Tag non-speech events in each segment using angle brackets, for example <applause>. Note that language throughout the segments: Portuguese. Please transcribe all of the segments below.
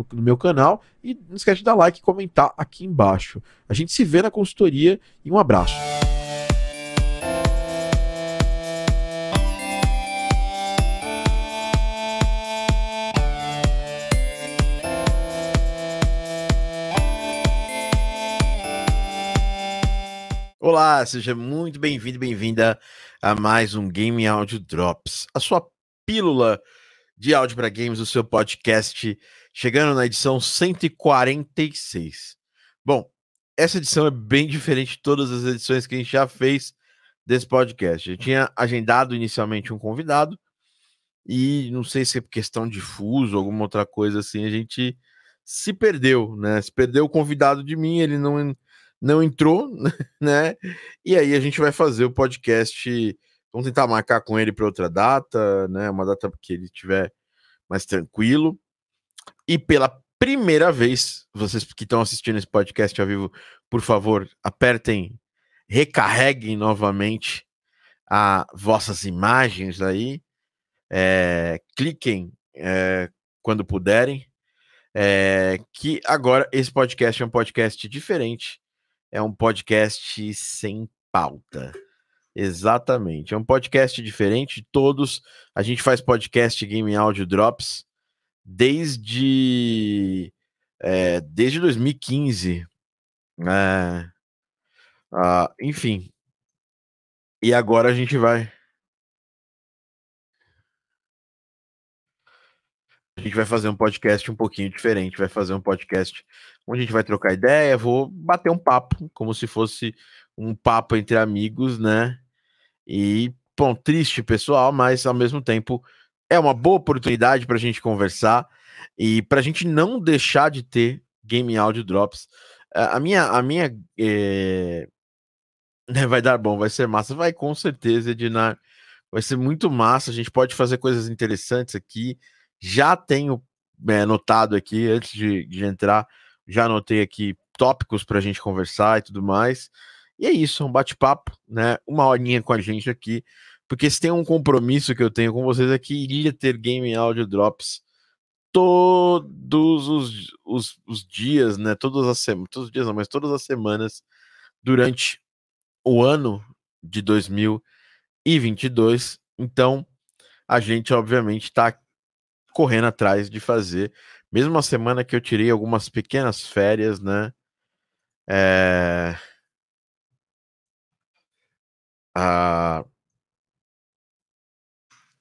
no, no, meu canal. E não esquece de dar like e comentar aqui embaixo. A gente se vê na consultoria e um abraço. Olá, seja muito bem-vindo bem-vinda a mais um Game Audio Drops, a sua pílula de áudio para games, o seu podcast chegando na edição 146. Bom, essa edição é bem diferente de todas as edições que a gente já fez desse podcast. Eu tinha agendado inicialmente um convidado e não sei se é questão de fuso ou alguma outra coisa assim, a gente se perdeu, né? Se perdeu o convidado de mim, ele não não entrou, <laughs> né? E aí a gente vai fazer o podcast, vamos tentar marcar com ele para outra data, né? Uma data que ele tiver mais tranquilo. E pela primeira vez, vocês que estão assistindo esse podcast ao vivo, por favor, apertem, recarreguem novamente a vossas imagens aí, é, cliquem é, quando puderem. É, que agora esse podcast é um podcast diferente, é um podcast sem pauta. Exatamente, é um podcast diferente. Todos a gente faz podcast Game Audio Drops desde é, desde 2015. É, uh, enfim. E agora a gente vai. A gente vai fazer um podcast um pouquinho diferente. Vai fazer um podcast onde a gente vai trocar ideia. Vou bater um papo, como se fosse um papo entre amigos, né? E, bom, triste pessoal, mas ao mesmo tempo é uma boa oportunidade para a gente conversar e para a gente não deixar de ter Game Audio Drops. A minha, a minha <laughs> é... vai dar bom, vai ser massa, vai com certeza, Edinar. Vai ser muito massa. A gente pode fazer coisas interessantes aqui. Já tenho é, notado aqui, antes de, de entrar, já anotei aqui tópicos para a gente conversar e tudo mais. E é isso, é um bate-papo, né? Uma horinha com a gente aqui porque se tem um compromisso que eu tenho com vocês é que iria ter Game Audio Drops todos os, os, os dias, né? Todas as semanas, todos os dias não, mas todas as semanas durante o ano de 2022. Então, a gente obviamente está correndo atrás de fazer, mesmo a semana que eu tirei algumas pequenas férias, né? É... Ah,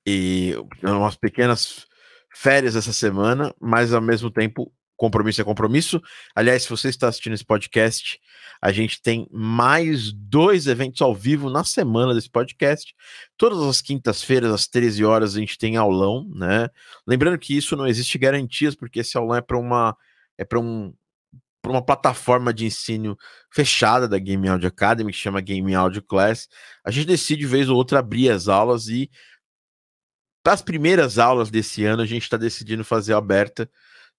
e umas pequenas férias essa semana, mas ao mesmo tempo compromisso é compromisso. Aliás, se você está assistindo esse podcast, a gente tem mais dois eventos ao vivo na semana desse podcast. Todas as quintas-feiras, às 13 horas, a gente tem aulão, né? Lembrando que isso não existe garantias, porque esse aulão é para uma é para um para uma plataforma de ensino fechada da Game Audio Academy, que chama Game Audio Class. A gente decide, vez ou outra, abrir as aulas e para as primeiras aulas desse ano, a gente está decidindo fazer aberta,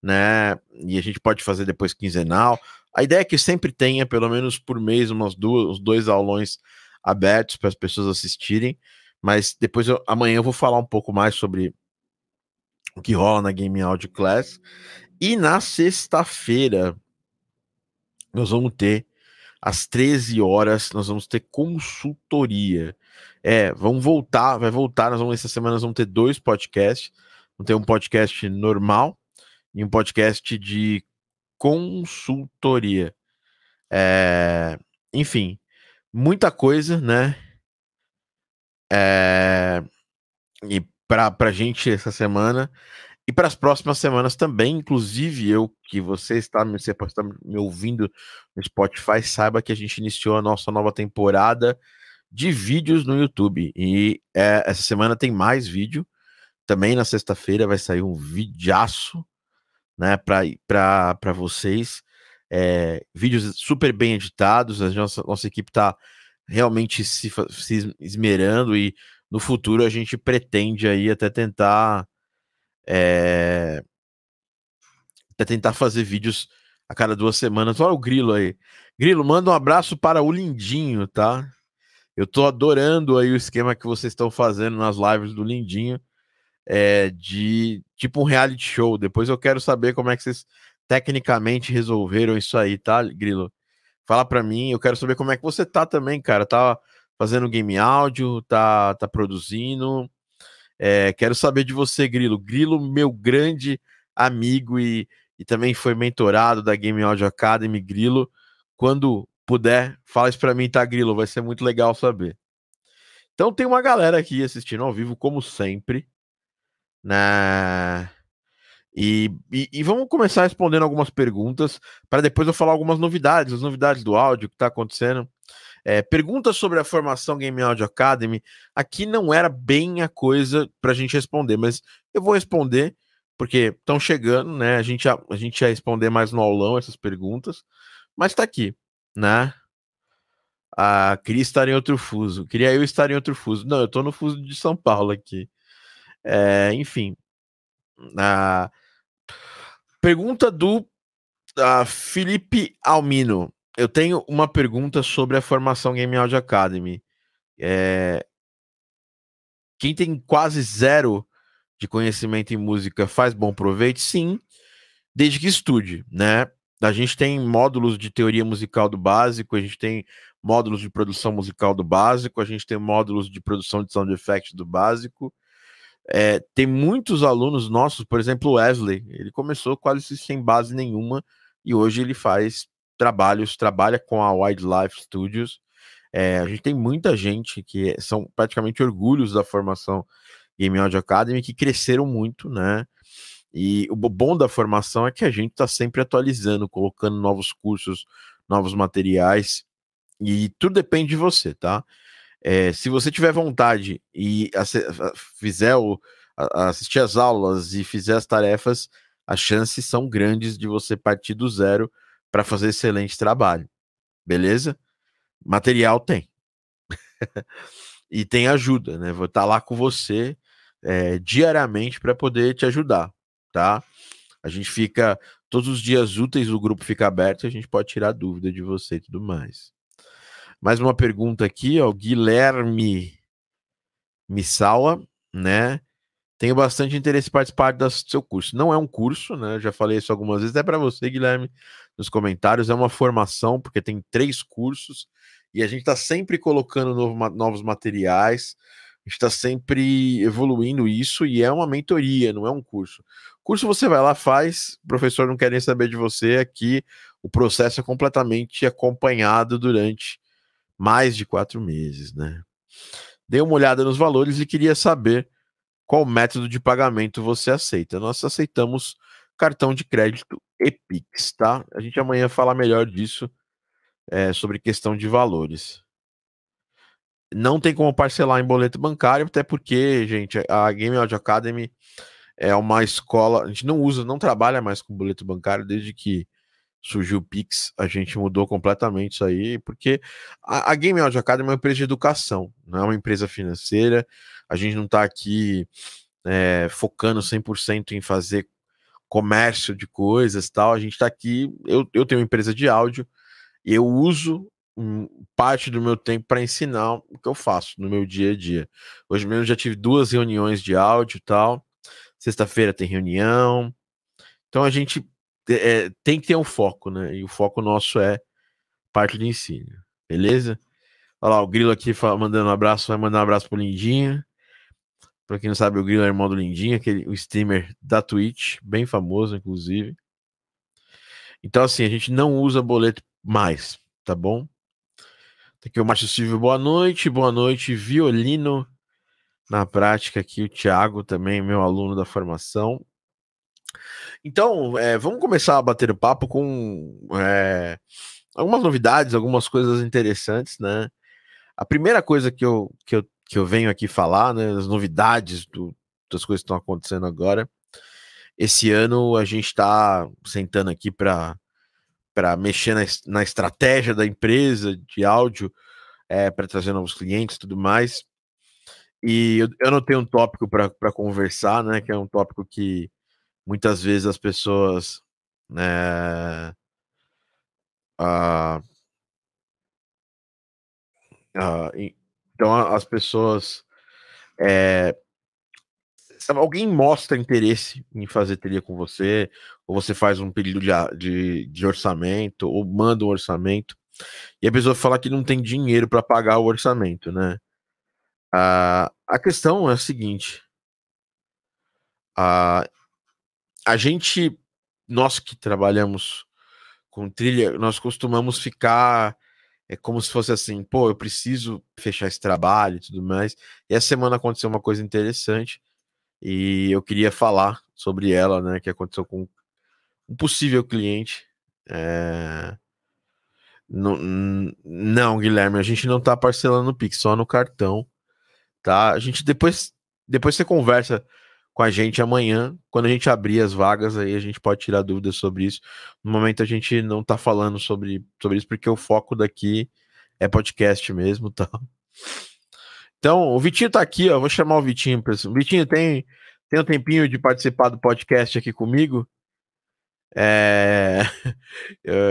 né? E a gente pode fazer depois quinzenal. A ideia é que sempre tenha, pelo menos por mês, umas duas, dois aulões abertos para as pessoas assistirem. Mas depois, eu, amanhã, eu vou falar um pouco mais sobre o que rola na Game Audio Class. E na sexta-feira, nós vamos ter, às 13 horas, nós vamos ter consultoria. É, vamos voltar, vai voltar. Nós vamos essa semana nós vamos ter dois podcasts. Vamos ter um podcast normal e um podcast de consultoria. É, enfim, muita coisa, né? É, e para a gente essa semana e para as próximas semanas também, inclusive eu que você está, você estar me ouvindo no Spotify, saiba que a gente iniciou a nossa nova temporada de vídeos no YouTube e é, essa semana tem mais vídeo. Também na sexta-feira vai sair um videaço, né, para vocês. É, vídeos super bem editados, a nossa, nossa equipe está realmente se, se esmerando e no futuro a gente pretende aí até tentar é, até tentar fazer vídeos a cada duas semanas. Olha o Grilo aí. Grilo, manda um abraço para o Lindinho, tá? Eu tô adorando aí o esquema que vocês estão fazendo nas lives do Lindinho, é, de tipo um reality show. Depois eu quero saber como é que vocês tecnicamente resolveram isso aí, tá, Grilo? Fala para mim, eu quero saber como é que você tá também, cara. Tá fazendo game áudio, tá, tá produzindo. É, quero saber de você, Grilo. Grilo, meu grande amigo e, e também foi mentorado da Game Audio Academy, Grilo. Quando puder, fala isso para mim, tá, Grilo? Vai ser muito legal saber. Então tem uma galera aqui assistindo ao vivo, como sempre, né? E, e, e, vamos começar respondendo algumas perguntas para depois eu falar algumas novidades, as novidades do áudio que está acontecendo. É, perguntas sobre a formação Game Audio Academy. Aqui não era bem a coisa para a gente responder, mas eu vou responder porque estão chegando, né? A gente, a, a gente ia responder mais no aulão essas perguntas, mas está aqui, né? Ah, queria estar em outro fuso. Queria eu estar em outro fuso. Não, eu estou no fuso de São Paulo aqui. É, enfim. Ah, Pergunta do uh, Felipe Almino. Eu tenho uma pergunta sobre a formação Game Audio Academy. É... Quem tem quase zero de conhecimento em música faz bom proveito? Sim, desde que estude, né? A gente tem módulos de teoria musical do básico, a gente tem módulos de produção musical do básico, a gente tem módulos de produção de sound effects do básico, é, tem muitos alunos nossos, por exemplo, o Wesley, ele começou quase sem base nenhuma e hoje ele faz trabalhos, trabalha com a Wildlife Studios. É, a gente tem muita gente que são praticamente orgulhos da formação Game Audio Academy que cresceram muito, né? E o bom da formação é que a gente está sempre atualizando, colocando novos cursos, novos materiais, e tudo depende de você, tá? É, se você tiver vontade e fizer o, assistir as aulas e fizer as tarefas, as chances são grandes de você partir do zero para fazer excelente trabalho. Beleza? Material tem. <laughs> e tem ajuda, né? Vou estar tá lá com você é, diariamente para poder te ajudar, tá? A gente fica todos os dias úteis, o grupo fica aberto a gente pode tirar dúvida de você e tudo mais. Mais uma pergunta aqui, ó, Guilherme Missawa, né? Tenho bastante interesse em participar do seu curso. Não é um curso, né? Eu já falei isso algumas vezes. É para você, Guilherme, nos comentários. É uma formação, porque tem três cursos e a gente está sempre colocando novo, novos materiais. A gente está sempre evoluindo isso e é uma mentoria, não é um curso. Curso você vai lá, faz, professor não quer nem saber de você. Aqui o processo é completamente acompanhado durante mais de quatro meses, né? Dei uma olhada nos valores e queria saber qual método de pagamento você aceita. Nós aceitamos cartão de crédito e Pix, tá? A gente amanhã fala melhor disso, é, sobre questão de valores. Não tem como parcelar em boleto bancário, até porque, gente, a Game Audio Academy é uma escola. A gente não usa, não trabalha mais com boleto bancário desde que surgiu o Pix, a gente mudou completamente isso aí, porque a, a Game Audio Academy é uma empresa de educação, não é uma empresa financeira, a gente não está aqui é, focando 100% em fazer comércio de coisas tal, a gente está aqui, eu, eu tenho uma empresa de áudio, eu uso parte do meu tempo para ensinar o que eu faço no meu dia a dia. Hoje mesmo já tive duas reuniões de áudio e tal, sexta-feira tem reunião, então a gente é, tem que ter um foco, né? E o foco nosso é parte de ensino, beleza? Olha lá, o Grilo aqui mandando um abraço, vai mandar um abraço pro Lindinha. Pra quem não sabe, o Grilo é irmão do Lindinha, aquele, o streamer da Twitch, bem famoso, inclusive. Então, assim, a gente não usa boleto mais, tá bom? Aqui o Márcio Silvio, boa noite, boa noite, violino na prática aqui, o Thiago também, meu aluno da formação. Então, é, vamos começar a bater o papo com é, algumas novidades, algumas coisas interessantes, né? A primeira coisa que eu, que eu, que eu venho aqui falar, né, as novidades do, das coisas que estão acontecendo agora. Esse ano a gente está sentando aqui para para mexer na, na, estratégia da empresa de áudio, é, para trazer novos clientes e tudo mais. E eu, eu não tenho um tópico para conversar, né? Que é um tópico que muitas vezes as pessoas. Né, ah, ah, então as pessoas. É, alguém mostra interesse em fazer teria com você, ou você faz um pedido de, de, de orçamento, ou manda um orçamento, e a pessoa fala que não tem dinheiro para pagar o orçamento, né? A, a questão é a seguinte: a, a gente, nós que trabalhamos com trilha, nós costumamos ficar é como se fosse assim, pô, eu preciso fechar esse trabalho e tudo mais. E essa semana aconteceu uma coisa interessante e eu queria falar sobre ela, né, que aconteceu com um possível cliente. É... Não, não, Guilherme, a gente não tá parcelando o Pix, só no cartão, tá? A gente depois, depois você conversa com a gente amanhã, quando a gente abrir as vagas, aí a gente pode tirar dúvidas sobre isso. No momento a gente não tá falando sobre, sobre isso, porque o foco daqui é podcast mesmo, <laughs> tá? Então, o Vitinho tá aqui, ó. Vou chamar o Vitinho. O Vitinho tem, tem um tempinho de participar do podcast aqui comigo. <laughs> É...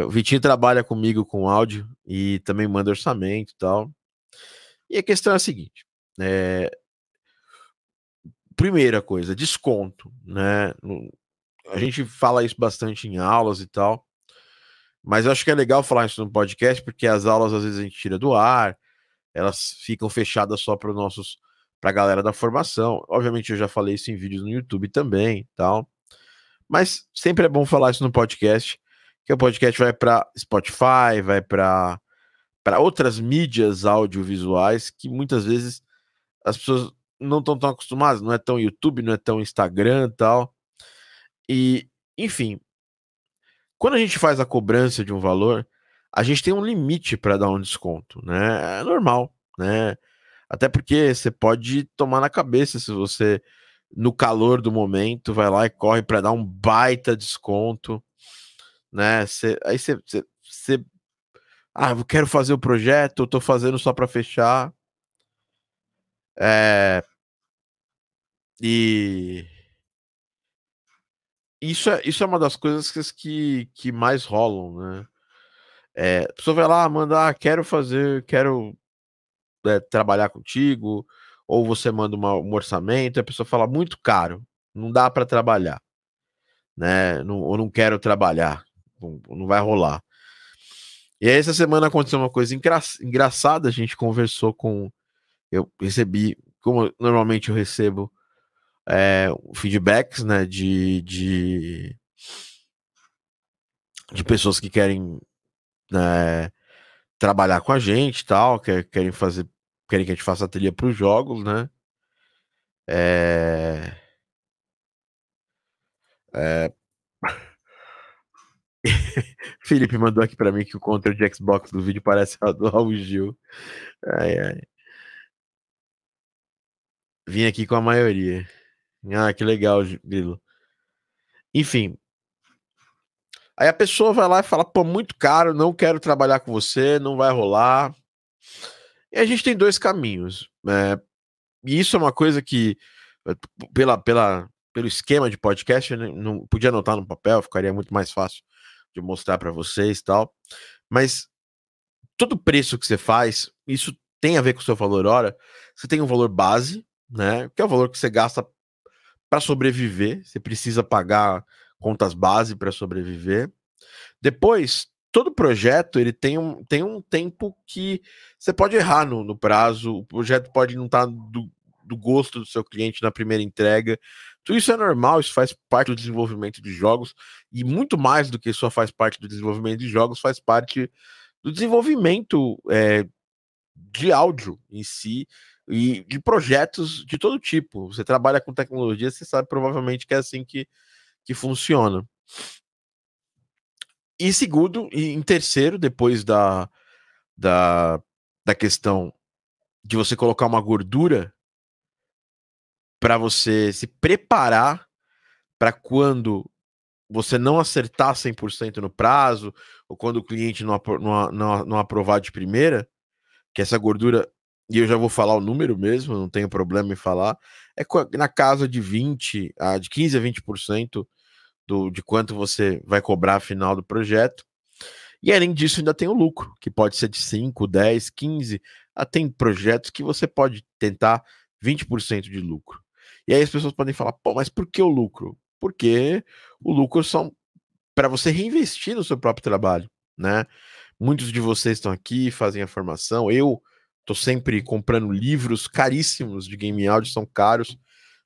o Vitinho trabalha comigo com áudio e também manda orçamento e tal. E a questão é a seguinte: é... primeira coisa, desconto, né? A gente fala isso bastante em aulas e tal, mas eu acho que é legal falar isso no podcast porque as aulas às vezes a gente tira do ar elas ficam fechadas só para nossos para a galera da formação. Obviamente eu já falei isso em vídeos no YouTube também, tal. Mas sempre é bom falar isso no podcast, que o podcast vai para Spotify, vai para para outras mídias audiovisuais que muitas vezes as pessoas não estão tão acostumadas, não é tão YouTube, não é tão Instagram, tal. E, enfim, quando a gente faz a cobrança de um valor, a gente tem um limite para dar um desconto, né? É normal, né? Até porque você pode tomar na cabeça se você, no calor do momento, vai lá e corre para dar um baita desconto, né? Aí você, você, você, ah, eu quero fazer o projeto, eu tô fazendo só para fechar. É, e isso é, isso é uma das coisas que, que mais rolam, né? É, a pessoa vai lá, manda, ah, quero fazer, quero é, trabalhar contigo, ou você manda uma, um orçamento, a pessoa fala muito caro, não dá para trabalhar, né? Não, ou não quero trabalhar, não, não, vai rolar. E aí, essa semana aconteceu uma coisa engra, engraçada, a gente conversou com. Eu recebi, como normalmente eu recebo é, feedbacks, né, de, de, de pessoas que querem né, trabalhar com a gente tal, quer, querem fazer, querem que a gente faça a trilha para os jogos, né? É... É... <laughs> Felipe mandou aqui para mim que o controle de Xbox do vídeo parece <laughs> a do Raul Gil. Ai, ai. Vim aqui com a maioria. Ah, que legal, Grilo. Enfim, Aí a pessoa vai lá e fala: pô, muito caro, não quero trabalhar com você, não vai rolar. E a gente tem dois caminhos. Né? E isso é uma coisa que, eh, pela, pela, pelo esquema de podcast, né, não podia anotar no papel, ficaria muito mais fácil de mostrar para vocês tal. Mas todo preço que você faz, isso tem a ver com o seu valor hora. Você tem um valor base, né? Que é o valor que você gasta para sobreviver. Você precisa pagar contas base para sobreviver. Depois, todo projeto ele tem um, tem um tempo que você pode errar no, no prazo, o projeto pode não estar tá do, do gosto do seu cliente na primeira entrega, Tudo isso é normal, isso faz parte do desenvolvimento de jogos, e muito mais do que só faz parte do desenvolvimento de jogos, faz parte do desenvolvimento é, de áudio em si e de projetos de todo tipo. Você trabalha com tecnologia, você sabe provavelmente que é assim que, que funciona. E segundo, e em terceiro, depois da, da, da questão de você colocar uma gordura para você se preparar para quando você não acertar 100% no prazo, ou quando o cliente não, não, não, não aprovar de primeira, que essa gordura, e eu já vou falar o número mesmo, não tenho problema em falar, é na casa de 20, de 15 a 20% do, de quanto você vai cobrar final do projeto. E além disso, ainda tem o lucro, que pode ser de 5, 10, 15. Ah, tem projetos que você pode tentar 20% de lucro. E aí as pessoas podem falar, pô, mas por que o lucro? Porque o lucro são para você reinvestir no seu próprio trabalho, né? Muitos de vocês estão aqui, fazem a formação. Eu estou sempre comprando livros caríssimos de game áudio, são caros.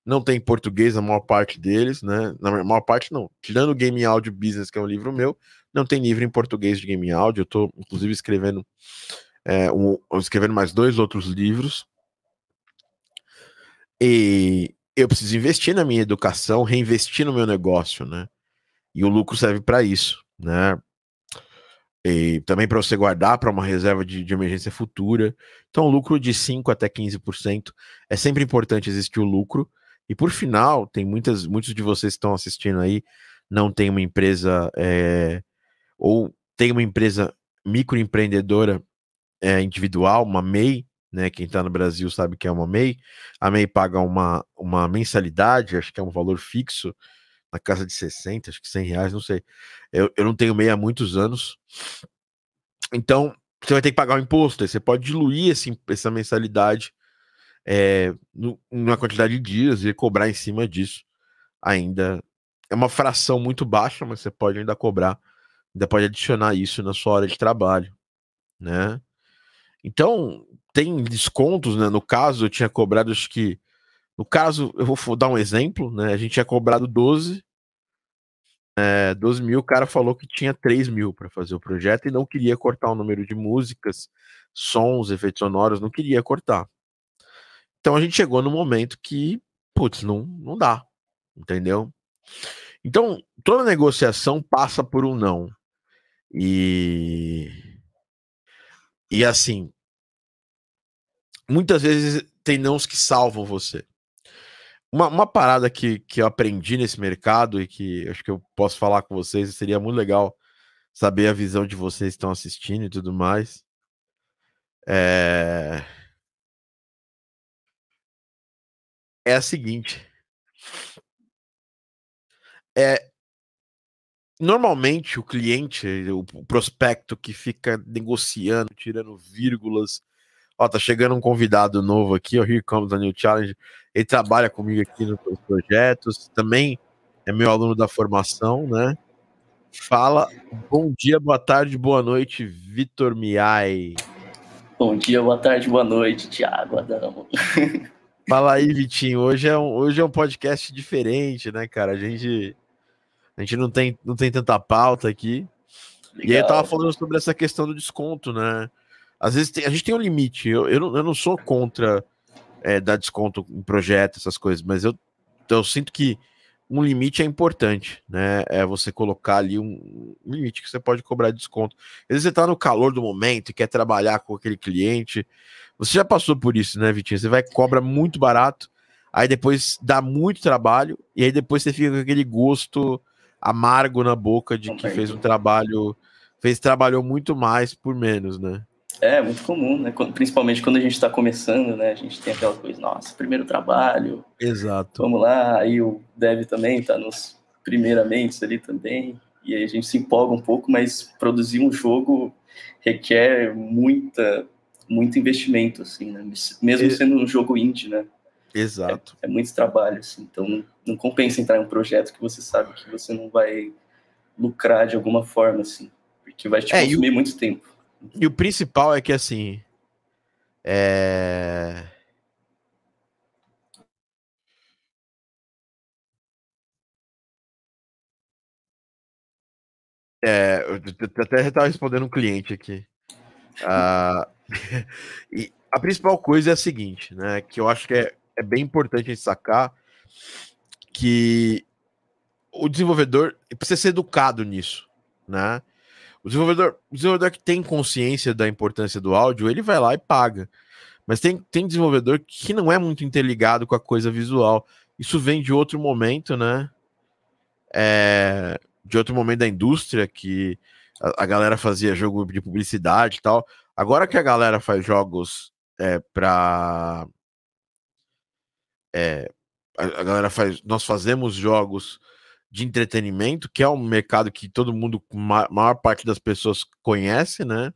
Não tem português a maior parte deles, né? Na maior parte não. Tirando o Game Audio Business, que é um livro meu, não tem livro em português de game áudio. Eu estou, inclusive, escrevendo, é, um, escrevendo mais dois outros livros. E eu preciso investir na minha educação, reinvestir no meu negócio, né? E o lucro serve para isso, né? E também para você guardar para uma reserva de, de, emergência futura. Então, lucro de 5 até 15%. É sempre importante existir o lucro. E por final, tem muitas, muitos de vocês que estão assistindo aí, não tem uma empresa é, ou tem uma empresa microempreendedora é, individual, uma MEI, né? Quem está no Brasil sabe que é uma MEI. A MEI paga uma, uma mensalidade, acho que é um valor fixo, na casa de 60, acho que 100 reais, não sei. Eu, eu não tenho MEI há muitos anos. Então, você vai ter que pagar o imposto. Aí você pode diluir esse, essa mensalidade é, numa quantidade de dias e cobrar em cima disso. Ainda é uma fração muito baixa, mas você pode ainda cobrar ainda pode adicionar isso na sua hora de trabalho, né? Então, tem descontos, né? No caso, eu tinha cobrado, acho que. No caso, eu vou dar um exemplo, né? A gente tinha cobrado 12. É, 12 mil, o cara falou que tinha 3 mil para fazer o projeto e não queria cortar o número de músicas, sons, efeitos sonoros, não queria cortar. Então a gente chegou no momento que, putz, não, não dá, entendeu? Então, toda negociação passa por um não. E. E assim. Muitas vezes tem nãos que salvam você. Uma, uma parada que, que eu aprendi nesse mercado e que acho que eu posso falar com vocês, seria muito legal saber a visão de vocês que estão assistindo e tudo mais. É, é a seguinte. É, Normalmente o cliente, o prospecto que fica negociando, tirando vírgulas. Ó, tá chegando um convidado novo aqui, o Here Comes a New Challenge. Ele trabalha comigo aqui nos projetos, também é meu aluno da formação, né? Fala, bom dia, boa tarde, boa noite, Vitor Miai. Bom dia, boa tarde, boa noite, Thiago Adamo. <laughs> Fala aí, Vitinho. Hoje é, um, hoje é um podcast diferente, né, cara? A gente a gente não tem, não tem tanta pauta aqui. Legal. E aí eu tava falando sobre essa questão do desconto, né? Às vezes tem, a gente tem um limite. Eu, eu, não, eu não sou contra é, dar desconto em projeto, essas coisas, mas eu, eu sinto que um limite é importante, né? É você colocar ali um, um limite que você pode cobrar desconto. Às vezes você tá no calor do momento e quer trabalhar com aquele cliente. Você já passou por isso, né, Vitinho? Você vai cobra muito barato, aí depois dá muito trabalho, e aí depois você fica com aquele gosto amargo na boca de que fez um trabalho, fez trabalhou muito mais por menos, né? É, muito comum, né? Principalmente quando a gente está começando, né? A gente tem aquela coisa, nossa, primeiro trabalho. Exato. Vamos lá, aí o Dev também está nos primeiramente ali também. E aí a gente se empolga um pouco, mas produzir um jogo requer muita, muito investimento, assim, né? Mesmo sendo um jogo indie, né? Exato. É, é muito trabalho, assim, então não, não, compensa entrar em um projeto que você sabe que você não vai lucrar de alguma forma, assim, porque vai te é, consumir o, muito tempo. E o principal é que, assim. É... É, eu até estava respondendo um cliente aqui. Ah, <laughs> e a principal coisa é a seguinte, né? Que eu acho que é, é bem importante a gente sacar que o desenvolvedor precisa ser educado nisso, né? O desenvolvedor, o desenvolvedor que tem consciência da importância do áudio, ele vai lá e paga. Mas tem, tem desenvolvedor que não é muito interligado com a coisa visual. Isso vem de outro momento, né? É, de outro momento da indústria, que a, a, galera fazia jogo de publicidade e tal. Agora que a galera faz jogos é, para. É, a, a galera faz. Nós fazemos jogos de entretenimento, que é um mercado que todo mundo, a maior parte das pessoas conhece, né?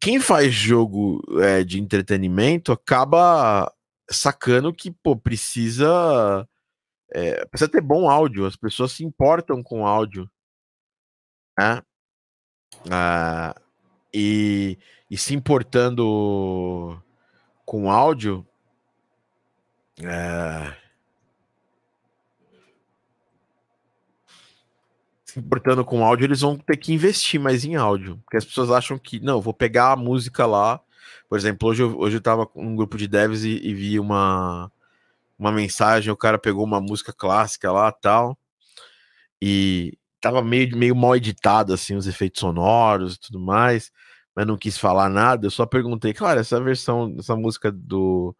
Quem faz jogo é, de entretenimento acaba sacando que pô, precisa é, precisa ter bom áudio, as pessoas se importam com áudio, né? Ah, e, e se importando com áudio, é, se importando com áudio, eles vão ter que investir mais em áudio. Porque as pessoas acham que, não, vou pegar a música lá. Por exemplo, hoje eu, hoje eu tava com um grupo de devs e, e vi uma, uma mensagem, o cara pegou uma música clássica lá tal. E tava meio, meio mal editado, assim, os efeitos sonoros e tudo mais. Mas não quis falar nada. Eu só perguntei, claro, essa versão, essa música do,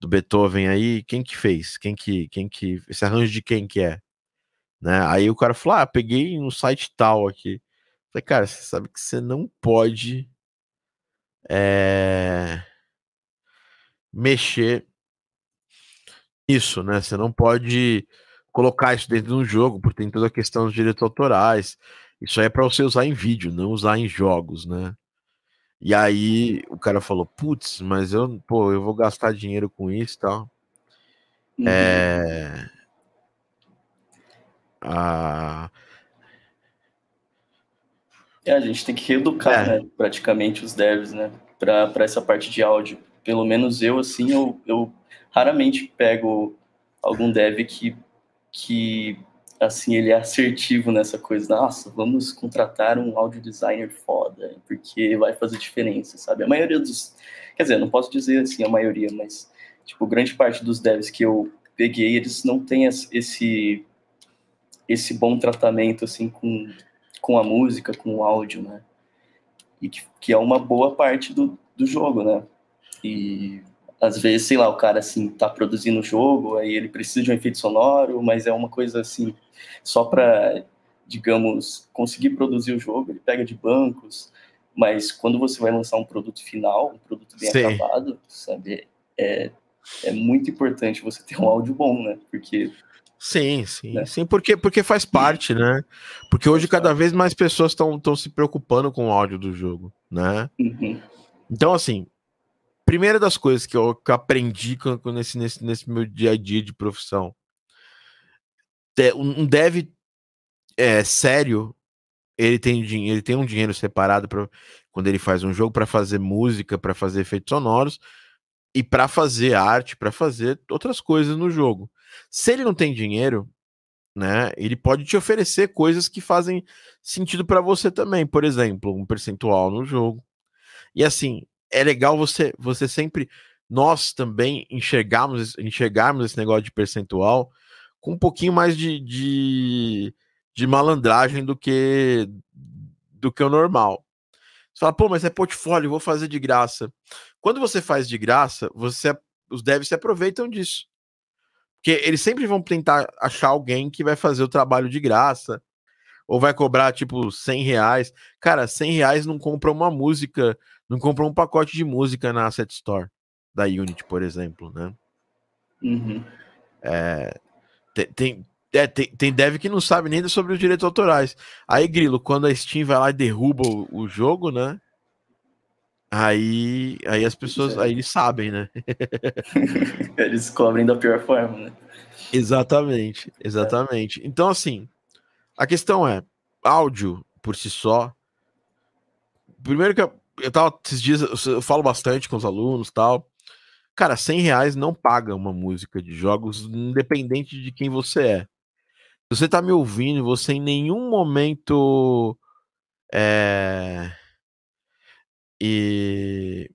do Beethoven aí, quem que fez? Quem que, quem que. Esse arranjo de quem que é? Né? Aí o cara falou: Ah, peguei no site tal aqui. Falei, cara, você sabe que você não pode é, mexer isso, né? Você não pode colocar isso dentro de um jogo, porque tem toda a questão dos direitos autorais. Isso aí é para você usar em vídeo, não usar em jogos, né? E aí o cara falou, putz, mas eu, pô, eu vou gastar dinheiro com isso e tal. Uhum. É a. É, a gente tem que reeducar, é. né, praticamente os devs, né, para essa parte de áudio. Pelo menos eu, assim, eu, eu raramente pego algum dev que, que, assim, ele é assertivo nessa coisa. Nossa, vamos contratar um audio designer foda, porque vai fazer diferença, sabe? A maioria dos... Quer dizer, não posso dizer, assim, a maioria, mas, tipo, grande parte dos devs que eu peguei, eles não têm esse esse bom tratamento assim com, com a música, com o áudio, né? E que, que é uma boa parte do, do jogo, né? E às vezes, sei lá, o cara assim tá produzindo o jogo, aí ele precisa de um efeito sonoro, mas é uma coisa assim só para digamos conseguir produzir o jogo, ele pega de bancos, mas quando você vai lançar um produto final, um produto bem Sim. acabado, sabe, é, é muito importante você ter um áudio bom, né? Porque Sim, sim, né? sim, porque, porque faz parte, né? Porque hoje cada vez mais pessoas estão se preocupando com o áudio do jogo, né? Uhum. Então, assim, primeira das coisas que eu, que eu aprendi nesse, nesse, nesse meu dia a dia de profissão, é, um dev é, sério, ele tem, ele tem um dinheiro separado para quando ele faz um jogo para fazer música, para fazer efeitos sonoros e para fazer arte, para fazer outras coisas no jogo. Se ele não tem dinheiro, né, ele pode te oferecer coisas que fazem sentido para você também, por exemplo, um percentual no jogo. E assim, é legal você você sempre nós também enxergarmos enxergarmos esse negócio de percentual com um pouquinho mais de, de, de malandragem do que do que o normal. Você fala, pô, mas é portfólio, vou fazer de graça. Quando você faz de graça, você os devs se aproveitam disso. Porque eles sempre vão tentar achar alguém que vai fazer o trabalho de graça, ou vai cobrar tipo 100 reais. Cara, 100 reais não compra uma música, não compra um pacote de música na Asset Store da Unity, por exemplo, né? Uhum. É, tem, tem, é, tem, tem dev que não sabe nem sobre os direitos autorais. Aí, Grilo, quando a Steam vai lá e derruba o, o jogo, né? Aí, aí as pessoas, aí eles sabem, né? <laughs> eles cobrem da pior forma, né? Exatamente, exatamente. Então, assim, a questão é, áudio por si só. Primeiro que eu, eu tava esses dias, eu, eu falo bastante com os alunos tal. Cara, 100 reais não paga uma música de jogos, independente de quem você é. Se você tá me ouvindo, você em nenhum momento é, e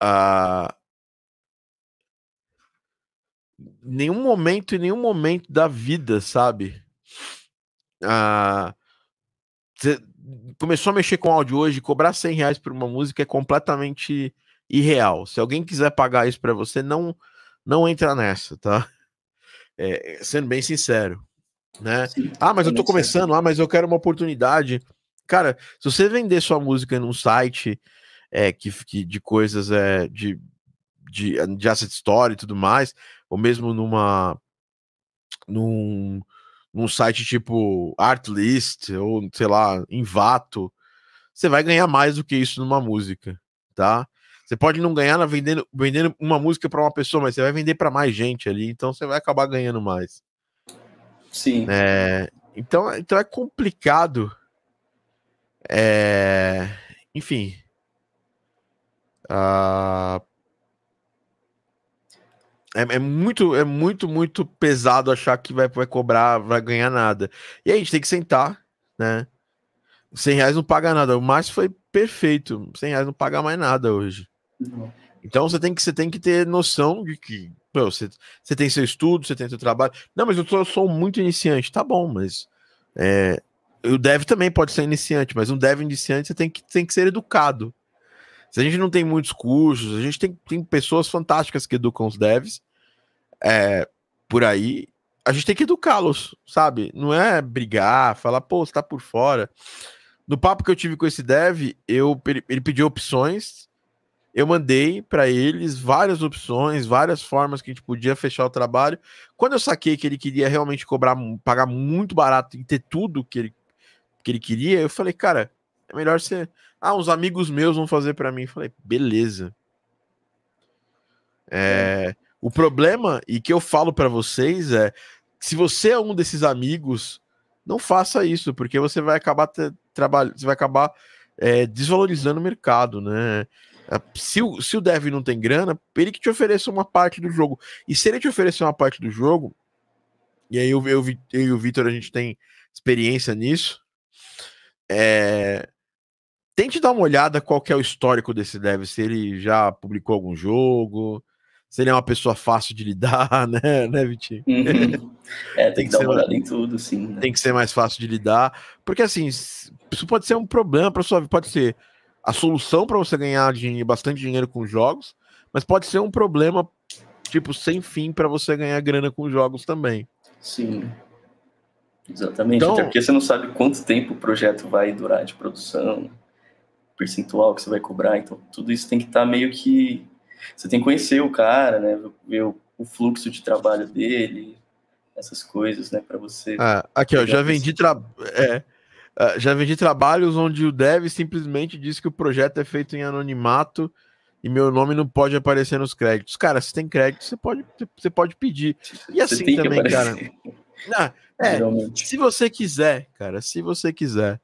a nenhum momento em nenhum momento da vida, sabe? Ah, começou a mexer com áudio hoje, cobrar 100 reais por uma música é completamente irreal. Se alguém quiser pagar isso para você, não não entra nessa, tá? É, sendo bem sincero, né? Sim, ah, mas eu tô começando, ah, mas eu quero uma oportunidade. Cara, se você vender sua música num site é, que, que de coisas é, de, de, de asset story e tudo mais, ou mesmo numa num, num site tipo Artlist ou sei lá, Invato, você vai ganhar mais do que isso numa música, tá? Você pode não ganhar vendendo, vendendo uma música para uma pessoa, mas você vai vender para mais gente ali, então você vai acabar ganhando mais. Sim. É, então, então é complicado. É, enfim. Uh, é, é, muito, é muito, muito pesado achar que vai, vai cobrar, vai ganhar nada. E aí a gente tem que sentar, né? 100 reais não paga nada. O Márcio foi perfeito. 100 reais não paga mais nada hoje. Então você tem que você tem que ter noção de que pô, você, você tem seu estudo, você tem seu trabalho. Não, mas eu, tô, sou muito iniciante, tá bom, mas é, o dev também pode ser iniciante, mas um dev iniciante você tem que, tem que ser educado. Se a gente não tem muitos cursos, a gente tem, tem pessoas fantásticas que educam os devs é, por aí, a gente tem que educá-los, sabe? Não é brigar, falar, pô, você tá por fora. No papo que eu tive com esse dev, eu, ele, ele pediu opções eu mandei para eles várias opções, várias formas que a gente podia fechar o trabalho. Quando eu saquei que ele queria realmente cobrar, pagar muito barato e ter tudo que ele, que ele queria, eu falei, cara, é melhor ser. Ah, uns amigos meus vão fazer para mim. Eu falei, beleza. É, o problema, e que eu falo para vocês, é se você é um desses amigos, não faça isso, porque você vai acabar trabalhando, você vai acabar é, desvalorizando o mercado, né? Ah, se o, se o dev não tem grana, ele que te ofereça uma parte do jogo. E se ele te oferecer uma parte do jogo, e aí eu, eu, eu e o Vitor a gente tem experiência nisso, é, tente dar uma olhada qual é o histórico desse dev, se ele já publicou algum jogo, se ele é uma pessoa fácil de lidar, <laughs> né, né Vitinho? Uhum. É, tem, tem que, que dar uma olhada em tudo, sim. Né? Tem que ser mais fácil de lidar, porque assim, isso pode ser um problema para sua vida, pode ser a solução para você ganhar dinheiro, bastante dinheiro com jogos, mas pode ser um problema tipo sem fim para você ganhar grana com jogos também. Sim. Exatamente, então, até porque você não sabe quanto tempo o projeto vai durar de produção, percentual que você vai cobrar, então tudo isso tem que estar tá meio que você tem que conhecer o cara, né, ver o, fluxo de trabalho dele, essas coisas, né, para você. Ah, aqui, ó, já vendi tra... é, Uh, já vendi trabalhos onde o dev simplesmente diz que o projeto é feito em anonimato e meu nome não pode aparecer nos créditos. Cara, se tem crédito, você pode, você pode pedir. E assim também, cara. Não, é, se você quiser, cara, se você quiser.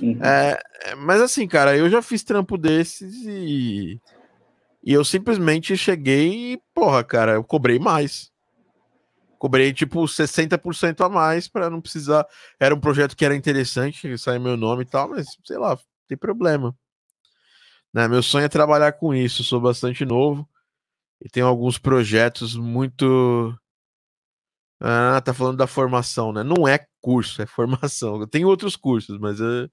Uhum. É, mas assim, cara, eu já fiz trampo desses e, e eu simplesmente cheguei e, porra, cara, eu cobrei mais cobrei tipo 60% a mais para não precisar. Era um projeto que era interessante, sair meu nome e tal, mas sei lá, tem problema. Né? Meu sonho é trabalhar com isso, sou bastante novo e tenho alguns projetos muito. Ah, tá falando da formação, né? Não é curso, é formação. <laughs> Tenho outros cursos, mas eu,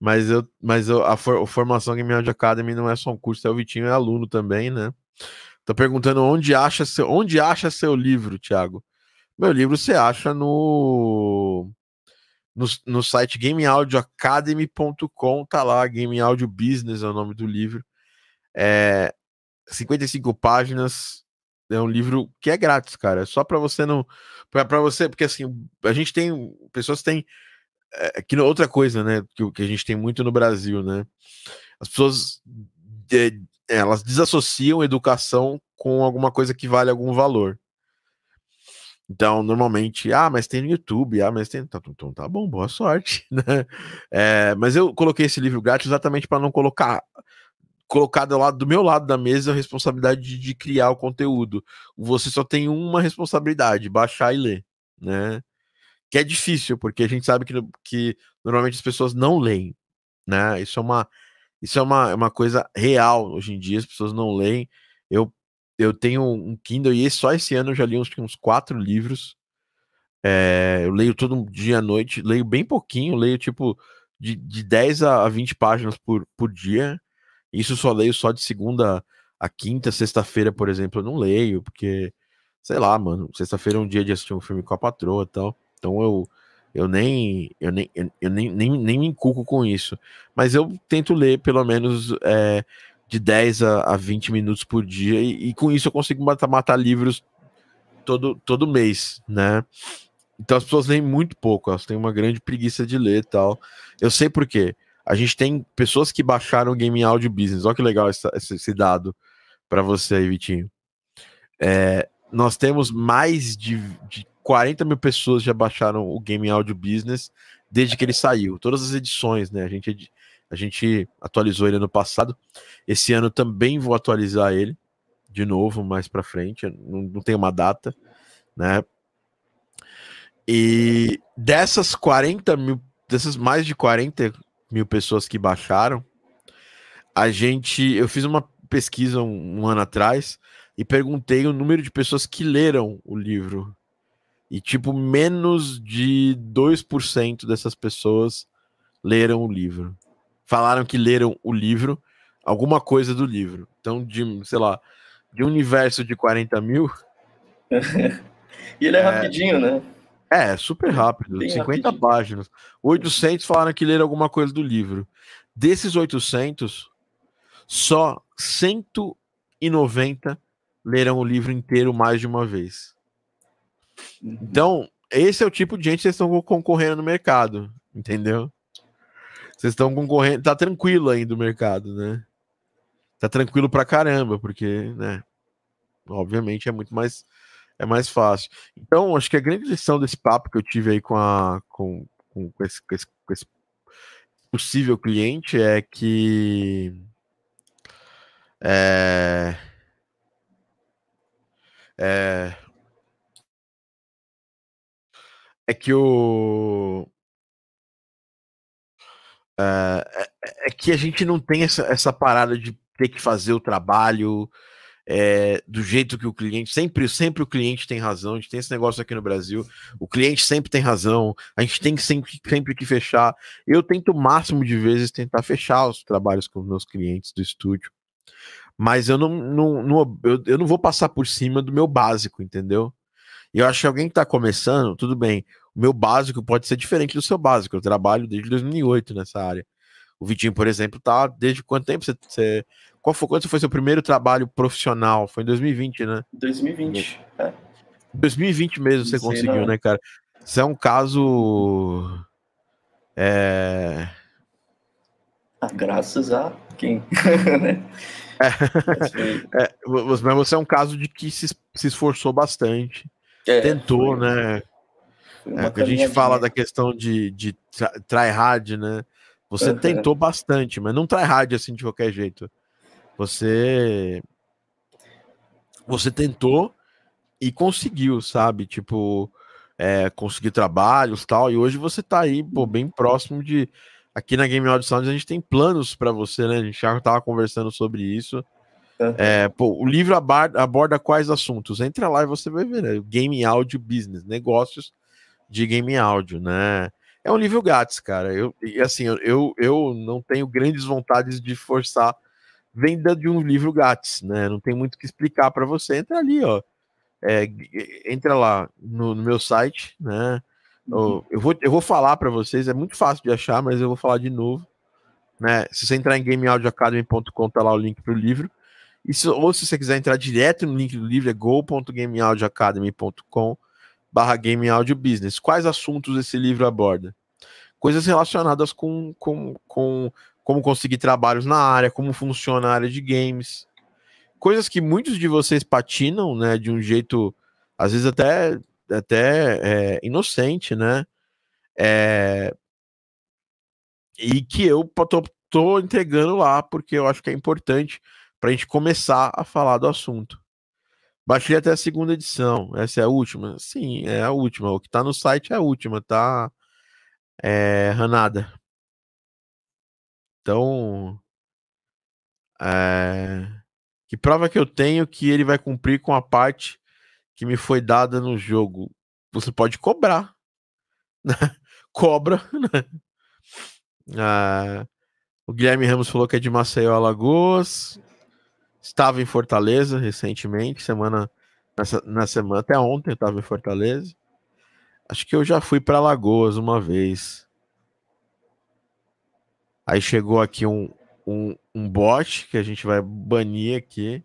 mas eu, mas eu, a, for, a formação Game Audio Academy não é só um curso, é o Vitinho é aluno também, né? Tô perguntando onde acha seu, onde acha seu livro, Thiago. Meu livro você acha no no, no site gameaudioacademy.com, tá lá, Game Audio Business é o nome do livro. É 55 páginas, é um livro que é grátis, cara. É só para você não para você, porque assim, a gente tem pessoas têm é, que outra coisa, né, que, que a gente tem muito no Brasil, né? As pessoas de, elas desassociam educação com alguma coisa que vale algum valor. Então, normalmente, ah, mas tem no YouTube, ah, mas tem. Então, então tá bom, boa sorte, <laughs> né? É, mas eu coloquei esse livro grátis exatamente para não colocar colocado ao lado do meu lado da mesa a responsabilidade de, de, criar o conteúdo. Você só tem uma responsabilidade, baixar e ler, né? Que é difícil, porque a gente sabe que, que normalmente as pessoas não leem, né? Isso é uma isso é uma, uma coisa real hoje em dia, as pessoas não leem. Eu eu tenho um Kindle e só esse ano eu já li uns, uns quatro livros. É, eu leio todo dia à noite, leio bem pouquinho, leio tipo de, de 10 a 20 páginas por, por dia. Isso só leio só de segunda a quinta, sexta-feira, por exemplo, eu não leio, porque, sei lá, mano, sexta-feira é um dia de assistir um filme com a patroa e tal. Então eu, eu nem eu nem, eu nem, nem, nem me inculco com isso. Mas eu tento ler pelo menos é, de 10 a, a 20 minutos por dia, e, e, com isso eu consigo matar, matar livros todo, todo mês, né? Então as pessoas leem muito pouco, elas têm uma grande preguiça de ler e tal. Eu sei por quê. A gente tem pessoas que baixaram o Game Audio Business. Olha que legal esse, esse dado para você aí, Vitinho. É, nós temos mais de, de 40 mil pessoas já baixaram o Game Audio Business desde que ele saiu. Todas as edições, né? A gente, a gente atualizou ele ano passado. Esse ano também vou atualizar ele de novo mais para frente. Não, não tem uma data, né? E dessas 40 mil, dessas mais de 40 mil pessoas que baixaram, a gente, eu fiz uma pesquisa um, um ano atrás e perguntei o número de pessoas que leram o livro. E, tipo, menos de 2% dessas pessoas leram o livro. Falaram que leram o livro, alguma coisa do livro. Então, de, sei lá, de um universo de 40 mil. <laughs> e ele é, é rapidinho, né? É, super rápido, Bem 50 rapidinho. páginas. 800 falaram que leram alguma coisa do livro. Desses 800, só 190 leram o livro inteiro mais de uma vez. Uhum. Então, esse é o tipo de gente que vocês estão concorrendo no mercado, entendeu? Vocês estão concorrendo, tá tranquilo ainda o mercado, né? Tá tranquilo pra caramba, porque, né? Obviamente é muito mais é mais fácil. Então, acho que a grande lição desse papo que eu tive aí com, a, com, com, com, esse, esse, esse possível cliente é que é, é, é que o é, é, é, que a gente não tem essa, essa parada de ter que fazer o trabalho é, do jeito que o cliente sempre sempre o cliente tem razão a gente tem esse negócio aqui no Brasil o cliente sempre tem razão a gente tem sempre sempre que fechar. Eu tento o máximo de vezes tentar fechar os trabalhos com os meus clientes do estúdio mas eu não, não, não eu, eu não vou passar por cima do meu básico entendeu? E eu acho que alguém que está começando tudo bem o meu básico pode ser diferente do seu básico eu trabalho desde 2008 nessa área. O Vitinho, por exemplo, tá desde quanto tempo? Você, você qual foi, quando foi seu primeiro trabalho profissional? Foi em 2020, né? 2020. É. 2020 mesmo você Sei conseguiu, não. né, cara? Isso é um caso. É... Ah, graças a quem? <laughs> é, <laughs> é, mas você é um caso de que se, se esforçou bastante. É, tentou, foi, né? É, a gente fala da questão de, de try hard, né? Você tentou bastante, mas não try hard assim de qualquer jeito. Você você tentou e conseguiu, sabe? Tipo, é, conseguir trabalhos tal. E hoje você tá aí, pô, bem próximo de. Aqui na Game Audio Sound a gente tem planos para você, né? A gente já tava conversando sobre isso. Uhum. É, pô, o livro aborda, aborda, quais assuntos? Entra lá e você vai ver, né? Game Audio Business, negócios de game áudio, né? É um livro grátis, cara. Eu, e assim, eu, eu não tenho grandes vontades de forçar venda de um livro grátis, né? Não tem muito o que explicar para você. Entra ali, ó. É, entra lá no, no, meu site, né? Uhum. Eu, vou, eu vou falar para vocês, é muito fácil de achar, mas eu vou falar de novo. Né? Se você entrar em gameaudioacademy.com, tá lá o link para o livro. E se, ou se você quiser entrar direto no link do livro, é go.gameaudioacademy.com barra. Quais assuntos esse livro aborda? Coisas relacionadas com, com, com como conseguir trabalhos na área, como funciona a área de games. Coisas que muitos de vocês patinam, né, de um jeito, às vezes até, até é, inocente, né? É, e que eu tô tô entregando lá porque eu acho que é importante para a gente começar a falar do assunto. Baixei até a segunda edição. Essa é a última? Sim, é a última. O que tá no site é a última, tá? É, Ranada. Então, é, que prova que eu tenho que ele vai cumprir com a parte que me foi dada no jogo? Você pode cobrar. <laughs> Né? Cobra. Né? Ah, o Guilherme Ramos falou que é de Maceió, Alagoas. Estava em Fortaleza recentemente, semana nessa, na semana até ontem eu estava em Fortaleza. Acho que eu já fui para Alagoas uma vez. Aí chegou aqui um, um, um bot que a gente vai banir aqui.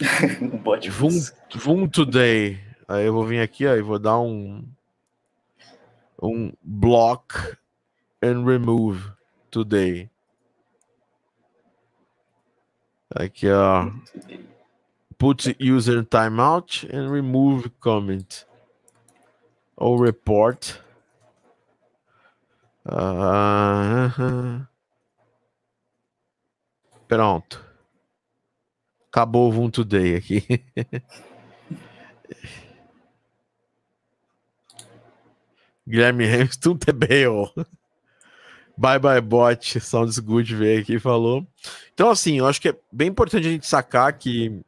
<laughs> um bot. Vum, Vum Today. Aí eu vou vir aqui ó, e vou dar um um block and remove today. Aqui, ó. Put user timeout and remove comment. Ou report. Pronto. Acabou o Ubuntu Day aqui. <laughs> Guilherme Hamilton TBO. Bye bye bot, Sounds Good veio aqui falou. Então, assim, eu acho que é bem importante a gente sacar que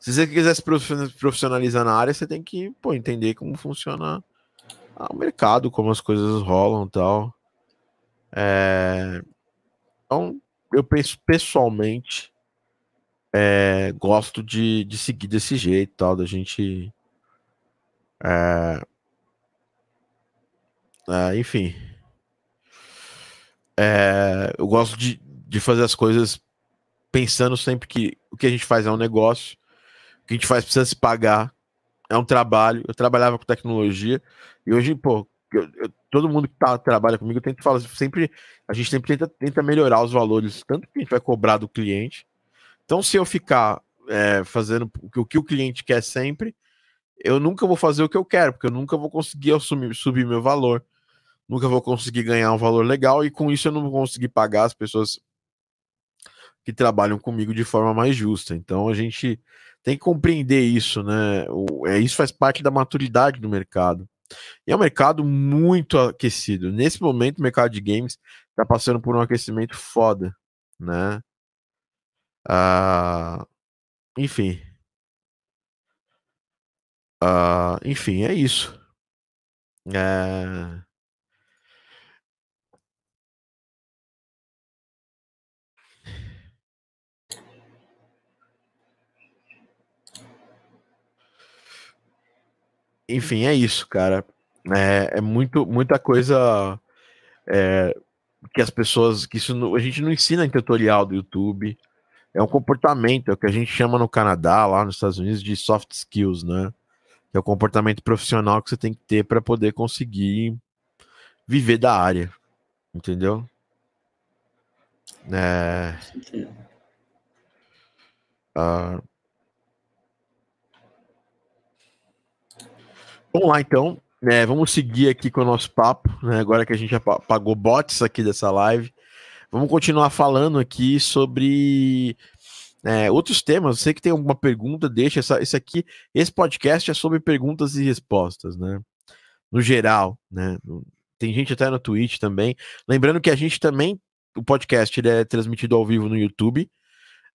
se você quiser se profissionalizar na área, você tem que pô, entender como funciona o mercado, como as coisas rolam e tal. É... Então, eu penso pessoalmente, é, gosto de, de seguir desse jeito, tal, da gente. É, é, enfim, é, eu gosto de, de fazer as coisas pensando sempre que o que a gente faz é um negócio, o que a gente faz precisa se pagar, é um trabalho. Eu trabalhava com tecnologia e hoje, pô, eu, eu, todo mundo que tá, trabalha comigo, eu falar sempre, a gente sempre tenta, tenta melhorar os valores, tanto que a gente vai cobrar do cliente. Então, se eu ficar é, fazendo o que o cliente quer sempre, eu nunca vou fazer o que eu quero, porque eu nunca vou conseguir assumir, subir meu valor nunca vou conseguir ganhar um valor legal e com isso eu não vou conseguir pagar as pessoas que trabalham comigo de forma mais justa. Então a gente tem que compreender isso, né? O, é, isso faz parte da maturidade do mercado. E é um mercado muito aquecido. Nesse momento, o mercado de games está passando por um aquecimento foda, né? Ah, enfim. Ah, enfim, é isso. É... enfim, é isso, cara. É, é muito, muita coisa é, que as pessoas. que isso a gente não ensina em tutorial do YouTube. É um comportamento, é o que a gente chama no Canadá, lá nos Estados Unidos, de soft skills, né? Que é o comportamento profissional que você tem que ter para poder conseguir viver da área. Entendeu? É. Uh, Vamos lá, então. É, vamos seguir aqui com o nosso papo, né? Agora que a gente já pagou bots aqui dessa live. Vamos continuar falando aqui sobre é, outros temas. Você que tem alguma pergunta, deixa. Essa, esse aqui, esse podcast é sobre perguntas e respostas, né? No geral, né? Tem gente até no Twitch também. Lembrando que a gente também, o podcast ele é transmitido ao vivo no YouTube.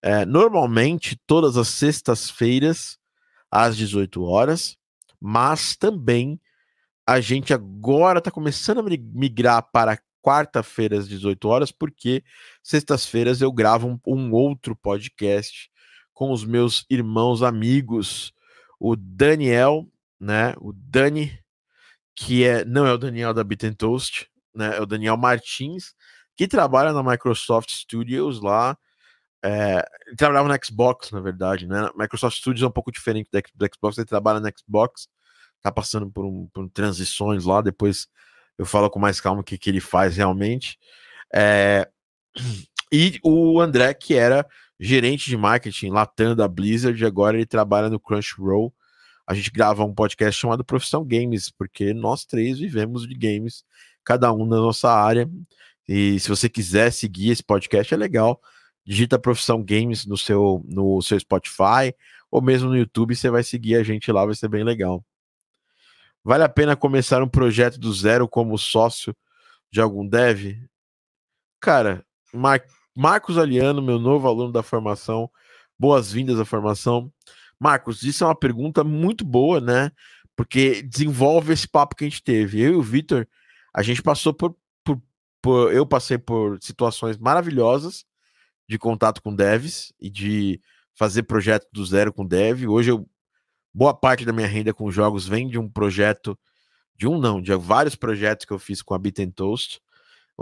É, normalmente, todas as sextas-feiras, às 18 horas mas também a gente agora está começando a migrar para quarta-feira às 18 horas, porque sextas-feiras eu gravo um, um, outro podcast com os meus irmãos amigos, o Daniel, né? O Dani, que é não é o Daniel da Bit Toast, né? É o Daniel Martins, que trabalha na Microsoft Studios lá. É, ele trabalhava no Xbox, na verdade, né? Microsoft Studios é um pouco diferente do Xbox, ele trabalha no Xbox tá passando por, um, por transições lá, depois eu falo com mais calma o que, que ele faz realmente. É, e o André, que era gerente de marketing latando da Blizzard, agora ele trabalha no Crunchyroll. A gente grava um podcast chamado Profissão Games, porque nós três vivemos de games, cada um na nossa área. E se você quiser seguir esse podcast, é legal. Digita Profissão Games no seu, no seu Spotify ou mesmo no YouTube, você vai seguir a gente lá, vai ser bem legal. Vale a pena começar um projeto do zero como sócio de algum dev? Cara, Mar Marcos Aliano, meu novo aluno da formação, boas-vindas à formação. Marcos, isso é uma pergunta muito boa, né? Porque desenvolve esse papo que a gente teve. Eu e o Vitor, a gente passou por, por, por, Eu passei por situações maravilhosas de contato com devs e de fazer projeto do zero com dev. Hoje eu. Boa parte da minha renda com jogos vem de um projeto. De um não, de vários projetos que eu fiz com a Bit Toast.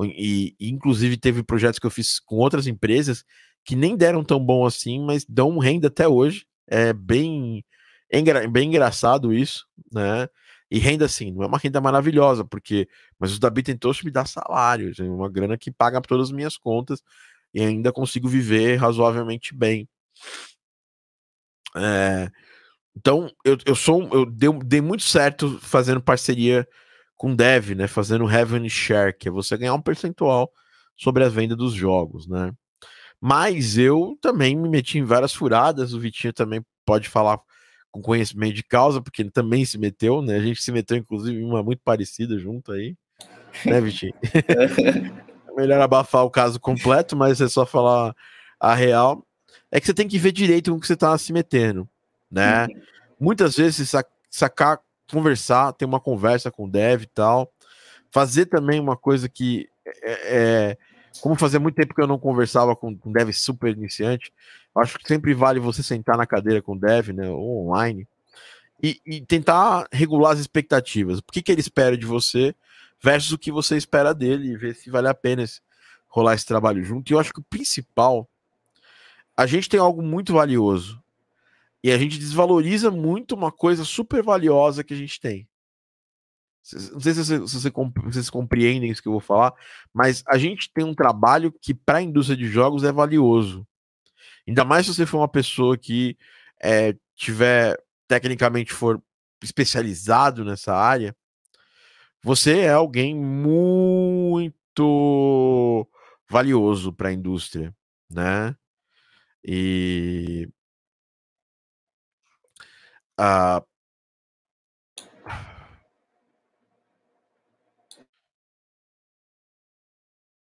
E, e, inclusive teve projetos que eu fiz com outras empresas que nem deram tão bom assim, mas dão renda até hoje. É bem, é bem engraçado isso, né? E renda assim, não é uma renda maravilhosa, porque mas os da Bit Toast me dá salário, é uma grana que paga todas as minhas contas e ainda consigo viver razoavelmente bem. É, então, eu, eu sou eu dei, dei muito certo fazendo parceria com dev, né? Fazendo revenue share, que é você ganhar um percentual sobre a venda dos jogos, né? Mas eu também me meti em várias furadas, o Vitinho também pode falar com conhecimento de causa, porque ele também se meteu, né? A gente se meteu, inclusive, em uma muito parecida junto aí, né, Vitinho? <laughs> melhor abafar o caso completo, mas é só falar a real. É que você tem que ver direito com o que você tá se metendo, né? Uhum. Muitas vezes sacar conversar, ter uma conversa com o dev e tal. Fazer também uma coisa que é, é como fazia muito tempo que eu não conversava com, com dev super iniciante, acho que sempre vale você sentar na cadeira com o dev, né, ou online, e, e tentar regular as expectativas. O que, que ele espera de você versus o que você espera dele e ver se vale a pena rolar esse trabalho junto. E eu acho que o principal, a gente tem algo muito valioso, e a gente desvaloriza muito uma coisa super valiosa que a gente tem. Não sei se, você, se você, vocês compreendem isso que eu vou falar, mas a gente tem um trabalho que, para a indústria de jogos, é valioso. Ainda mais se você for uma pessoa que é, tiver, tecnicamente, for especializado nessa área, você é alguém muito valioso para a indústria, né? E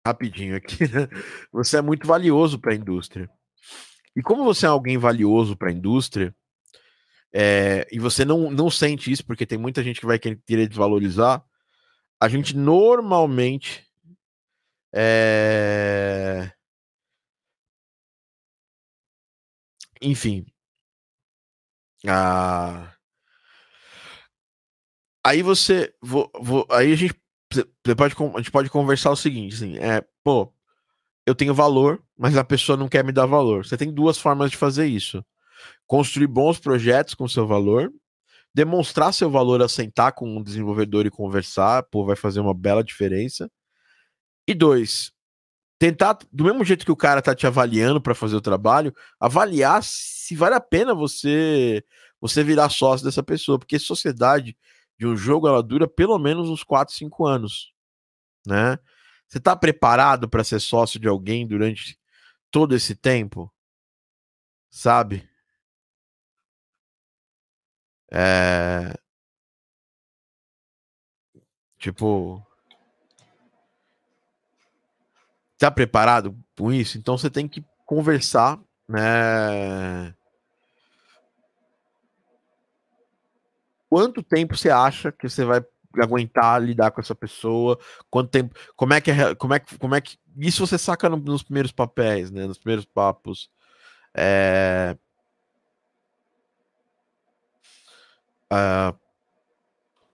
rapidinho aqui, né? Você é muito valioso para a indústria. E como você é alguém valioso para a indústria, é, e você não, não sente isso, porque tem muita gente que vai querer desvalorizar, a gente normalmente é... enfim, ah. Aí você. Vou, vou, aí a gente, pode, a gente pode conversar o seguinte: assim, é, pô, eu tenho valor, mas a pessoa não quer me dar valor. Você tem duas formas de fazer isso: construir bons projetos com seu valor, demonstrar seu valor a sentar com um desenvolvedor e conversar, pô, vai fazer uma bela diferença. E dois, tentar, do mesmo jeito que o cara tá te avaliando para fazer o trabalho, avaliar se vale a pena você você virar sócio dessa pessoa, porque sociedade de um jogo ela dura pelo menos uns 4, 5 anos, né? Você tá preparado para ser sócio de alguém durante todo esse tempo? Sabe? É... Tipo, Tá preparado com isso? Então você tem que conversar, né? Quanto tempo você acha que você vai aguentar lidar com essa pessoa? Quanto tempo? Como é que é, como é que como é que isso você saca no, nos primeiros papéis, né? Nos primeiros papos. É... Uh...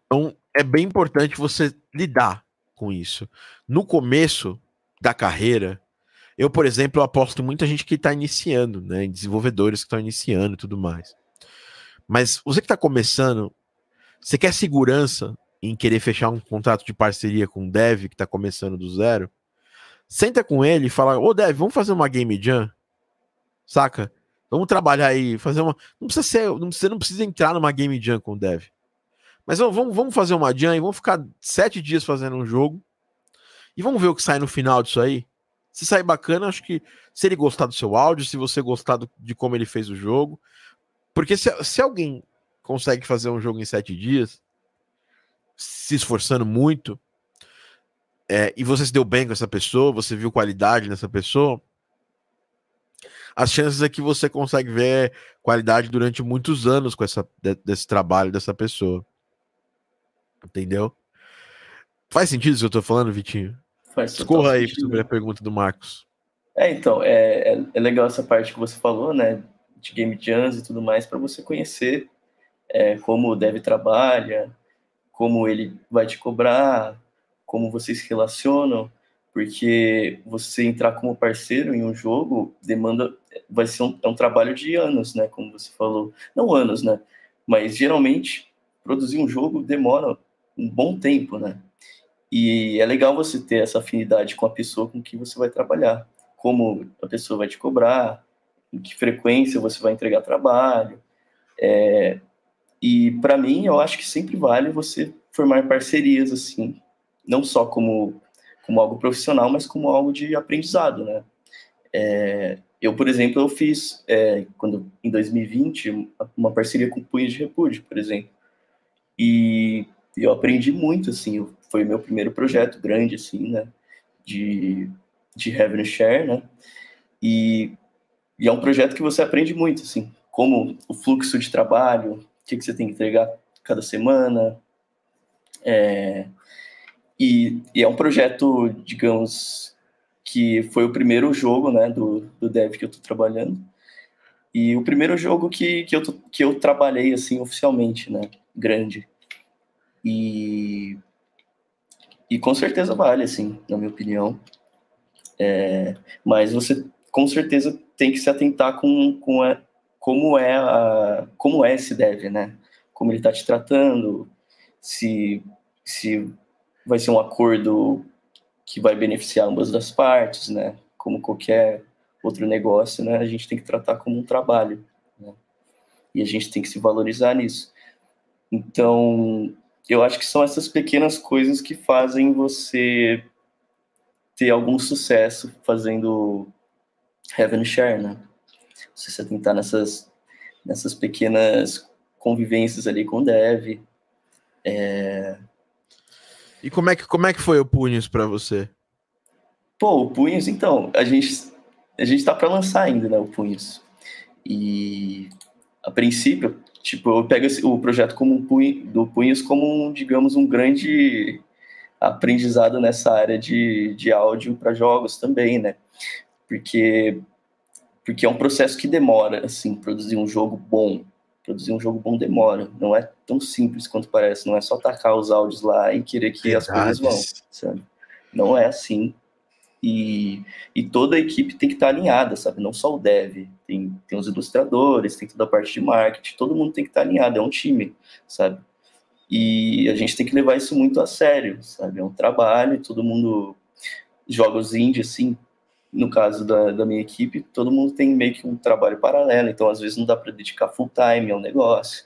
Então é bem importante você lidar com isso. No começo, da carreira, eu, por exemplo, aposto muita gente que está iniciando, né? Desenvolvedores que estão iniciando e tudo mais. Mas você que está começando, você quer segurança em querer fechar um contrato de parceria com um dev que está começando do zero? Senta com ele e fala: Ô dev, vamos fazer uma game jam? Saca? Vamos trabalhar aí, fazer uma. Não precisa ser. Não, você não precisa entrar numa game jam com o dev. Mas vamos, vamos fazer uma jam e vamos ficar sete dias fazendo um jogo E vamos ver o que sai no final disso aí. Se sair bacana, acho que se ele gostar do seu áudio, se você gostar do, de como ele fez o jogo. Porque se, se alguém consegue fazer um jogo em sete dias, se esforçando muito, é, e você se deu bem com essa pessoa, você viu qualidade nessa pessoa, as chances é que você consegue ver qualidade durante muitos anos com essa, desse trabalho dessa pessoa. Entendeu? Faz sentido isso que eu tô falando, Vitinho? Faz Escorra aí sobre a pergunta do Marcos. É, então, é, é, é, legal essa parte que você falou, né? De game jams e tudo mais, para você conhecer é, como o dev trabalha, como ele vai te cobrar, como vocês se relacionam, porque você entrar como parceiro em um jogo demanda, vai ser um, é um trabalho de anos, né? Como você falou. Não anos, né? Mas geralmente produzir um jogo demora um bom tempo, né? E é legal você ter essa afinidade com a pessoa com que você vai trabalhar, como a pessoa vai te cobrar, em que frequência você vai entregar trabalho. É, e para mim, eu acho que sempre vale você formar parcerias assim, não só como como algo profissional, mas como algo de aprendizado, né? É, eu, por exemplo, eu fiz é, quando em 2020 uma parceria com o Punho de Repúdio, por exemplo, e eu aprendi muito, assim, foi meu primeiro projeto grande, assim, né, de, de revenue share, né, e, e é um projeto que você aprende muito, assim, como o fluxo de trabalho, o que, que você tem que entregar cada semana, é, e, e, é um projeto, digamos, que foi o primeiro jogo, né, do, do dev que eu estou trabalhando, e o primeiro jogo que, que, eu, que eu trabalhei, assim, oficialmente, né, grande. E, e com certeza vale, assim, na minha opinião. É, mas você com certeza tem que se atentar com, com a, como é a, como é esse dev, né? Como ele está te tratando, se se vai ser um acordo que vai beneficiar ambas das partes, né? Como qualquer outro negócio, né? A gente tem que tratar como um trabalho, né? E a gente tem que se valorizar nisso. Então, eu acho que são essas pequenas coisas que fazem você ter algum sucesso fazendo revenue share, né? Você se atentar nessas, nessas pequenas convivências ali com o dev. É... E como é, que, como é que foi o Punhos para você? Pô, o Punhos, então, a gente a gente tá para lançar ainda, né, o Punhos. E a princípio, Tipo, eu pego esse, o projeto como um punho, do Punhos como, um, digamos, um grande aprendizado nessa área de, de áudio para jogos também, né? Porque, porque é um processo que demora, assim, produzir um jogo bom. Produzir um jogo bom demora. Não é tão simples quanto parece. Não é só tacar os áudios lá e querer que Verdade. as coisas vão, sabe? Não é assim. E, e toda a equipe tem que estar alinhada, sabe? Não só o dev, tem, tem os ilustradores, tem toda a parte de marketing, todo mundo tem que estar alinhado, é um time, sabe? E a gente tem que levar isso muito a sério, sabe? É um trabalho, todo mundo joga os indie, assim, no caso da, da minha equipe, todo mundo tem meio que um trabalho paralelo, então às vezes não dá para dedicar full time ao negócio.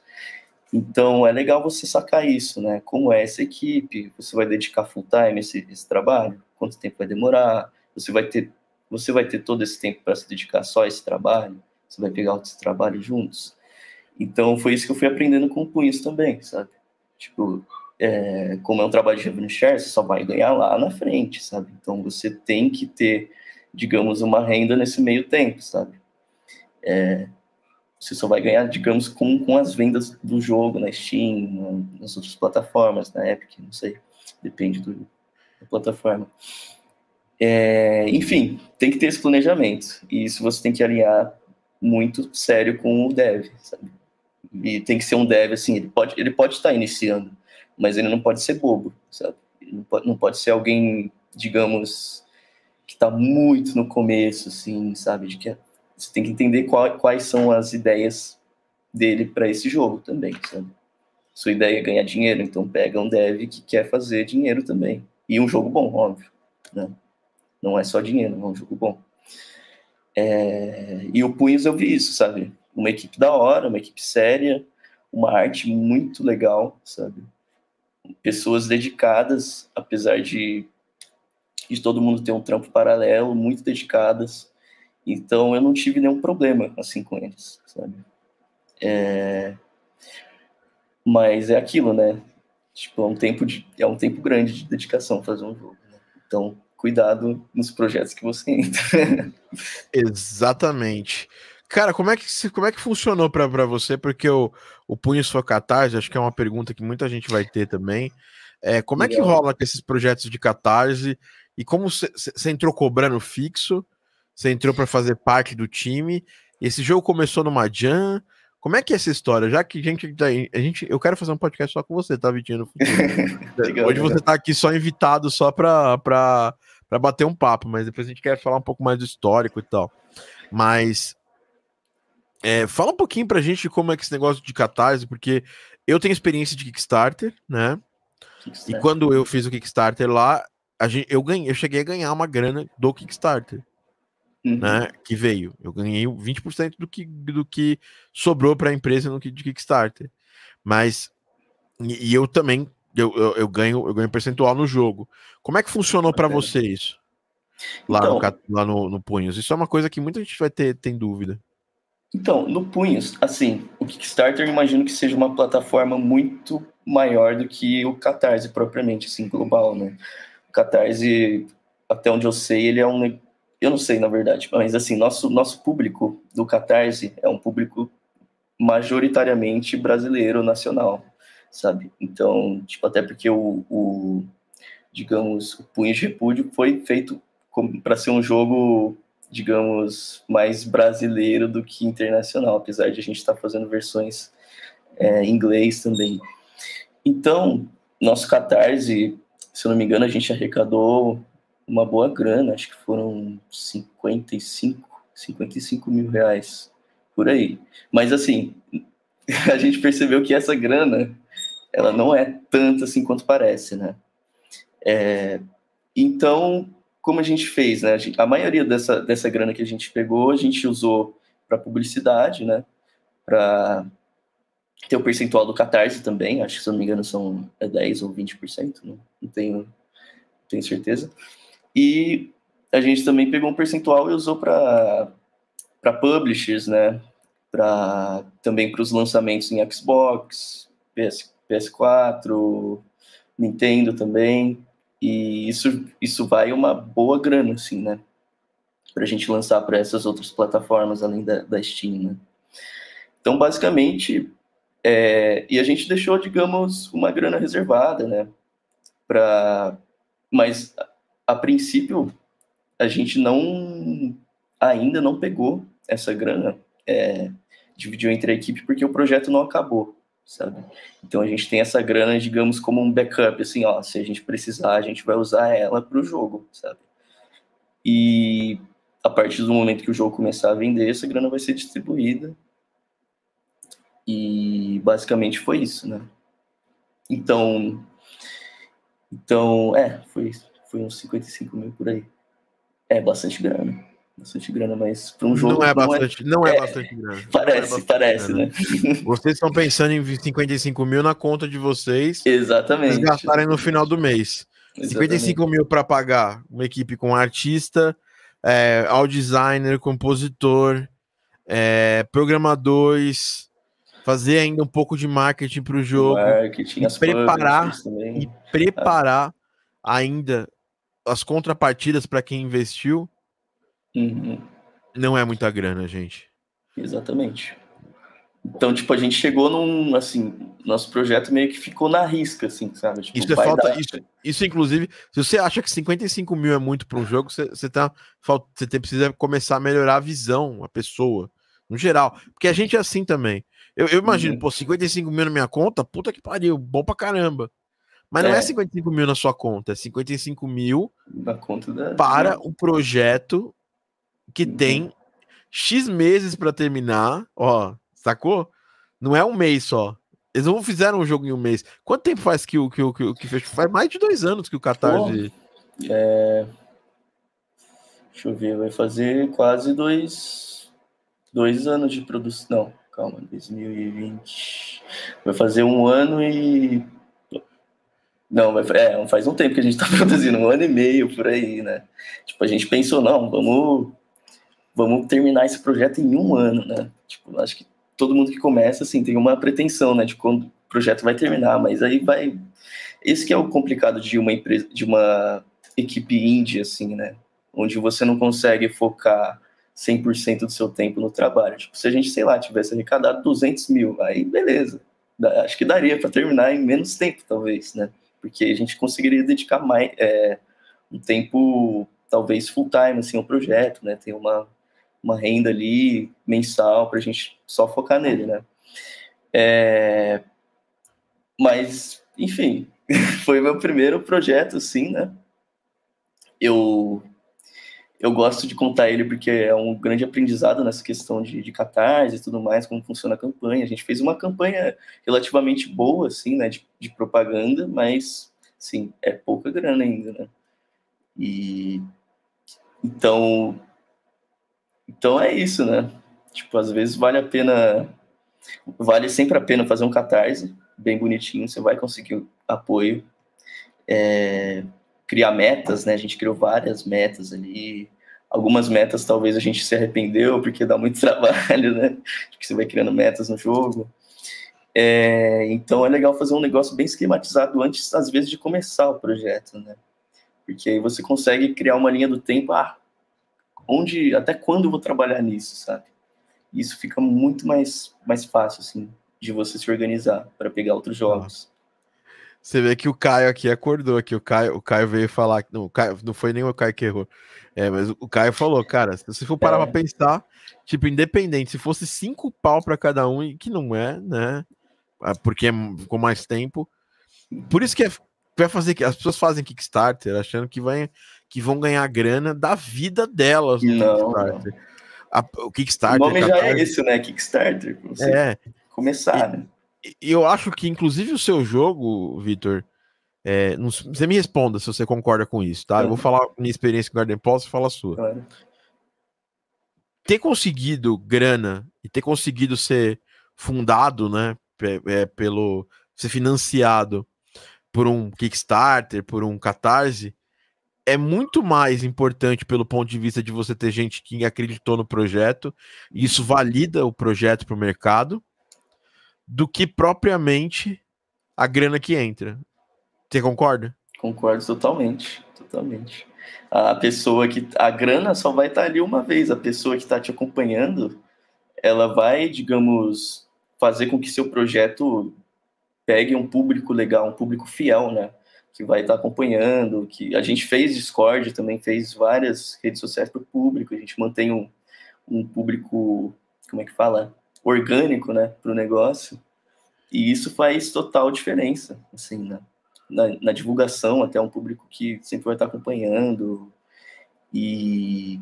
Então é legal você sacar isso, né? Como é essa equipe? Você vai dedicar full time esse, esse trabalho? quanto tempo vai demorar, você vai ter, você vai ter todo esse tempo para se dedicar só a esse trabalho, você vai pegar outros trabalhos juntos. Então foi isso que eu fui aprendendo com o Punhos também, sabe? Tipo, é, como é um trabalho de revenue share, você só vai ganhar lá na frente, sabe? Então você tem que ter, digamos, uma renda nesse meio tempo, sabe? É, você só vai ganhar, digamos, com, com as vendas do jogo na Steam, nas outras plataformas, na Epic, não sei, depende do, da plataforma. É, enfim, tem que ter esse planejamento. E isso você tem que alinhar muito sério com o dev, sabe? E tem que ser um dev, assim, ele pode, ele pode estar iniciando, mas ele não pode ser bobo, sabe? Não pode, não pode ser alguém, digamos, que está muito no começo, assim, sabe? De que você tem que entender qual, quais são as ideias dele para esse jogo também, sabe? Sua ideia é ganhar dinheiro, então pega um dev que quer fazer dinheiro também. E um jogo bom, óbvio. Né? Não é só dinheiro, é um jogo bom. É... E o Punhos eu vi isso, sabe? Uma equipe da hora, uma equipe séria, uma arte muito legal, sabe? Pessoas dedicadas, apesar de de todo mundo ter um trampo paralelo, muito dedicadas. Então eu não tive nenhum problema assim com eles, sabe? É... Mas é aquilo, né? Tipo, é um tempo de é um tempo grande de dedicação fazer um jogo. Né? Então cuidado nos projetos que você entra. <laughs> Exatamente. Cara, como é que, como é que funcionou para você? Porque o, o Punho Sua Catarse, acho que é uma pergunta que muita gente vai ter também. É, como é que rola com esses projetos de Catarse? E como você entrou cobrando fixo? Você entrou para fazer parte do time? Esse jogo começou numa jam? Como é que é essa história? Já que a gente, tá a gente eu quero fazer um podcast só com você, tá, Vitinho? Legal, <laughs> Hoje você tá aqui só invitado só para bater um papo, mas depois a gente quer falar um pouco mais do histórico e tal. Mas é, fala um pouquinho pra gente de como é que esse negócio de catarse, porque eu tenho experiência de Kickstarter, né? Kickstarter. E quando eu fiz o Kickstarter lá, a gente, eu ganhei, eu cheguei a ganhar uma grana do Kickstarter. Uhum. Né, que veio. Eu ganhei 20% do que, do que sobrou para a empresa no de Kickstarter. Mas e, e eu também eu, eu, eu, ganho eu ganho percentual no jogo. Como é que funcionou para você isso? Lá, então, no, lá no, no Punhos. Isso é uma coisa que muita gente vai ter tem dúvida. Então, no Punhos, assim, o Kickstarter eu imagino que seja uma plataforma muito maior do que o Catarse propriamente, assim, global, né? Catarse, até onde eu sei, ele é um... Eu não sei, na verdade, mas assim, nosso, nosso público do Catarse é um público majoritariamente brasileiro, nacional sabe? Então, tipo, até porque o, o digamos, o Punho de Repúdio foi feito para ser um jogo, digamos, mais brasileiro do que internacional, apesar de a gente estar tá fazendo versões é, em inglês também. Então, nosso Catarse, se eu não me engano, a gente arrecadou uma boa grana, acho que foram 55, 55 mil reais, por aí. Mas assim, <laughs> a gente percebeu que essa grana ela não é tanta assim quanto parece, né? É, então, como a gente fez, né? A, maioria dessa, dessa grana que a gente pegou, a gente usou para publicidade, né? Para ter o percentual do Catarse também, acho que se eu não me engano são é 10 ou 20%, não, não tenho, tenho certeza. E a gente também pegou um percentual e usou para publishers, né? Para também para os lançamentos em Xbox, PS, PS4, Nintendo também. E isso, isso vai uma boa grana, assim, né? Para a gente lançar para essas outras plataformas além da, da Steam, né? Então, basicamente, é, e a gente deixou, digamos, uma grana reservada, né? Pra, mas, a, princípio, a gente não ainda não pegou essa grana, é, dividiu entre a equipe porque o projeto não acabou sabe? Então a gente tem essa grana, digamos, como um backup, assim, ó, se a gente precisar, a gente vai usar ela para o jogo, sabe? E a partir do momento que o jogo começar a vender, essa grana vai ser distribuída. E basicamente foi isso, né? Então, então, é, foi, foi uns 55 mil por aí. É bastante grana bastante grana, mas para um jogo. Não é bastante, não é, não é bastante grana. Parece, é bastante parece, grana. né? <laughs> Vocês estão pensando em 55 mil na conta de vocês. Exatamente. Vocês gastarem no final do mês. Exatamente. 55 mil para pagar uma equipe com artista, é, audio designer, compositor, é, programadores, fazer ainda um pouco de marketing para o jogo. Marketing, e preparar, e preparar ah. ainda as contrapartidas para quem investiu Uhum. Não é muita grana, gente. Exatamente. Então, tipo, a gente chegou num, assim, nosso projeto meio que ficou na risca, assim, sabe? Tipo, isso é falta, isso, isso, inclusive, se você acha que 55 mil é muito para um jogo, você, você, tá, você precisa começar a melhorar a visão, a pessoa, no geral. Porque a gente é assim também. Eu, eu imagino, uhum. pô, 55 mil na minha conta, puta que pariu, bom pra caramba. Mas é. não é 55 mil na sua conta, é 55 mil conta da... para o projeto que uhum. tem X meses para terminar, ó, sacou? Não é um mês só. Eles não fizeram um jogo em um mês. Quanto tempo faz que o que, o, que, o, que fechou? Faz mais de dois anos que o Catarse. é... Deixa eu ver, vai fazer quase dois, dois anos de produção. Não, calma, 2020. Vai fazer um ano e. Não, é, faz um tempo que a gente está <laughs> produzindo, um ano e meio por aí, né? Tipo, a gente pensou, não, vamos, vamos terminar esse projeto em um ano, né? Tipo, acho que todo mundo que começa, assim, tem uma pretensão, né, de quando o projeto vai terminar, mas aí vai... Esse que é o complicado de uma empresa, de uma equipe indie, assim, né? Onde você não consegue focar 100% do seu tempo no trabalho. Tipo, se a gente, sei lá, tivesse arrecadado 200 mil, aí beleza. Acho que daria para terminar em menos tempo, talvez, né? Porque a gente conseguiria dedicar mais é, um tempo, talvez full time, assim, ao projeto, né? Ter uma, uma renda ali mensal para a gente só focar nele, né? É, mas, enfim, <laughs> foi meu primeiro projeto, assim, né? Eu eu gosto de contar ele porque é um grande aprendizado nessa questão de, de catarse e tudo mais, como funciona a campanha. A gente fez uma campanha relativamente boa, assim, né, de, de propaganda, mas, sim, é pouca grana ainda, né? E então, então é isso, né? Tipo, às vezes vale a pena, vale sempre a pena fazer um catarse bem bonitinho, você vai conseguir apoio. É, criar metas, né? A gente criou várias metas ali. Algumas metas talvez a gente se arrependeu porque dá muito <laughs> trabalho, né? Que você vai criando metas no jogo. É, então é legal fazer um negócio bem esquematizado antes, às vezes, de começar o projeto, né? Porque aí você consegue criar uma linha do tempo, ah, onde, até quando eu vou trabalhar nisso, sabe? Isso fica muito mais, mais fácil, assim, de você se organizar para pegar outros jogos. Você vê que o Caio aqui acordou, que o Caio, o Caio veio falar, não, o Caio, não foi nem o Caio que errou, é, mas o Caio falou, cara, se você for parar é. pra pensar, tipo, independente, se fosse cinco pau para cada um, que não é, né, ah, porque é com mais tempo, por isso que é, vai fazer que as pessoas fazem Kickstarter achando que, vai, que vão ganhar grana da vida delas no não, Kickstarter. Não. A, o Kickstarter. O nome já é esse, né? Kickstarter. É. Começar, e, né? Eu acho que, inclusive, o seu jogo, Vitor, é, não, você me responda se você concorda com isso, tá? Eu vou falar minha experiência com Garden Paul, você fala a sua. Claro. Ter conseguido grana e ter conseguido ser fundado, né, é, pelo ser financiado por um Kickstarter, por um Catarse, é muito mais importante pelo ponto de vista de você ter gente que acreditou no projeto, e isso valida o projeto para o mercado, do que propriamente a grana que entra. Você concorda? Concordo totalmente, totalmente. A pessoa que a grana só vai estar ali uma vez. A pessoa que está te acompanhando, ela vai, digamos, fazer com que seu projeto pegue um público legal, um público fiel, né? Que vai estar acompanhando. Que a gente fez Discord, também fez várias redes sociais para o público. A gente mantém um, um público, como é que fala? Orgânico, né, para o negócio. E isso faz total diferença, assim, né? na, na, divulgação, até um público que sempre vai estar acompanhando. E,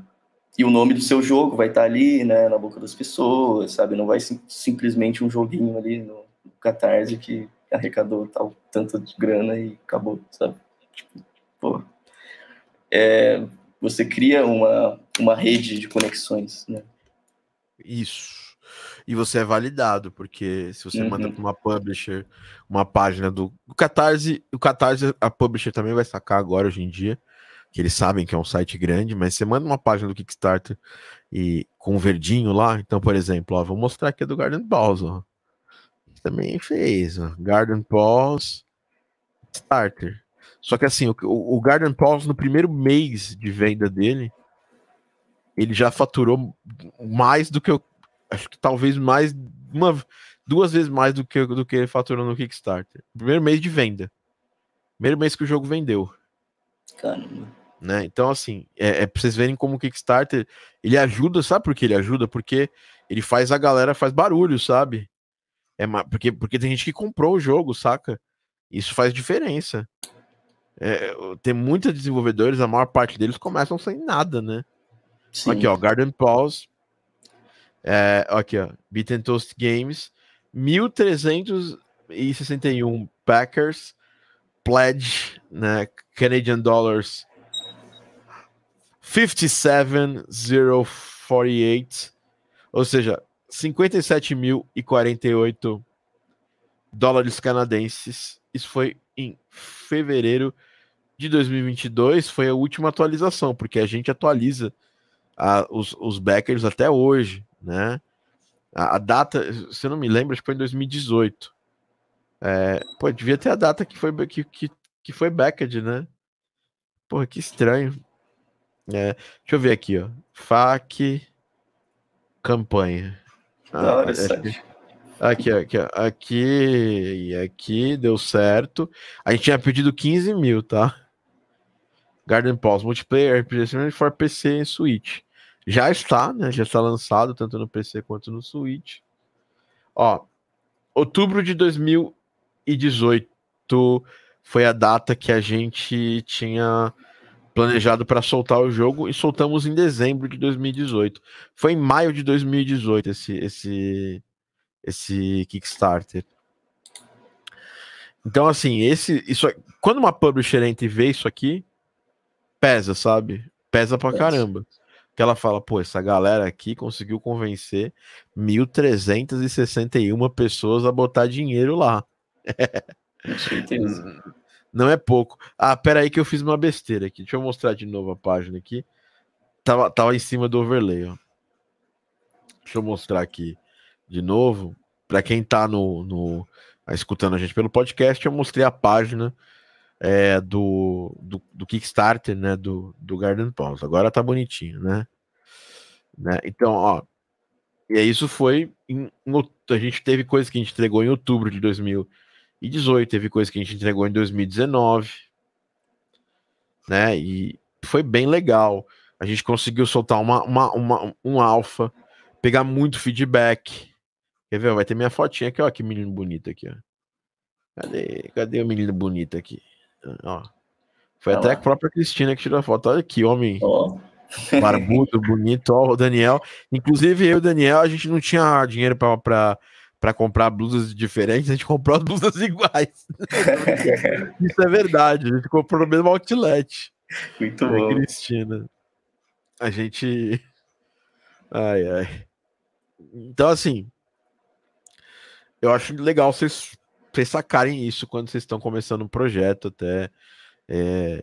e o nome do seu jogo vai estar ali, né, na boca das pessoas, sabe? Não vai sim, simplesmente um joguinho ali no, no Catarse que arrecadou tal tanto de grana e acabou, sabe? Tipo, pô, é, você cria uma, uma rede de conexões, né? Isso e você é validado, porque se você uhum. manda para uma publisher uma página do o Catarse, o Catarse, a publisher também vai sacar agora hoje em dia, que eles sabem que é um site grande, mas você manda uma página do Kickstarter e com um verdinho lá, então, por exemplo, ó, vou mostrar aqui a do Garden Balls, ó. Também fez, ó, Garden Balls Starter. Só que assim, o, o Garden Paws no primeiro mês de venda dele, ele já faturou mais do que eu acho que talvez mais uma duas vezes mais do que do que ele faturou no Kickstarter. Primeiro mês de venda. Primeiro mês que o jogo vendeu. Caramba. Né? Então, assim, é, é pra vocês verem como o Kickstarter ele ajuda, sabe por que ele ajuda? Porque ele faz a galera faz barulho, sabe? É porque, porque tem gente que comprou o jogo, saca? Isso faz diferença. É, tem muitos desenvolvedores, a maior parte deles começam sem nada, né? Sim. Aqui, ó, Garden Pause é, aqui, ó. Beat Toast Games. 1.361 Packers. Pledge, né? Canadian Dollars. 57,048. Ou seja, 57.048 dólares canadenses. Isso foi em fevereiro de 2022 foi a última atualização, porque a gente atualiza a, os, os backers até hoje, né? A, a, data, se eu não me lembro, acho que foi em 2018. É, pô, devia ter a data que foi, que, que, que foi backed, né? Porra, que estranho. É, deixa eu ver aqui, ó. FAQ campanha. Ah, aqui, aqui, aqui, aqui, e aqui deu certo. A gente tinha pedido 15 mil, tá? Garden Pulse Multiplayer RPG for PC e Switch. Já está, né? Já está lançado tanto no PC quanto no Switch. Ó, outubro de 2018 foi a data que a gente tinha planejado para soltar o jogo e soltamos em dezembro de 2018. Foi em maio de 2018 esse esse esse Kickstarter. Então assim, esse isso quando uma publisher entra e vê isso aqui, pesa, sabe? Pesa pra caramba. Que ela fala, pô, essa galera aqui conseguiu convencer 1.361 pessoas a botar dinheiro lá. Com certeza. Não é pouco. Ah, pera aí que eu fiz uma besteira aqui. Deixa eu mostrar de novo a página aqui. Tava, tava em cima do overlay, ó. Deixa eu mostrar aqui de novo. Para quem tá no, no, escutando a gente pelo podcast, eu mostrei a página é, do, do, do, Kickstarter, né? Do, do Garden Pause. Agora tá bonitinho, né? né? Então, ó. E isso foi. Em, em, a gente teve coisa que a gente entregou em outubro de 2000 e 18. Teve coisa que a gente entregou em 2019, né? E foi bem legal. A gente conseguiu soltar uma, uma, uma um alfa, pegar muito feedback. Quer ver? Vai ter minha fotinha aqui, ó, que menino bonito aqui, ó. Cadê, cadê o menino bonito aqui? Ó. Foi até a própria Cristina que tirou a foto. Olha que homem oh. <laughs> barbudo, bonito. Ó, o Daniel. Inclusive, eu e o Daniel, a gente não tinha dinheiro para para comprar blusas diferentes, a gente comprou blusas <laughs> iguais. Isso é verdade, a gente comprou no mesmo outlet. Muito bom. Cristina. A gente. <laughs> Ai, ai. Então, assim. Eu acho legal vocês sacarem isso quando vocês estão começando um projeto, até. É,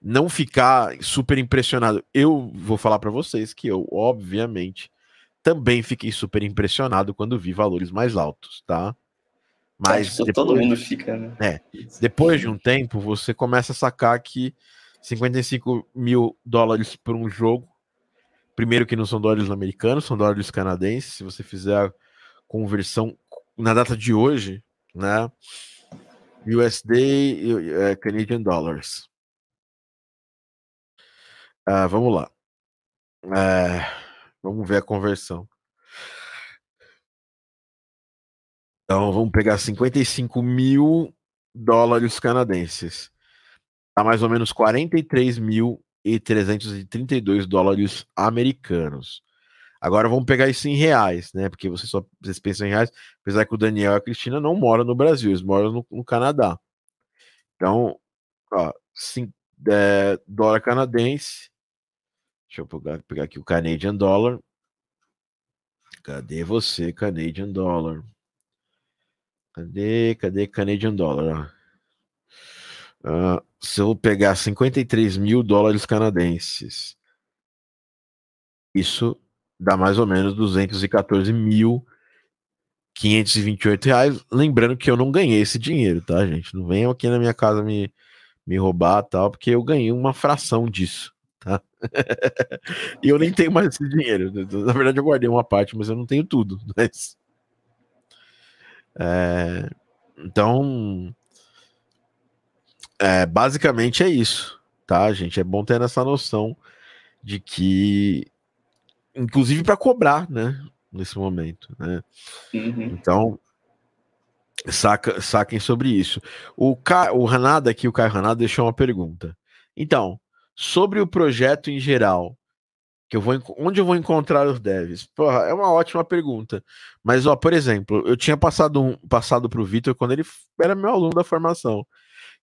não ficar super impressionado. Eu vou falar para vocês que eu, obviamente, também fiquei super impressionado quando vi valores mais altos, tá? Mas depois, todo mundo fica, né? É, depois de um tempo, você começa a sacar que 55 mil dólares por um jogo, primeiro que não são dólares americanos, são dólares canadenses. Se você fizer a conversão na data de hoje, né? USD, é, Canadian Dollars. Ah, vamos lá. É... Vamos ver a conversão. Então vamos pegar 55 mil dólares canadenses. Dá mais ou menos 43 mil e 332 dólares americanos. Agora vamos pegar isso em reais, né? Porque vocês só vocês pensam em reais, apesar que o Daniel e a Cristina não moram no Brasil, eles moram no, no Canadá. Então, ó, sim, é, dólar canadense Deixa eu pegar, pegar aqui o Canadian Dollar. Cadê você, Canadian Dollar? Cadê, cadê Canadian Dollar? Uh, se eu pegar 53 mil dólares canadenses, isso dá mais ou menos 214 mil 528 reais. Lembrando que eu não ganhei esse dinheiro, tá, gente? Não venham aqui na minha casa me, me roubar tal, porque eu ganhei uma fração disso tá? <laughs> e eu nem tenho mais esse dinheiro. Na verdade, eu guardei uma parte, mas eu não tenho tudo. <laughs> Mas... É... Então, é, basicamente é isso, tá, gente? É bom ter essa noção de que, inclusive para cobrar, né, nesse momento, né? Uhum. Então, saca, saquem sobre isso. O, Ca... o Ranada aqui, o Caio Ranada, deixou uma pergunta. Então, sobre o projeto em geral, que eu vou onde eu vou encontrar os devs? Porra, é uma ótima pergunta. Mas ó, por exemplo, eu tinha passado um, passado para o Vitor quando ele era meu aluno da formação,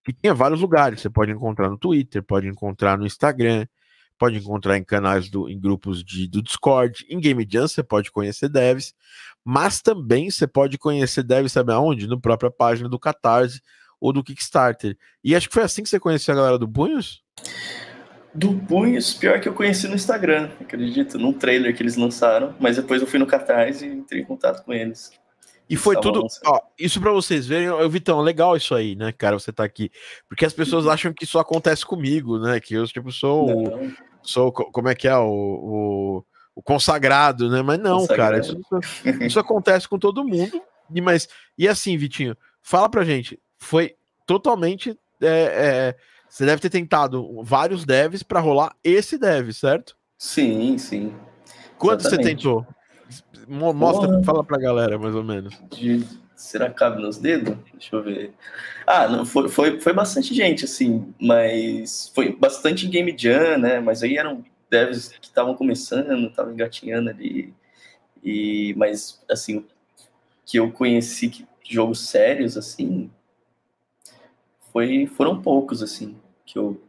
que tinha vários lugares. Você pode encontrar no Twitter, pode encontrar no Instagram, pode encontrar em canais do, em grupos de, do Discord, em Game Jam você pode conhecer devs, mas também você pode conhecer devs, sabe aonde? No própria página do Catarse, ou do Kickstarter. E acho que foi assim que você conheceu a galera do Punhos? Do Punhos, pior que eu conheci no Instagram, acredito, num trailer que eles lançaram, mas depois eu fui no Catarse e entrei em contato com eles. E foi tudo. Ó, isso para vocês verem, eu, Vitão, legal isso aí, né, cara? Você tá aqui. Porque as pessoas uhum. acham que isso acontece comigo, né? Que eu, tipo, sou. Não. Sou. Como é que é? O, o, o consagrado, né? Mas não, consagrado. cara. Isso, isso acontece com todo mundo. E, mas, e assim, Vitinho, fala pra gente. Foi totalmente. É, é, você deve ter tentado vários devs para rolar esse dev, certo? Sim, sim. Quanto você tentou? Mostra, Porra. fala pra galera, mais ou menos. De, será que cabe nos dedos? Deixa eu ver. Ah, não, foi, foi, foi bastante gente, assim, mas foi bastante Game Jam, né? Mas aí eram devs que estavam começando, estavam engatinhando ali. E, mas, assim, que eu conheci jogos sérios, assim, foi, foram poucos, assim, que, eu,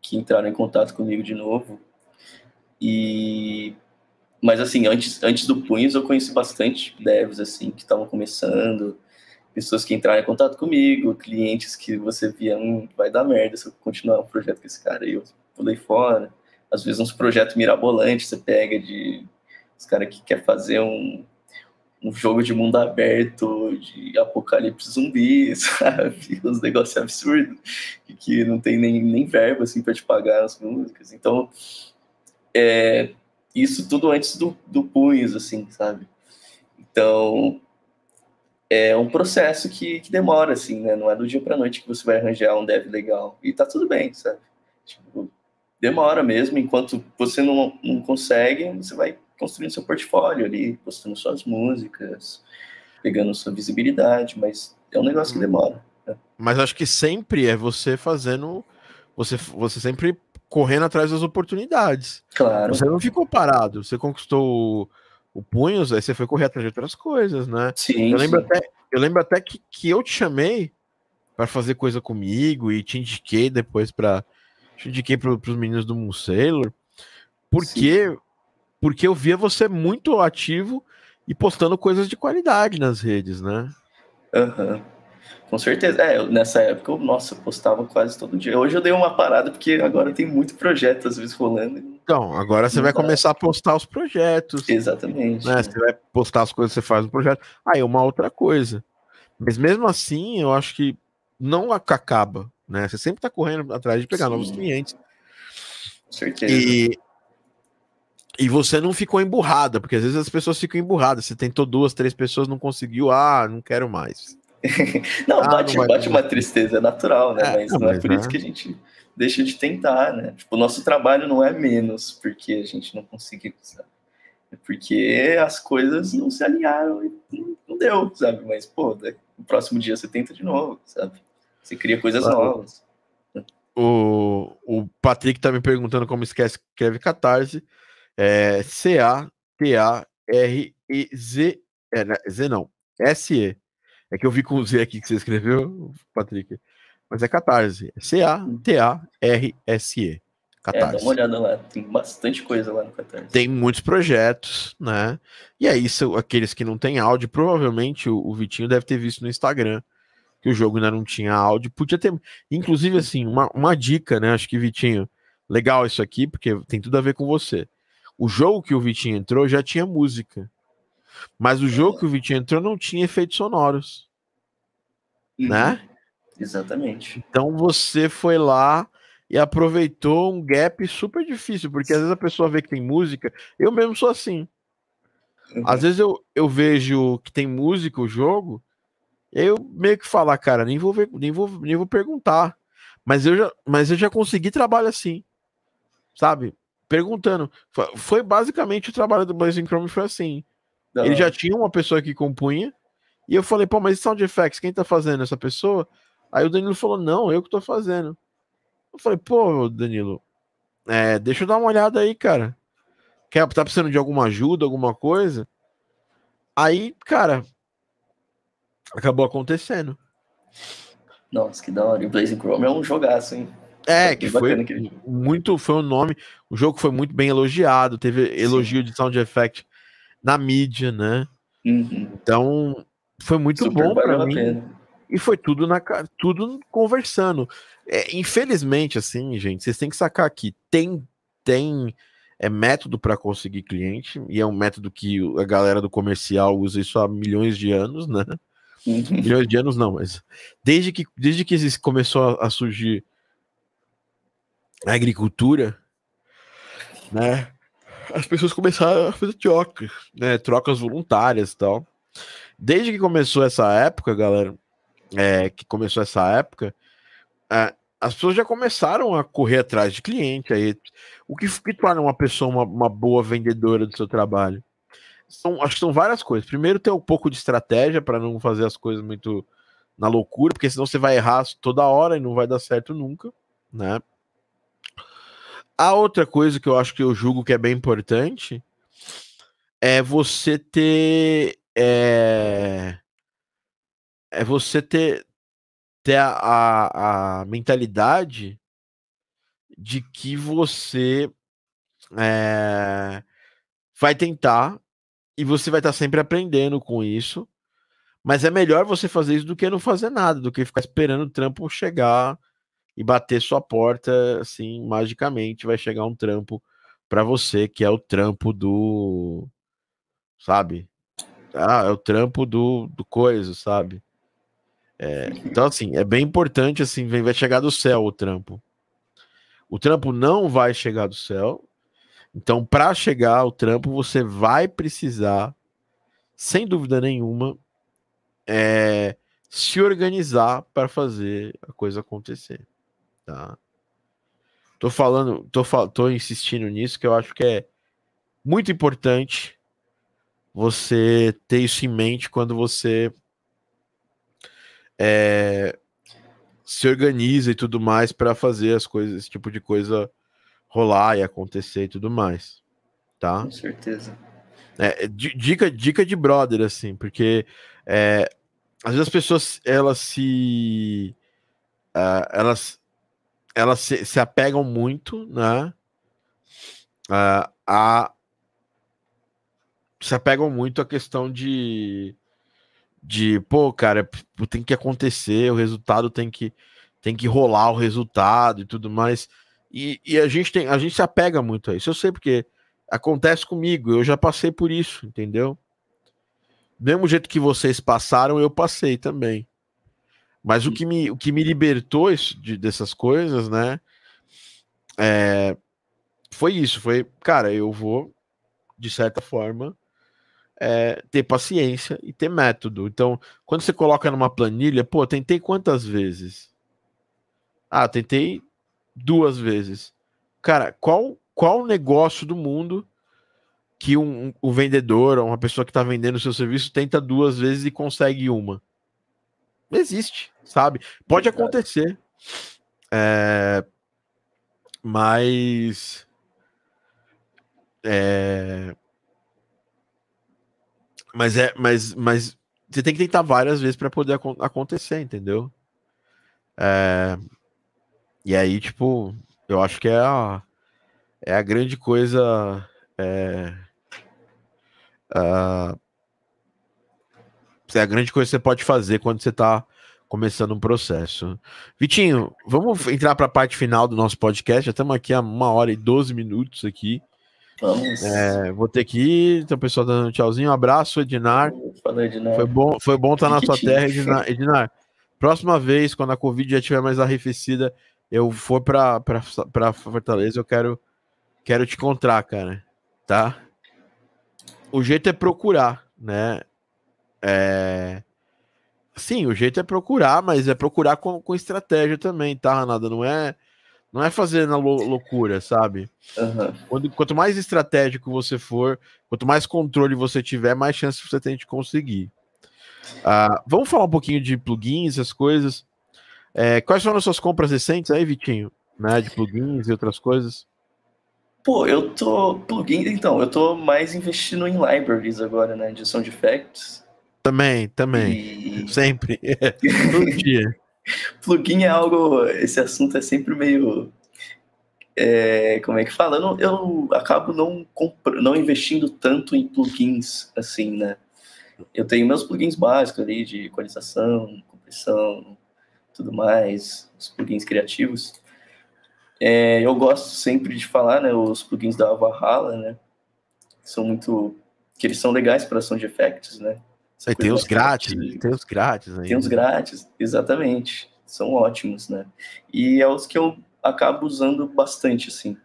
que entraram em contato comigo de novo. E mas assim, antes, antes do Punhos eu conheci bastante devs assim que estavam começando, pessoas que entraram em contato comigo, clientes que você via, hum, vai dar merda se eu continuar um projeto com esse cara aí, eu pulei fora. Às vezes uns projetos mirabolantes você pega de os caras que quer fazer um, um jogo de mundo aberto, de apocalipse zumbi, <laughs> sabe? Uns negócios absurdos, que não tem nem, nem verba assim para te pagar as músicas. Então, é, isso tudo antes do, do punhos, assim, sabe? Então, é um processo que, que demora, assim, né? Não é do dia para noite que você vai arranjar um dev legal. E tá tudo bem, sabe? Tipo, demora mesmo. Enquanto você não, não consegue, você vai construindo seu portfólio ali, postando suas músicas, pegando sua visibilidade, mas é um negócio que demora. Né? Mas acho que sempre é você fazendo. Você, você sempre correndo atrás das oportunidades. Claro. Você não ficou parado, você conquistou o, o Punhos, aí você foi correr atrás de outras coisas, né? Sim. Eu lembro sim. até, eu lembro até que, que eu te chamei para fazer coisa comigo e te indiquei depois para te indiquei para os meninos do Moon Sailor, porque sim. porque eu via você muito ativo e postando coisas de qualidade nas redes, né? Aham. Uhum. Com certeza. É, nessa época, eu, nossa, eu postava quase todo dia. Hoje eu dei uma parada, porque agora tem muito projeto, às vezes, rolando. Então, agora você vai começar a postar os projetos. Exatamente. Né? Você vai postar as coisas que você faz no projeto. Aí, uma outra coisa. Mas mesmo assim, eu acho que não acaba, né? Você sempre está correndo atrás de pegar Sim. novos clientes. Com certeza. E, e você não ficou emburrada, porque às vezes as pessoas ficam emburradas. Você tentou duas, três pessoas, não conseguiu, ah, não quero mais. <laughs> não, ah, bate, não bate uma tristeza natural, né? É, mas não, não é por isso que a gente deixa de tentar, né? Tipo, o nosso trabalho não é menos porque a gente não conseguiu, sabe? É porque as coisas não se alinharam e não deu, sabe? Mas, pô, no próximo dia você tenta de novo, sabe? Você cria coisas claro. novas. O, o Patrick tá me perguntando como esquece escreve Catarse. É C-A-T-A-R-E-Z. É, né, Z não. S-E. É que eu vi com o Z aqui que você escreveu, Patrick. Mas é Catarse. É C-A-T-A-R-S-E. Catarse. É, dá uma olhada lá. Tem bastante coisa lá no Catarse. Tem muitos projetos, né? E aí, aqueles que não têm áudio, provavelmente o, o Vitinho deve ter visto no Instagram que o jogo ainda não tinha áudio. Podia ter. Inclusive, assim, uma, uma dica, né? Acho que, Vitinho, legal isso aqui, porque tem tudo a ver com você. O jogo que o Vitinho entrou já tinha música. Mas o jogo que o Vitinho entrou não tinha efeitos sonoros. Uhum. Né? Exatamente. Então você foi lá e aproveitou um gap super difícil, porque às vezes a pessoa vê que tem música. Eu mesmo sou assim. Uhum. Às vezes eu, eu vejo que tem música o jogo, eu meio que falar, cara, nem vou ver, nem vou, nem vou perguntar. Mas eu já, mas eu já consegui trabalho assim. Sabe? Perguntando. Foi basicamente o trabalho do Blazing Chrome foi assim. Não. Ele já tinha uma pessoa que compunha. E eu falei, pô, mas sound effects, quem tá fazendo essa pessoa? Aí o Danilo falou, não, eu que tô fazendo. Eu falei, pô, Danilo, é, deixa eu dar uma olhada aí, cara. Quer, tá precisando de alguma ajuda, alguma coisa? Aí, cara, acabou acontecendo. Nossa, que da hora. E o Blazing Chrome é um jogaço, hein? É, que foi muito, foi o um nome. O jogo foi muito bem elogiado, teve elogio Sim. de sound effect na mídia, né? Uhum. Então, foi muito Super bom para mim. Pena. E foi tudo na tudo conversando. É, infelizmente, assim, gente, vocês têm que sacar aqui. Tem, tem é método para conseguir cliente, e é um método que a galera do comercial usa isso há milhões de anos, né? Uhum. milhões de anos não, mas desde que, desde que começou a surgir a agricultura, né? As pessoas começaram a fazer trocas, né? Trocas voluntárias e tal. Desde que começou essa época, galera, é, que começou essa época, é, as pessoas já começaram a correr atrás de cliente. Aí, o que, que torna uma pessoa uma, uma, boa vendedora do seu trabalho? São, acho que são várias coisas. Primeiro, ter um pouco de estratégia para não fazer as coisas muito na loucura, porque senão você vai errar toda hora e não vai dar certo nunca, né? A outra coisa que eu acho que eu julgo que é bem importante é você ter é, é você ter, ter a, a, a mentalidade de que você é, vai tentar e você vai estar sempre aprendendo com isso. Mas é melhor você fazer isso do que não fazer nada, do que ficar esperando o trampo chegar e bater sua porta assim, magicamente vai chegar um trampo para você, que é o trampo do sabe? Ah, é o trampo do, do coisa, sabe? É, então, assim, é bem importante, assim, vai chegar do céu o trampo. O trampo não vai chegar do céu. Então, para chegar ao trampo, você vai precisar, sem dúvida nenhuma, é, se organizar para fazer a coisa acontecer. Tá? Tô falando, tô, tô insistindo nisso, que eu acho que é muito importante você ter isso em mente quando você é, se organiza e tudo mais para fazer as coisas, esse tipo de coisa rolar e acontecer e tudo mais, tá? Com certeza. É, dica, dica de brother, assim, porque é, às vezes as pessoas elas se uh, elas elas se, se, apegam muito, né? Uh, a se apegam muito à questão de de, pô, cara, tem que acontecer, o resultado tem que tem que rolar o resultado e tudo mais. E, e a gente tem, a gente se apega muito a isso. Eu sei porque acontece comigo, eu já passei por isso, entendeu? Do mesmo jeito que vocês passaram, eu passei também. Mas o que me, o que me libertou isso, de, dessas coisas, né? É, foi isso, foi, cara, eu vou, de certa forma, é, ter paciência e ter método. Então, quando você coloca numa planilha, pô, tentei quantas vezes? Ah, tentei duas vezes. Cara, qual qual negócio do mundo que um, um vendedor ou uma pessoa que está vendendo o seu serviço tenta duas vezes e consegue uma? Existe, sabe? Pode acontecer. É, mas é, mas é, mas, mas você tem que tentar várias vezes para poder ac acontecer, entendeu? É, e aí, tipo, eu acho que é a, é a grande coisa. É, a, é a grande coisa que você pode fazer quando você está começando um processo. Vitinho, vamos entrar para a parte final do nosso podcast. Já estamos aqui há uma hora e 12 minutos aqui. Vamos. É, vou ter que ir. Então, o pessoal dando um tchauzinho. Um abraço, Edinar. Falou, Edinar. Foi bom, foi bom estar na sua terra, Edinar. Edinar. Próxima vez, quando a Covid já estiver mais arrefecida, eu for para Fortaleza, eu quero, quero te encontrar, cara. Tá? O jeito é procurar, né? É... Sim, o jeito é procurar, mas é procurar com, com estratégia também, tá, Ranada? Não é não é fazer na loucura, sabe? Uhum. Quando, quanto mais estratégico você for, quanto mais controle você tiver, mais chance você tem de conseguir. Uh, vamos falar um pouquinho de plugins, essas coisas. É, quais foram as suas compras recentes aí, Vitinho? Né, de plugins e outras coisas? Pô, eu tô. Plugin, então, eu tô mais investindo em libraries agora, né? De sound effects. Também, também. E... Sempre. <laughs> Todo dia. plugin é algo. Esse assunto é sempre meio. É, como é que fala? Eu, não, eu acabo não, não investindo tanto em plugins assim, né? Eu tenho meus plugins básicos ali de equalização, compressão, tudo mais, os plugins criativos. É, eu gosto sempre de falar, né, os plugins da Valhalla, né, são muito, que eles são legais para sound effects, né. Essa tem os grátis, tem os grátis aí. Tem os grátis, exatamente, são ótimos, né. E é os que eu acabo usando bastante, assim,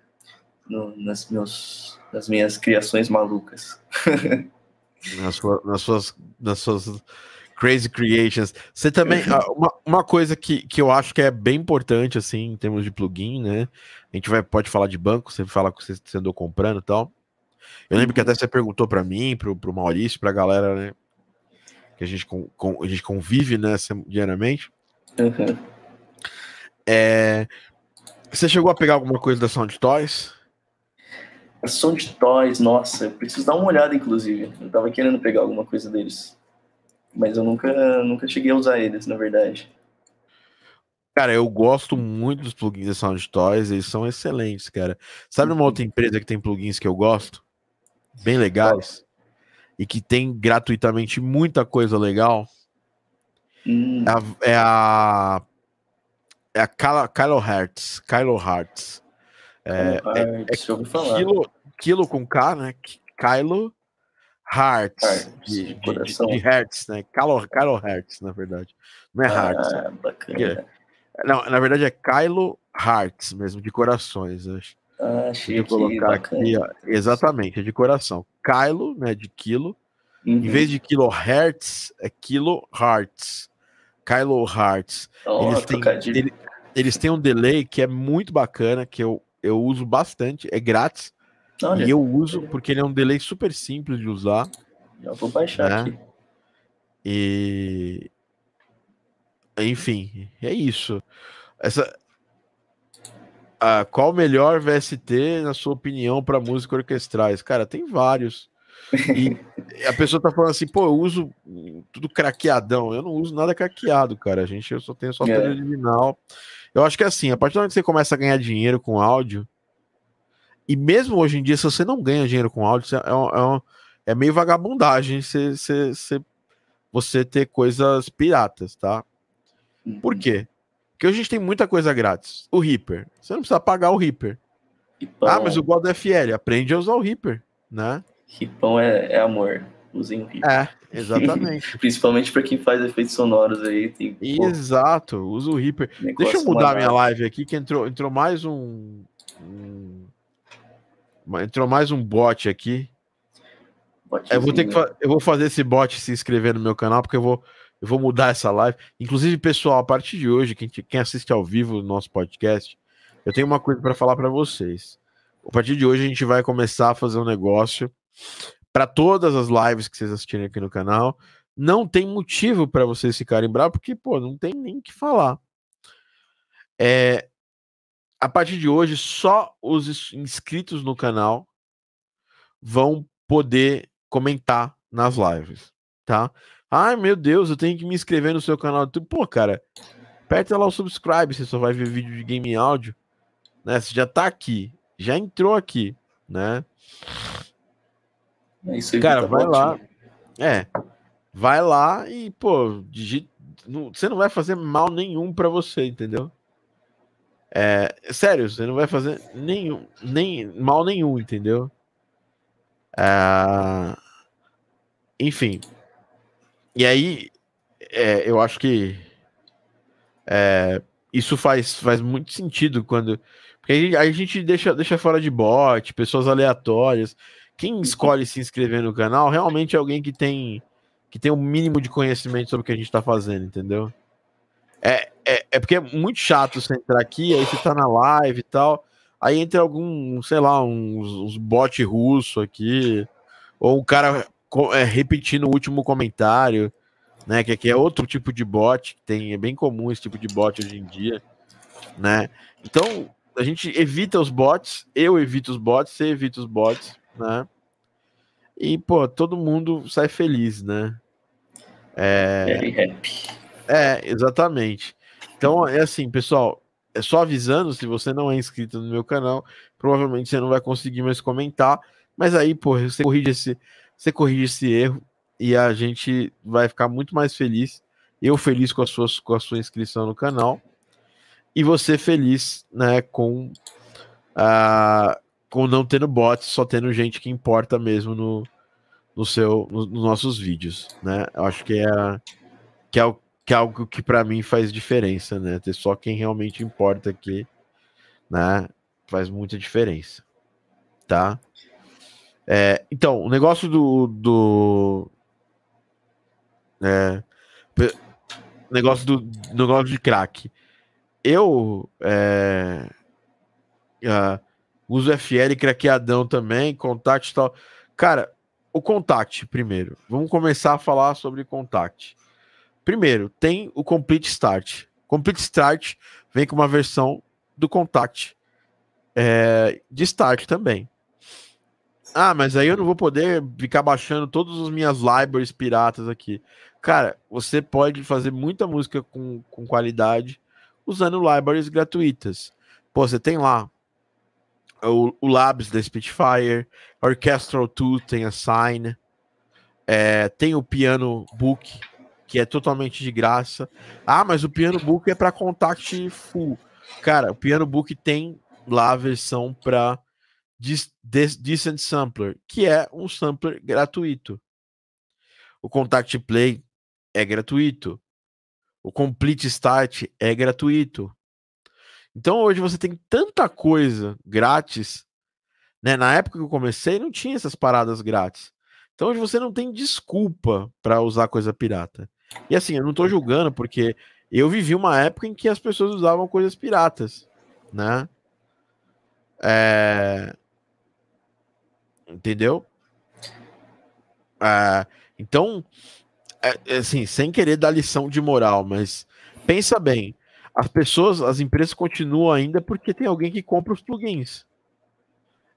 no, nas, meus, nas minhas criações malucas. <laughs> nas, sua, nas, suas, nas suas crazy creations. Você também. Ah, uma, uma coisa que, que eu acho que é bem importante, assim, em termos de plugin, né? A gente vai, pode falar de banco, você fala que você andou comprando e tal. Eu lembro que até você perguntou para mim, pro, pro Maurício, pra galera, né? Que a gente, com, com a gente convive, né, diariamente. Uhum. É, você chegou a pegar alguma coisa da Sound Toys? Som de Toys, nossa, eu preciso dar uma olhada, inclusive. Eu tava querendo pegar alguma coisa deles. Mas eu nunca, nunca cheguei a usar eles, na verdade. Cara, eu gosto muito dos plugins da Sound Toys, eles são excelentes, cara. Sabe uma outra empresa que tem plugins que eu gosto? Bem legais. E que tem gratuitamente muita coisa legal? Hum. É a. É a, é Kylo Hertz. Kylo Hertz. É, ah, é, é quilo, quilo com K, né? Kylo Hearts, de, de, de, de, Hertz, né? Kylo, Kylo Hertz, na verdade. Não é ah, Hearts. Bacana. não, na verdade é Kylo Hearts mesmo, de corações. Acho. Ah, de colocar aqui, ó, exatamente, é de coração. Kylo, né, de quilo. Uhum. Em vez de kilohertz, é kilohertz. Kylo Hearts. Oh, eles, têm, ele, eles têm um delay que é muito bacana, que eu eu uso bastante, é grátis. Olha, e eu uso porque ele é um delay super simples de usar. Já vou baixar né? aqui. E enfim, é isso. Essa ah, qual o melhor VST na sua opinião para música orquestrais? Cara, tem vários. E <laughs> a pessoa tá falando assim, pô, eu uso tudo craqueadão. Eu não uso nada craqueado, cara. A gente eu só tenho software é. original. Eu acho que é assim, a partir do momento que você começa a ganhar dinheiro com áudio, e mesmo hoje em dia, se você não ganha dinheiro com áudio, é, é, é meio vagabundagem você, você, você, você ter coisas piratas, tá? Por uhum. quê? Porque hoje a gente tem muita coisa grátis. O Reaper. Você não precisa pagar o Reaper. Ah, mas o God FL, aprende a usar o Reaper, né? Ripão é, é amor. Usem o Reaper. É, exatamente. <laughs> Principalmente para quem faz efeitos sonoros aí. Tem, Exato, usa o Reaper. Deixa eu mudar minha live aqui, que entrou, entrou mais um, um. Entrou mais um bot aqui. Eu vou ter que eu vou fazer esse bot se inscrever no meu canal, porque eu vou, eu vou mudar essa live. Inclusive, pessoal, a partir de hoje, quem, quem assiste ao vivo no nosso podcast, eu tenho uma coisa para falar para vocês. A partir de hoje, a gente vai começar a fazer um negócio para todas as lives que vocês assistirem aqui no canal. Não tem motivo para vocês ficarem bravos, porque, pô, não tem nem o que falar. É, a partir de hoje, só os inscritos no canal vão poder comentar nas lives, tá? Ai, meu Deus, eu tenho que me inscrever no seu canal. Pô, cara, aperta lá o subscribe, você só vai ver vídeo de game áudio, né? Você já tá aqui, já entrou aqui, né? É isso aí Cara, vai lá. É. Vai lá e, pô, digita. Não, você não vai fazer mal nenhum para você, entendeu? É, sério, você não vai fazer nenhum, nem mal nenhum, entendeu? É, enfim. E aí, é, eu acho que é, isso faz, faz muito sentido quando. Porque a gente deixa, deixa fora de bot, pessoas aleatórias quem escolhe se inscrever no canal realmente é alguém que tem que tem um mínimo de conhecimento sobre o que a gente está fazendo, entendeu? É, é, é porque é muito chato você entrar aqui, aí você tá na live e tal, aí entra algum, sei lá, uns, uns bot russo aqui, ou um cara é, repetindo o último comentário, né? Que aqui é outro tipo de bot, que tem, é bem comum esse tipo de bot hoje em dia, né? Então, a gente evita os bots, eu evito os bots, você evita os bots, né? E, pô, todo mundo sai feliz, né? É, é exatamente. Então, é assim, pessoal, é só avisando, se você não é inscrito no meu canal, provavelmente você não vai conseguir mais comentar, mas aí, pô, você corrige esse, você corrige esse erro e a gente vai ficar muito mais feliz eu feliz com a sua, com a sua inscrição no canal e você feliz, né, com uh, com não tendo bots, só tendo gente que importa mesmo no, no seu no, nos nossos vídeos, né? Eu acho que é que é, que é algo que para mim faz diferença, né? Ter só quem realmente importa aqui, né? Faz muita diferença, tá? É, então, o negócio do, do é, negócio do negócio de crack. Eu é, uh, uso FL craqueadão também, contact e tal. Cara, o contact primeiro. Vamos começar a falar sobre contact. Primeiro, tem o Complete Start. Complete Start vem com uma versão do contact é, de start também. Ah, mas aí eu não vou poder ficar baixando todas as minhas libraries piratas aqui. Cara, você pode fazer muita música com, com qualidade usando libraries gratuitas. Pô, você tem lá o, o Labs da Spitfire, Orchestral 2 tem a Sign, é, tem o Piano Book, que é totalmente de graça. Ah, mas o Piano Book é para Contact Full. Cara, o Piano Book tem lá a versão para Decent Sampler, que é um sampler gratuito. O Contact Play é gratuito. O Complete Start é gratuito. Então hoje você tem tanta coisa grátis, né? Na época que eu comecei não tinha essas paradas grátis. Então hoje você não tem desculpa para usar coisa pirata. E assim, eu não tô julgando porque eu vivi uma época em que as pessoas usavam coisas piratas, né? É... Entendeu? É... Então, é, é, assim, sem querer dar lição de moral, mas pensa bem, as pessoas, as empresas continuam ainda porque tem alguém que compra os plugins.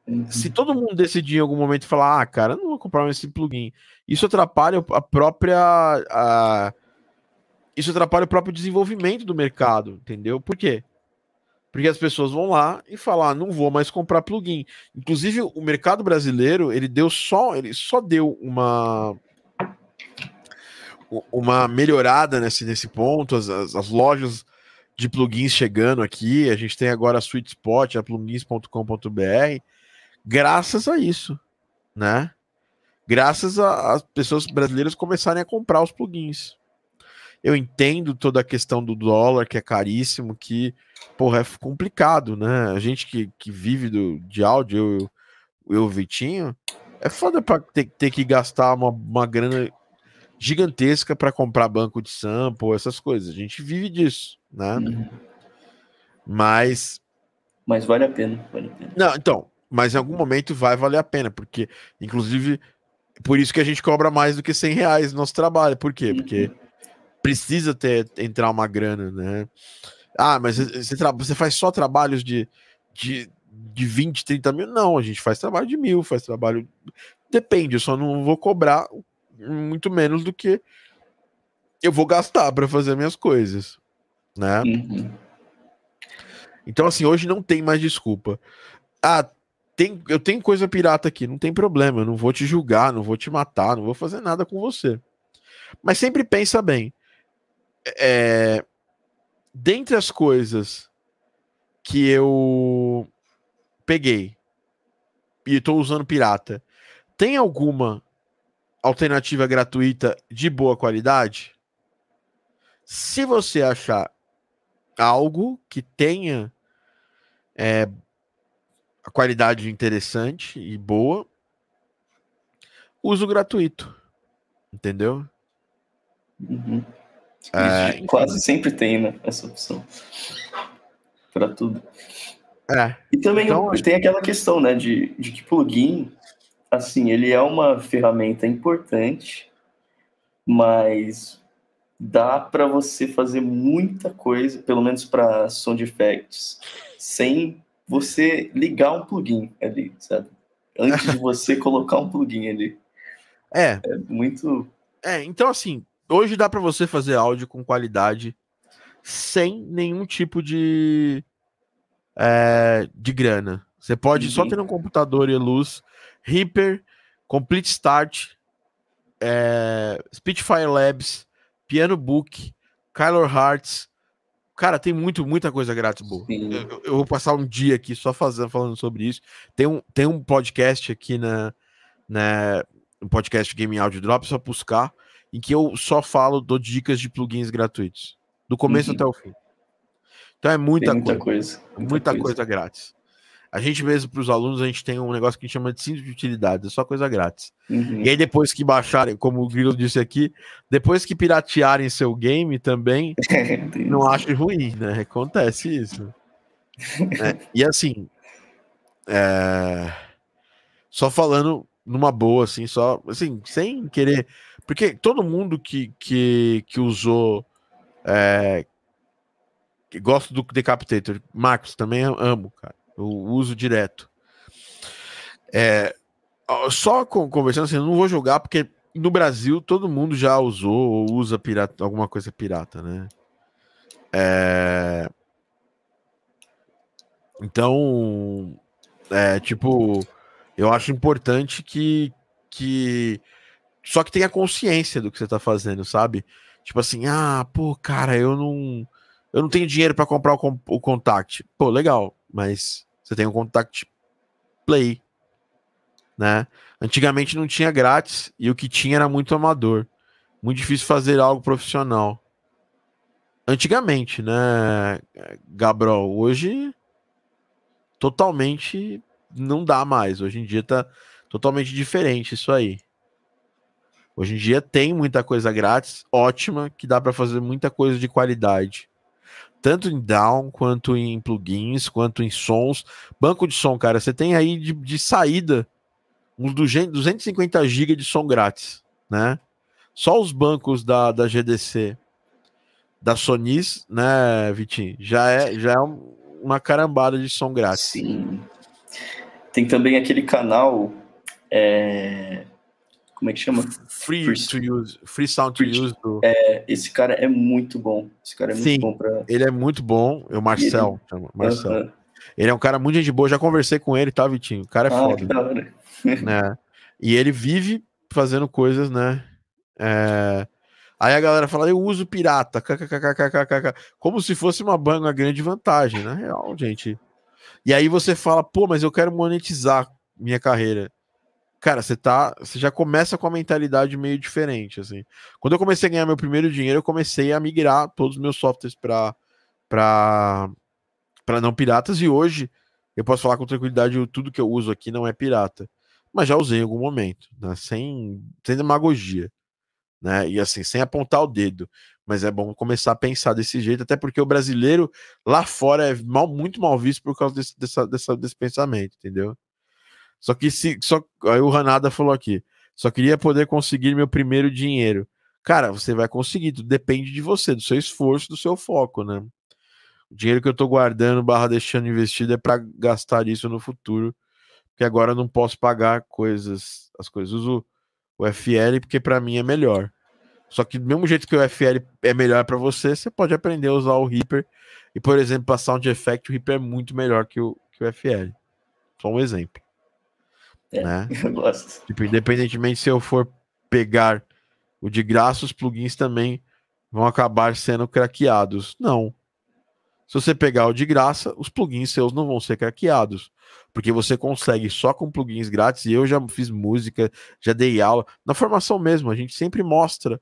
Uhum. Se todo mundo decidir em algum momento falar, ah, cara, não vou comprar esse plugin, isso atrapalha a própria. A... Isso atrapalha o próprio desenvolvimento do mercado, entendeu? Por quê? Porque as pessoas vão lá e falar, ah, não vou mais comprar plugin. Inclusive, o mercado brasileiro, ele deu só, ele só deu uma uma melhorada nesse, nesse ponto, as, as, as, lojas de plugins chegando aqui, a gente tem agora a Sweet Spot, a plugins.com.br, graças a isso, né? Graças às pessoas brasileiras começarem a comprar os plugins. Eu entendo toda a questão do dólar, que é caríssimo, que, porra, é complicado, né? A gente que, que vive do, de áudio, eu, eu, Vitinho, é foda pra ter, ter que gastar uma, uma grana gigantesca para comprar banco de sample, essas coisas. A gente vive disso, né? Uhum. Mas. Mas vale a pena, vale a pena. Não, então, mas em algum momento vai valer a pena, porque, inclusive, por isso que a gente cobra mais do que 100 reais no nosso trabalho. Por quê? Porque uhum. Precisa ter entrar uma grana, né? Ah, mas você, você faz só trabalhos de, de, de 20, 30 mil? Não, a gente faz trabalho de mil, faz trabalho. Depende, eu só não vou cobrar muito menos do que eu vou gastar para fazer minhas coisas, né? Uhum. Então, assim, hoje não tem mais desculpa. Ah, tem, eu tenho coisa pirata aqui, não tem problema, eu não vou te julgar, não vou te matar, não vou fazer nada com você. Mas sempre pensa bem. É, dentre as coisas que eu peguei e estou usando pirata, tem alguma alternativa gratuita de boa qualidade? Se você achar algo que tenha é, a qualidade interessante e boa, uso gratuito. Entendeu? Uhum. É, quase sempre tem, né? Essa opção. Para tudo. É. E também então, tem aquela questão, né? De, de que plugin assim, ele é uma ferramenta importante, mas dá para você fazer muita coisa, pelo menos para sound effects, sem você ligar um plugin ali, sabe? Antes de <laughs> você colocar um plugin ali. É. É muito. É, então assim, hoje dá para você fazer áudio com qualidade sem nenhum tipo de é, de grana. Você pode uhum. só ter um computador e luz Reaper, Complete Start, é, Spitfire Labs, Piano Book, Kylo Hearts. Cara, tem muito, muita coisa grátis boa. Eu, eu, vou passar um dia aqui só fazendo, falando sobre isso. Tem um, tem um podcast aqui na, na um podcast Game Audio Drop, só buscar, em que eu só falo, dou dicas de plugins gratuitos. Do começo uhum. até o fim. Então é muita, muita coisa. coisa. Muita, muita coisa. coisa grátis. A gente mesmo, para os alunos, a gente tem um negócio que a gente chama de cinto de utilidade, é só coisa grátis. Uhum. E aí, depois que baixarem, como o Grilo disse aqui, depois que piratearem seu game também, <laughs> não acho ruim, né? Acontece isso. é, e assim, é... só falando numa boa, assim, só, assim, sem querer. Porque todo mundo que, que, que usou. É... Que gosta do Decapitator, Marcos, também amo, cara eu uso direto. É, só conversando assim, eu não vou jogar porque no Brasil todo mundo já usou ou usa pirata, alguma coisa pirata, né? É... Então, é, tipo, eu acho importante que, que só que tenha consciência do que você tá fazendo, sabe? Tipo assim, ah, pô, cara, eu não eu não tenho dinheiro para comprar o, o contact. Pô, legal, mas você tem um contact play, né? Antigamente não tinha grátis e o que tinha era muito amador. Muito difícil fazer algo profissional. Antigamente, né, Gabriel? Hoje totalmente não dá mais. Hoje em dia tá totalmente diferente isso aí. Hoje em dia tem muita coisa grátis, ótima, que dá para fazer muita coisa de qualidade tanto em down quanto em plugins, quanto em sons. Banco de som, cara, você tem aí de, de saída uns 250 GB de som grátis, né? Só os bancos da, da GDC, da Sonis, né, Vitinho, já é, já é uma carambada de som grátis. Sim. Tem também aquele canal é, como é que chama? Free, free to use, free sound free, to use. Do... É, esse cara é muito bom. Esse cara é muito Sim, bom para. Ele é muito bom. É o Marcel, ele... chama, Marcel. Uh -huh. Ele é um cara muito de boa. Já conversei com ele, tá, Vitinho? O cara é ah, foda. <laughs> Né? E ele vive fazendo coisas, né? É... Aí a galera fala, eu uso pirata, como se fosse uma, uma grande vantagem, na real, gente. E aí você fala, pô, mas eu quero monetizar minha carreira cara, você tá, você já começa com a mentalidade meio diferente, assim. Quando eu comecei a ganhar meu primeiro dinheiro, eu comecei a migrar todos os meus softwares para para para não piratas e hoje eu posso falar com tranquilidade, tudo que eu uso aqui não é pirata, mas já usei em algum momento, né? sem sem demagogia, né? E assim, sem apontar o dedo, mas é bom começar a pensar desse jeito, até porque o brasileiro lá fora é mal, muito mal visto por causa desse, dessa, dessa, desse pensamento, entendeu? Só que se. Só, aí o Ranada falou aqui. Só queria poder conseguir meu primeiro dinheiro. Cara, você vai conseguir, tudo depende de você, do seu esforço, do seu foco, né? O dinheiro que eu tô guardando, barra deixando investido, é para gastar isso no futuro. Porque agora eu não posso pagar coisas, as coisas. Uso o FL porque para mim é melhor. Só que do mesmo jeito que o FL é melhor para você, você pode aprender a usar o Reaper. E, por exemplo, para Sound Effect, o Reaper é muito melhor que o, que o FL. Só um exemplo. É, né? <laughs> Eu gosto. Tipo, independentemente se eu for pegar o de graça, os plugins também vão acabar sendo craqueados. Não. Se você pegar o de graça, os plugins seus não vão ser craqueados. Porque você consegue só com plugins grátis. E eu já fiz música, já dei aula. Na formação mesmo, a gente sempre mostra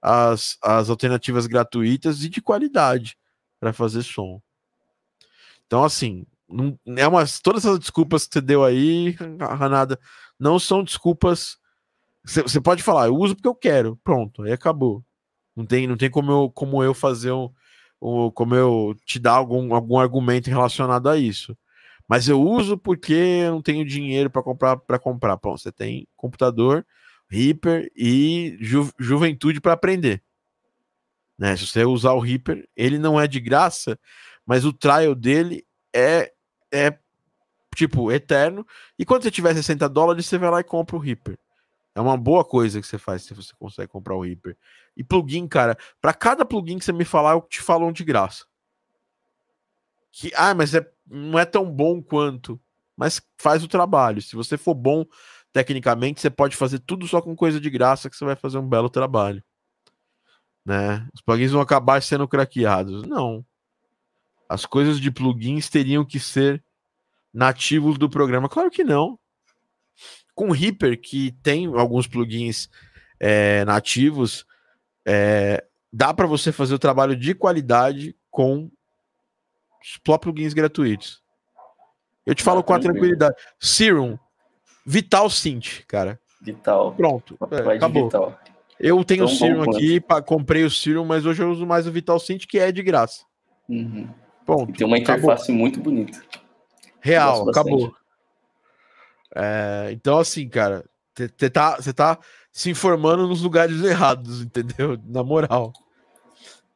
as, as alternativas gratuitas e de qualidade para fazer som. Então, assim, não, é todas essas desculpas que você deu aí, Ranada, não são desculpas. Você pode falar, eu uso porque eu quero, pronto, aí acabou. Não tem, não tem como eu, como eu fazer um, um, como eu te dar algum, algum argumento relacionado a isso. Mas eu uso porque eu não tenho dinheiro para comprar para comprar. Bom, você tem computador, Reaper e ju, juventude para aprender. Né? Se você usar o Reaper, ele não é de graça, mas o trial dele é é tipo eterno. E quando você tiver 60 dólares, você vai lá e compra o Reaper. É uma boa coisa que você faz se você consegue comprar o Reaper. E plugin, cara, para cada plugin que você me falar, eu te falo um de graça. Que, ah, mas é, não é tão bom quanto. Mas faz o trabalho. Se você for bom tecnicamente, você pode fazer tudo só com coisa de graça que você vai fazer um belo trabalho. né? Os plugins vão acabar sendo craqueados. Não. As coisas de plugins teriam que ser nativos do programa. Claro que não. Com o Reaper, que tem alguns plugins é, nativos, é, dá para você fazer o trabalho de qualidade com os plugins gratuitos. Eu te falo ah, com a tranquilidade. Serum, Vital Synth, cara. Vital. Pronto. É, acabou. Vital. Eu tenho o Serum aqui, pra, comprei o Serum, mas hoje eu uso mais o Vital Synth, que é de graça. Uhum. Ponto. E tem uma interface acabou. muito bonita. Real, acabou. É, então, assim, cara, você tá, tá se informando nos lugares errados, <laughs> entendeu? Na moral.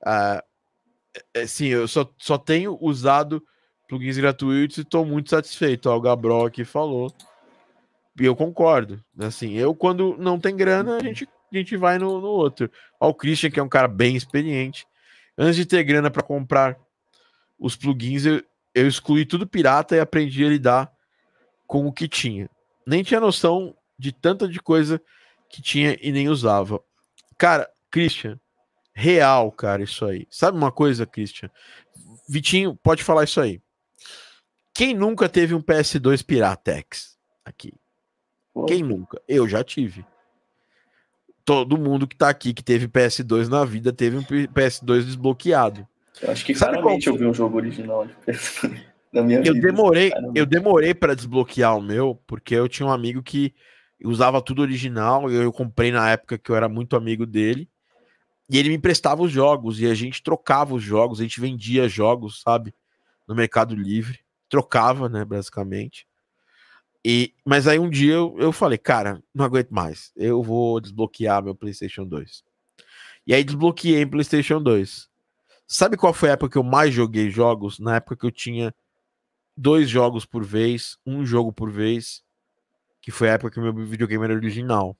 É, é, sim, eu só, só tenho usado plugins gratuitos e estou muito satisfeito. Ó, o Gabriel aqui falou. E eu concordo. Assim, eu, quando não tem grana, a gente, a gente vai no, no outro. Ó, o Christian, que é um cara bem experiente. Antes de ter grana para comprar os plugins, eu, eu excluí tudo pirata e aprendi a lidar com o que tinha. Nem tinha noção de tanta de coisa que tinha e nem usava. Cara, Christian, real, cara, isso aí. Sabe uma coisa, Christian? Vitinho, pode falar isso aí. Quem nunca teve um PS2 Piratex aqui? Pô. Quem nunca? Eu já tive. Todo mundo que tá aqui que teve PS2 na vida teve um PS2 desbloqueado. Eu acho que Sabe claramente eu vi um jogo original de PS2 <laughs> na minha eu vida. Demorei, eu demorei para desbloquear o meu, porque eu tinha um amigo que usava tudo original, eu, eu comprei na época que eu era muito amigo dele. E ele me emprestava os jogos e a gente trocava os jogos, a gente vendia jogos, sabe, no Mercado Livre, trocava, né, basicamente. E, mas aí um dia eu, eu falei, cara, não aguento mais, eu vou desbloquear meu PlayStation 2. E aí desbloqueei o PlayStation 2. Sabe qual foi a época que eu mais joguei jogos? Na época que eu tinha dois jogos por vez, um jogo por vez, que foi a época que meu videogame era original.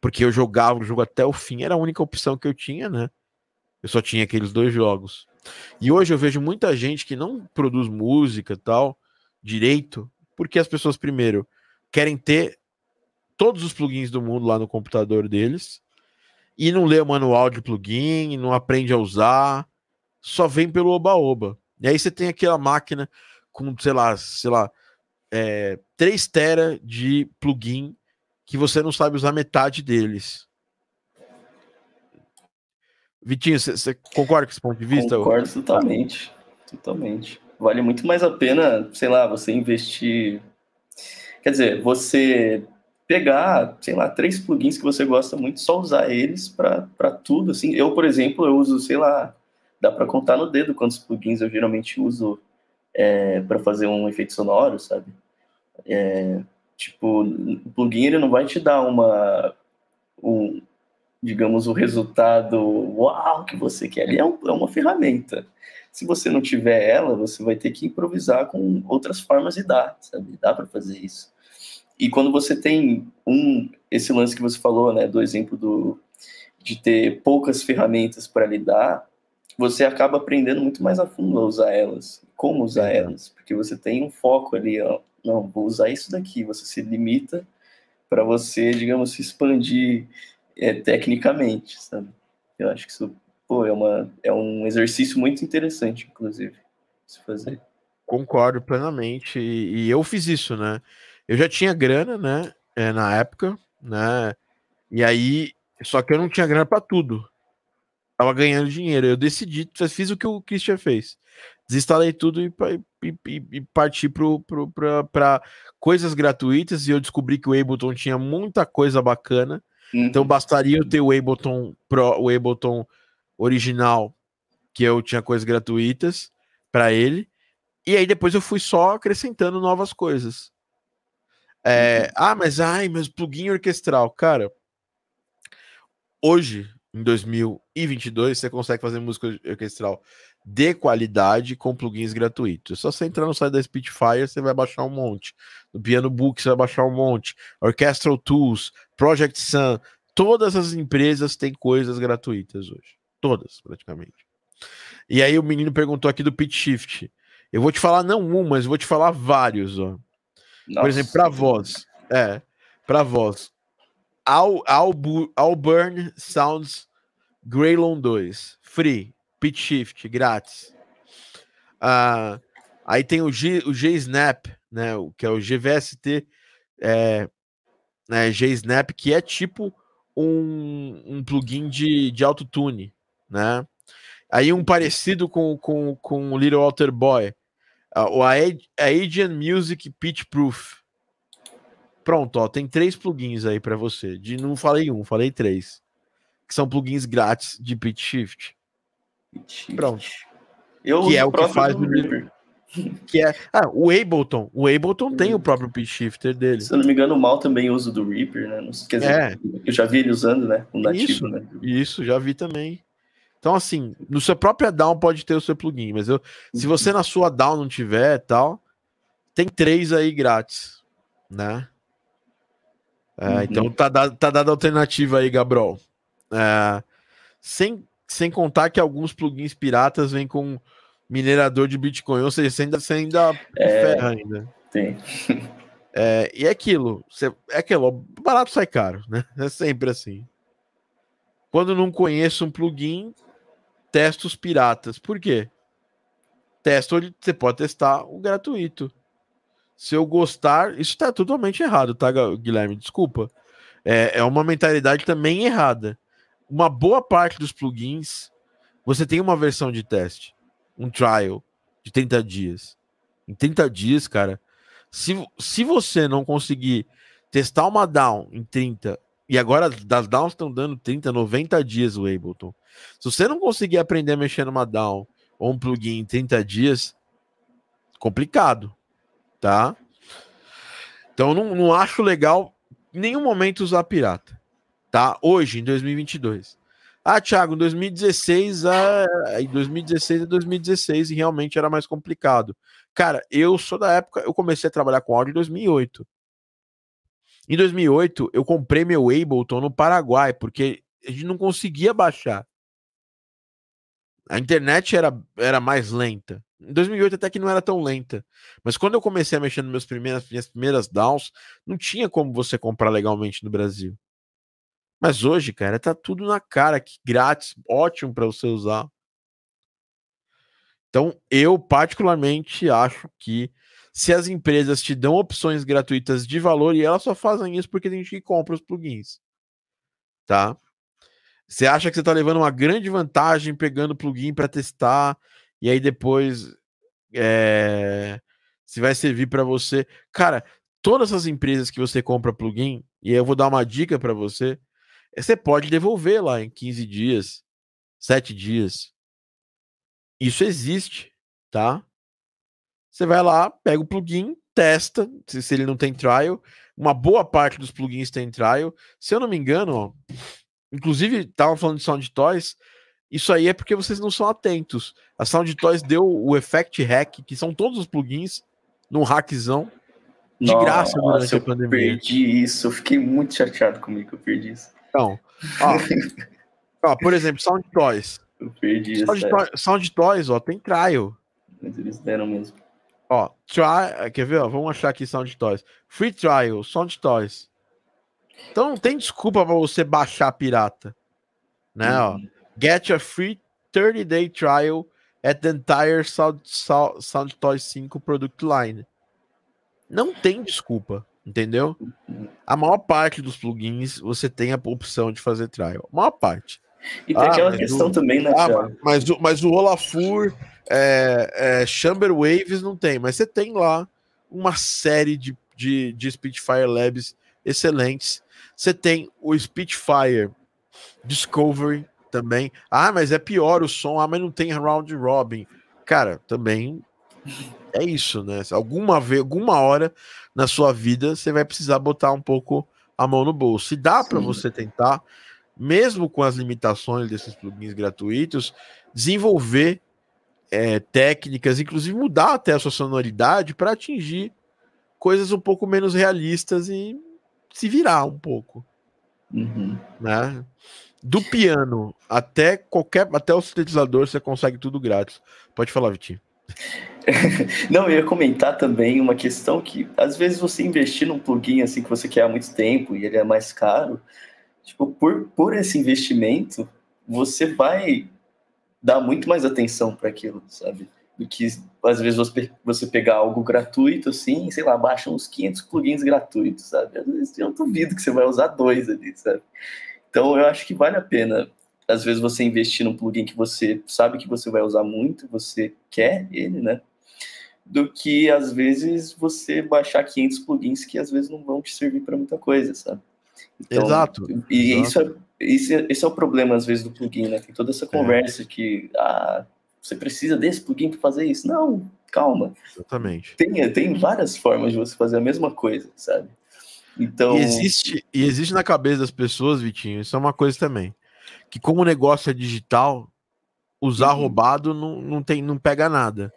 Porque eu jogava o jogo até o fim, era a única opção que eu tinha, né? Eu só tinha aqueles dois jogos. E hoje eu vejo muita gente que não produz música tal direito, porque as pessoas primeiro querem ter todos os plugins do mundo lá no computador deles e não lê o manual de plugin, não aprende a usar, só vem pelo oba-oba. E aí você tem aquela máquina com, sei lá, sei lá, é, 3 tera de plugin que você não sabe usar metade deles. Vitinho, você concorda com esse ponto de vista? Concordo totalmente. Totalmente. Vale muito mais a pena, sei lá, você investir. Quer dizer, você pegar, sei lá, três plugins que você gosta muito, só usar eles para tudo. Assim, eu, por exemplo, eu uso, sei lá, dá para contar no dedo quantos plugins eu geralmente uso é, para fazer um efeito sonoro, sabe? É, tipo, o plugin ele não vai te dar uma, um, digamos, o resultado uau que você quer. Ele é, um, é uma ferramenta. Se você não tiver ela, você vai ter que improvisar com outras formas de dar, sabe? Dá para fazer isso. E quando você tem um esse lance que você falou, né, do exemplo do de ter poucas ferramentas para lidar, você acaba aprendendo muito mais a fundo a usar elas, como usar é. elas, porque você tem um foco ali, ó, não, vou usar isso daqui, você se limita para você, digamos, se expandir é, tecnicamente, sabe? Eu acho que isso, pô, é, uma, é um exercício muito interessante, inclusive, se fazer. Concordo plenamente, e, e eu fiz isso, né? Eu já tinha grana, né, é, na época, né, e aí, só que eu não tinha grana para tudo, tava ganhando dinheiro. Eu decidi, fiz o que o Christian fez. Desinstalei tudo e, e, e, parti para coisas gratuitas. E eu descobri que o Ableton tinha muita coisa bacana. Uhum. Então bastaria eu ter o Ableton Pro, o Ableton original, que eu tinha coisas gratuitas para ele. E aí depois eu fui só acrescentando novas coisas. É, uhum. Ah, mas ai, mas plugin orquestral, cara. Hoje em 2022, você consegue fazer música orquestral de qualidade com plugins gratuitos. Só você entrar no site da Spitfire, você vai baixar um monte. No Piano Book, você vai baixar um monte. Orchestral Tools, Project Sun, todas as empresas têm coisas gratuitas hoje. Todas, praticamente. E aí o menino perguntou aqui do Pitch Shift. Eu vou te falar não um, mas vou te falar vários, ó. Nossa. Por exemplo, para voz. É, para voz. Al, Al, Alburn Sounds Greylon 2, free. Pitch Shift, grátis. Uh, aí tem o, G, o G-Snap, né, que é o GVST é, né, G-Snap, que é tipo um, um plugin de, de autotune, né? Aí um parecido com, com, com o Little Alter Boy, o Agent Music Pitch Proof. Pronto, ó, tem três plugins aí para você. De não falei um, falei três, que são plugins grátis de pitch shift. Pronto. Eu que é o que faz o Reaper. <laughs> Que é, ah, o Ableton, o Ableton tem o próprio pitch shifter dele. Se eu não me engano, o Mal também usa do Reaper, né? Não, quer dizer, é. eu já vi ele usando, né? O nativo, isso, né? Isso, já vi também. Então, assim, no seu próprio DAW pode ter o seu plugin, mas eu, se você uhum. na sua DAW não tiver tal, tem três aí grátis, né? É, uhum. Então tá, dado, tá dada alternativa aí, Gabriel. É, sem, sem contar que alguns plugins piratas vêm com minerador de Bitcoin, ou seja, você ainda, você ainda é, ferra ainda. Tem. <laughs> É, e é aquilo, você, é aquilo, barato sai caro, né? É sempre assim. Quando não conheço um plugin, testo os piratas. Por quê? Testo, você pode testar o gratuito. Se eu gostar, isso está totalmente errado, tá, Guilherme? Desculpa. É, é uma mentalidade também errada. Uma boa parte dos plugins, você tem uma versão de teste, um trial de 30 dias. Em 30 dias, cara, se, se você não conseguir testar uma down em 30, e agora das downs estão dando 30, 90 dias o Ableton. Se você não conseguir aprender a mexer numa DAW ou um plugin em 30 dias, complicado, tá? Então não, não acho legal em nenhum momento usar pirata, tá? Hoje, em 2022. Ah, Thiago, em 2016, ah, em 2016 e 2016 e realmente era mais complicado. Cara, eu sou da época, eu comecei a trabalhar com áudio em 2008. Em 2008, eu comprei meu Ableton no Paraguai, porque a gente não conseguia baixar. A internet era, era mais lenta. Em 2008 até que não era tão lenta. Mas quando eu comecei a mexer nas minhas primeiras, minhas primeiras DAWs, não tinha como você comprar legalmente no Brasil. Mas hoje, cara, tá tudo na cara, que grátis, ótimo para você usar. Então, eu particularmente acho que se as empresas te dão opções gratuitas de valor e elas só fazem isso porque tem gente que compra os plugins, tá? Você acha que você está levando uma grande vantagem pegando plugin para testar e aí depois é, se vai servir para você. Cara, todas as empresas que você compra plugin, e eu vou dar uma dica para você, você pode devolver lá em 15 dias, 7 dias. Isso existe, tá? Você vai lá, pega o plugin, testa, se, se ele não tem trial. Uma boa parte dos plugins tem trial. Se eu não me engano, ó, Inclusive, estavam falando de Sound Toys. Isso aí é porque vocês não são atentos. A Sound Toys deu o Effect Hack, que são todos os plugins, num hackzão, de Nossa, graça durante a pandemia. Eu perdi isso, eu fiquei muito chateado comigo que eu perdi isso. Então, ó, <laughs> ó por exemplo, Sound Toys. Eu perdi Sound, Toys, Sound Toys, ó, tem trial. Mas eles deram mesmo. Ó, try, quer ver? Ó, vamos achar aqui Sound Toys. Free Trial, Sound Toys. Então não tem desculpa para você baixar pirata. Né? Uhum. Ó, get a free 30 day trial at the entire Sound, Sound, Sound Toy 5 product line. Não tem desculpa, entendeu? A maior parte dos plugins você tem a opção de fazer trial. A maior parte. E tem ah, aquela questão o, também, né, ah, mas, o, mas o Olafur, é, é, Chamber Waves não tem, mas você tem lá uma série de, de, de Spitfire Labs excelentes. Você tem o Spitfire Discovery também. Ah, mas é pior o som. Ah, mas não tem round robin. Cara, também é isso, né? Alguma vez, alguma hora na sua vida você vai precisar botar um pouco a mão no bolso. Se dá para você tentar, mesmo com as limitações desses plugins gratuitos, desenvolver é, técnicas, inclusive mudar até a sua sonoridade para atingir coisas um pouco menos realistas e se virar um pouco. Uhum. Né? Do piano até qualquer até o sintetizador você consegue tudo grátis. Pode falar, Vitinho. <laughs> Não, eu ia comentar também uma questão que às vezes você investir num plugin assim que você quer há muito tempo e ele é mais caro, tipo, por, por esse investimento, você vai dar muito mais atenção para aquilo, sabe? Do que às vezes você, você pegar algo gratuito assim, sei lá, baixa uns 500 plugins gratuitos, sabe? Às vezes eu duvido que você vai usar dois ali, sabe? Então eu acho que vale a pena às vezes você investir num plugin que você sabe que você vai usar muito, você quer ele, né? Do que às vezes você baixar 500 plugins que às vezes não vão te servir para muita coisa, sabe? Então, Exato. E Exato. Isso, é, isso é, esse é o problema às vezes do plugin, né? Tem toda essa é. conversa é. que ah, você precisa desse plugin para fazer isso. Não, calma. Exatamente. Tem, tem várias formas de você fazer a mesma coisa, sabe? Então. E existe, e existe na cabeça das pessoas, Vitinho, isso é uma coisa também que como o negócio é digital, usar uhum. roubado não, não, tem, não pega nada.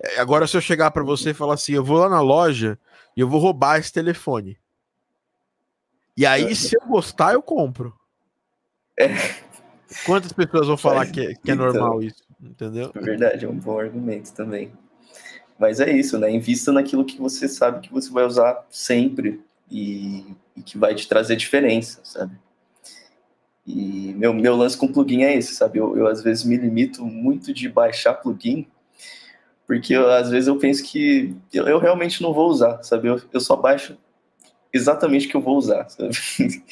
É, agora, se eu chegar para você e falar assim, eu vou lá na loja e eu vou roubar esse telefone. E aí, é. se eu gostar, eu compro. É. Quantas pessoas vão falar que, é, que é então, normal isso? Entendeu? É verdade, é um bom argumento também. Mas é isso, né? Invista naquilo que você sabe que você vai usar sempre e, e que vai te trazer diferença, sabe? E meu, meu lance com plugin é esse, sabe? Eu, eu às vezes me limito muito de baixar plugin, porque eu, às vezes eu penso que eu, eu, realmente não vou usar, sabe? Eu, eu só baixo exatamente o que eu vou usar, sabe? <laughs>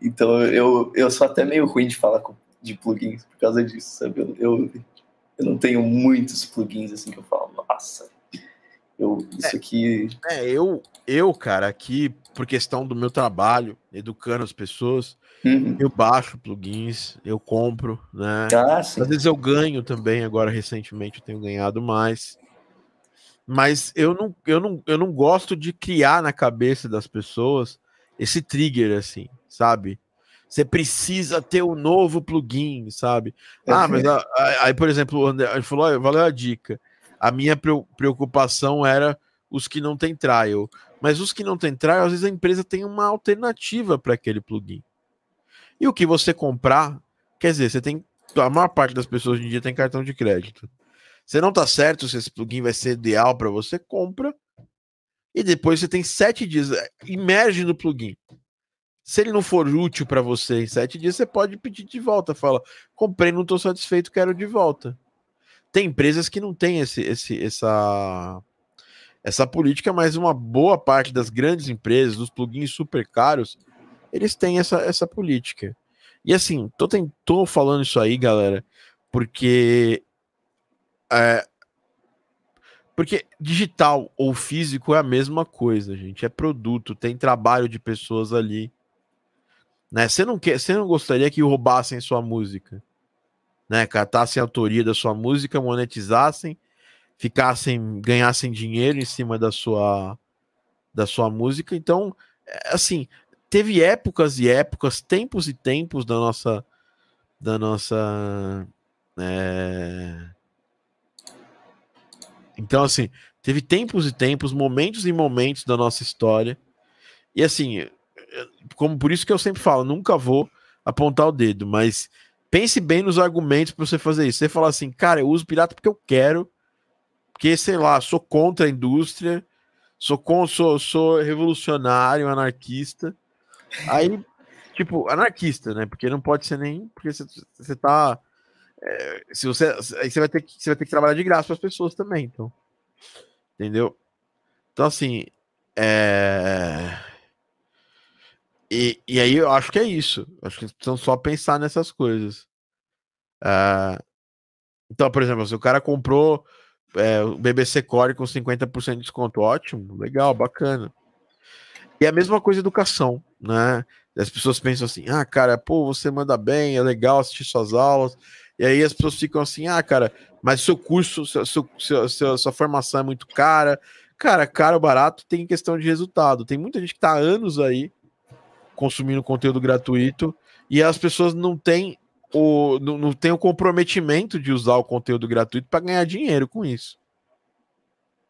então eu, eu sou até meio ruim de falar com, de plugins por causa disso, sabe? Eu, eu, eu não tenho muitos plugins assim que eu falo, nossa, eu, isso é, aqui. É, eu, eu, cara, aqui, por questão do meu trabalho, educando as pessoas, Uhum. Eu baixo plugins, eu compro, né? Ah, Às vezes eu ganho também, agora recentemente eu tenho ganhado mais. Mas eu não, eu, não, eu não gosto de criar na cabeça das pessoas esse trigger, assim, sabe? Você precisa ter o um novo plugin, sabe? Ah, mas aí, por exemplo, o André falou: valeu a dica. A minha preocupação era os que não tem trial. Mas os que não tem trial, às vezes a empresa tem uma alternativa para aquele plugin. E o que você comprar, quer dizer, você tem. A maior parte das pessoas hoje em dia tem cartão de crédito. Você não tá certo se esse plugin vai ser ideal para você, compra. E depois você tem sete dias. Imerge no plugin. Se ele não for útil para você em sete dias, você pode pedir de volta. Fala, comprei, não estou satisfeito, quero de volta. Tem empresas que não têm esse, esse, essa, essa política, mas uma boa parte das grandes empresas, dos plugins super caros, eles têm essa, essa política. E assim, tô, tô falando isso aí, galera, porque. É, porque digital ou físico é a mesma coisa, gente. É produto, tem trabalho de pessoas ali. Né? Você não quer, você não gostaria que roubassem sua música, né? Catassem a autoria da sua música, monetizassem, ficassem, ganhassem dinheiro em cima da sua da sua música. Então, é, assim, teve épocas e épocas, tempos e tempos da nossa da nossa é... então assim teve tempos e tempos, momentos e momentos da nossa história e assim como por isso que eu sempre falo, nunca vou apontar o dedo, mas pense bem nos argumentos para você fazer isso. Você falar assim, cara, eu uso pirata porque eu quero, porque sei lá, sou contra a indústria, sou com, sou, sou revolucionário, anarquista Aí, tipo, anarquista, né? Porque não pode ser nem. Porque você, você tá. É, se você, aí você vai, ter que, você vai ter que trabalhar de graça para as pessoas também, então. Entendeu? Então, assim. É... E, e aí eu acho que é isso. Acho que precisam só pensar nessas coisas. É... Então, por exemplo, se o cara comprou é, o BBC Core com 50% de desconto, ótimo, legal, bacana. E a mesma coisa educação, né? As pessoas pensam assim, ah, cara, pô, você manda bem, é legal assistir suas aulas. E aí as pessoas ficam assim, ah, cara, mas seu curso, seu, seu, seu, sua formação é muito cara. Cara, caro, barato, tem questão de resultado. Tem muita gente que está há anos aí consumindo conteúdo gratuito e as pessoas não têm o, não, não têm o comprometimento de usar o conteúdo gratuito para ganhar dinheiro com isso.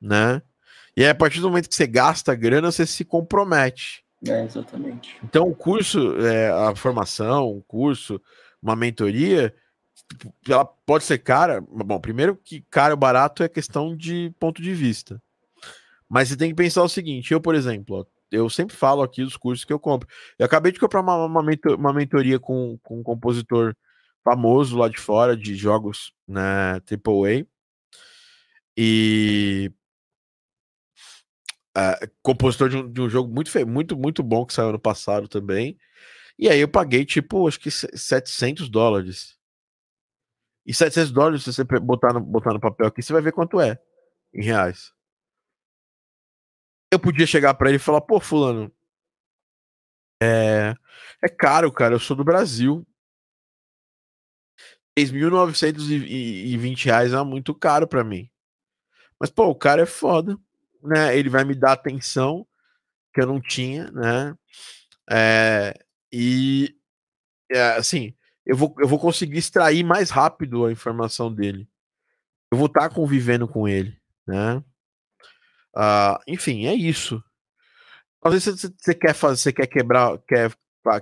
Né? E aí, a partir do momento que você gasta grana, você se compromete. É, exatamente. Então, o curso, é, a formação, o curso, uma mentoria, ela pode ser cara. Bom, primeiro que caro ou barato é questão de ponto de vista. Mas você tem que pensar o seguinte: eu, por exemplo, ó, eu sempre falo aqui dos cursos que eu compro. Eu acabei de comprar uma, uma, uma mentoria com, com um compositor famoso lá de fora de jogos, né, AAA. E uh, compositor de um, de um, jogo muito muito muito bom que saiu ano passado também. E aí eu paguei tipo, acho que 700 dólares. E 700 dólares, se você botar no, botar no papel aqui, você vai ver quanto é em reais. Eu podia chegar para ele e falar, pô, fulano, é, é caro, cara, eu sou do Brasil. 6.920 reais é muito caro para mim. Mas, pô, o cara é foda, né? Ele vai me dar atenção que eu não tinha, né? É, e, é, assim, eu vou, eu vou conseguir extrair mais rápido a informação dele. Eu vou estar tá convivendo com ele, né? Uh, enfim, é isso. Às vezes você quer fazer, você quer quebrar, quer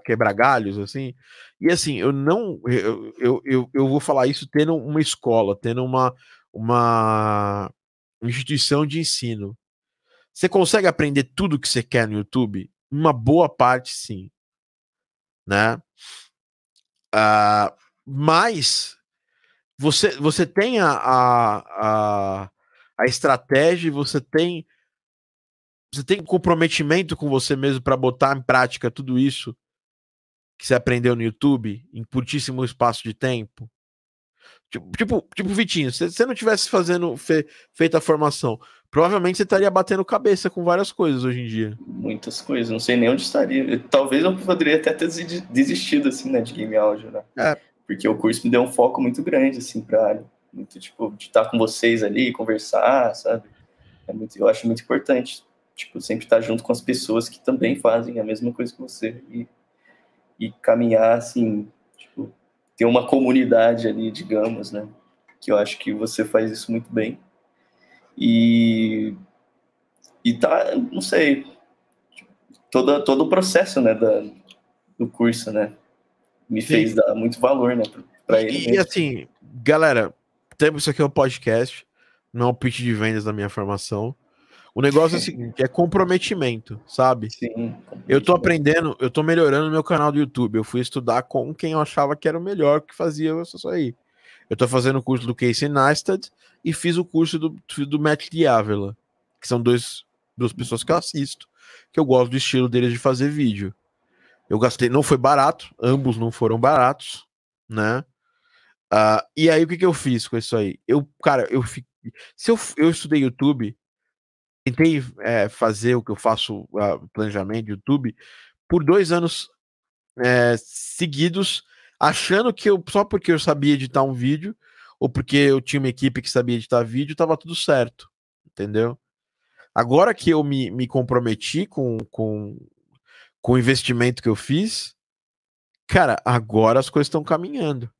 quebrar galhos, assim. E assim, eu não, eu, eu, eu, eu vou falar isso tendo uma escola, tendo uma, uma instituição de ensino. Você consegue aprender tudo que você quer no YouTube? Uma boa parte, sim. Né? Uh, mas você, você tem a, a, a, a estratégia, você tem você tem comprometimento com você mesmo para botar em prática tudo isso que você aprendeu no YouTube em curtíssimo espaço de tempo? Tipo, tipo, tipo Vitinho, se você não tivesse fazendo fe, feito a formação, provavelmente você estaria batendo cabeça com várias coisas hoje em dia. Muitas coisas, não sei nem onde estaria. Talvez eu poderia até ter desistido assim, né, de game áudio, né? É. Porque o curso me deu um foco muito grande assim para área, muito tipo de estar com vocês ali, conversar, sabe? É muito, eu acho muito importante tipo, sempre estar junto com as pessoas que também fazem a mesma coisa que você e, e caminhar, assim, tipo, ter uma comunidade ali, digamos, né? Que eu acho que você faz isso muito bem. E, e tá, não sei, todo, todo o processo, né, da, do curso, né? Me Sim. fez dar muito valor, né, para ele. E, e assim, galera, temos isso aqui é um podcast, não é um pitch de vendas da minha formação. O negócio é o <laughs> seguinte, é comprometimento, sabe? Sim. Eu tô aprendendo, eu tô melhorando meu canal do YouTube. Eu fui estudar com quem eu achava que era o melhor que fazia isso aí. Eu tô fazendo o curso do Casey Neistat e fiz o curso do, do Matt Diavela, que são dois, duas pessoas que eu assisto, que eu gosto do estilo deles de fazer vídeo. Eu gastei, não foi barato, ambos não foram baratos, né? Uh, e aí o que, que eu fiz com isso aí? Eu, cara, eu se eu, eu estudei YouTube tentei é, fazer o que eu faço, uh, planejamento de YouTube, por dois anos é, seguidos, achando que eu, só porque eu sabia editar um vídeo, ou porque eu tinha uma equipe que sabia editar vídeo, estava tudo certo, entendeu? Agora que eu me, me comprometi com, com, com o investimento que eu fiz, cara, agora as coisas estão caminhando.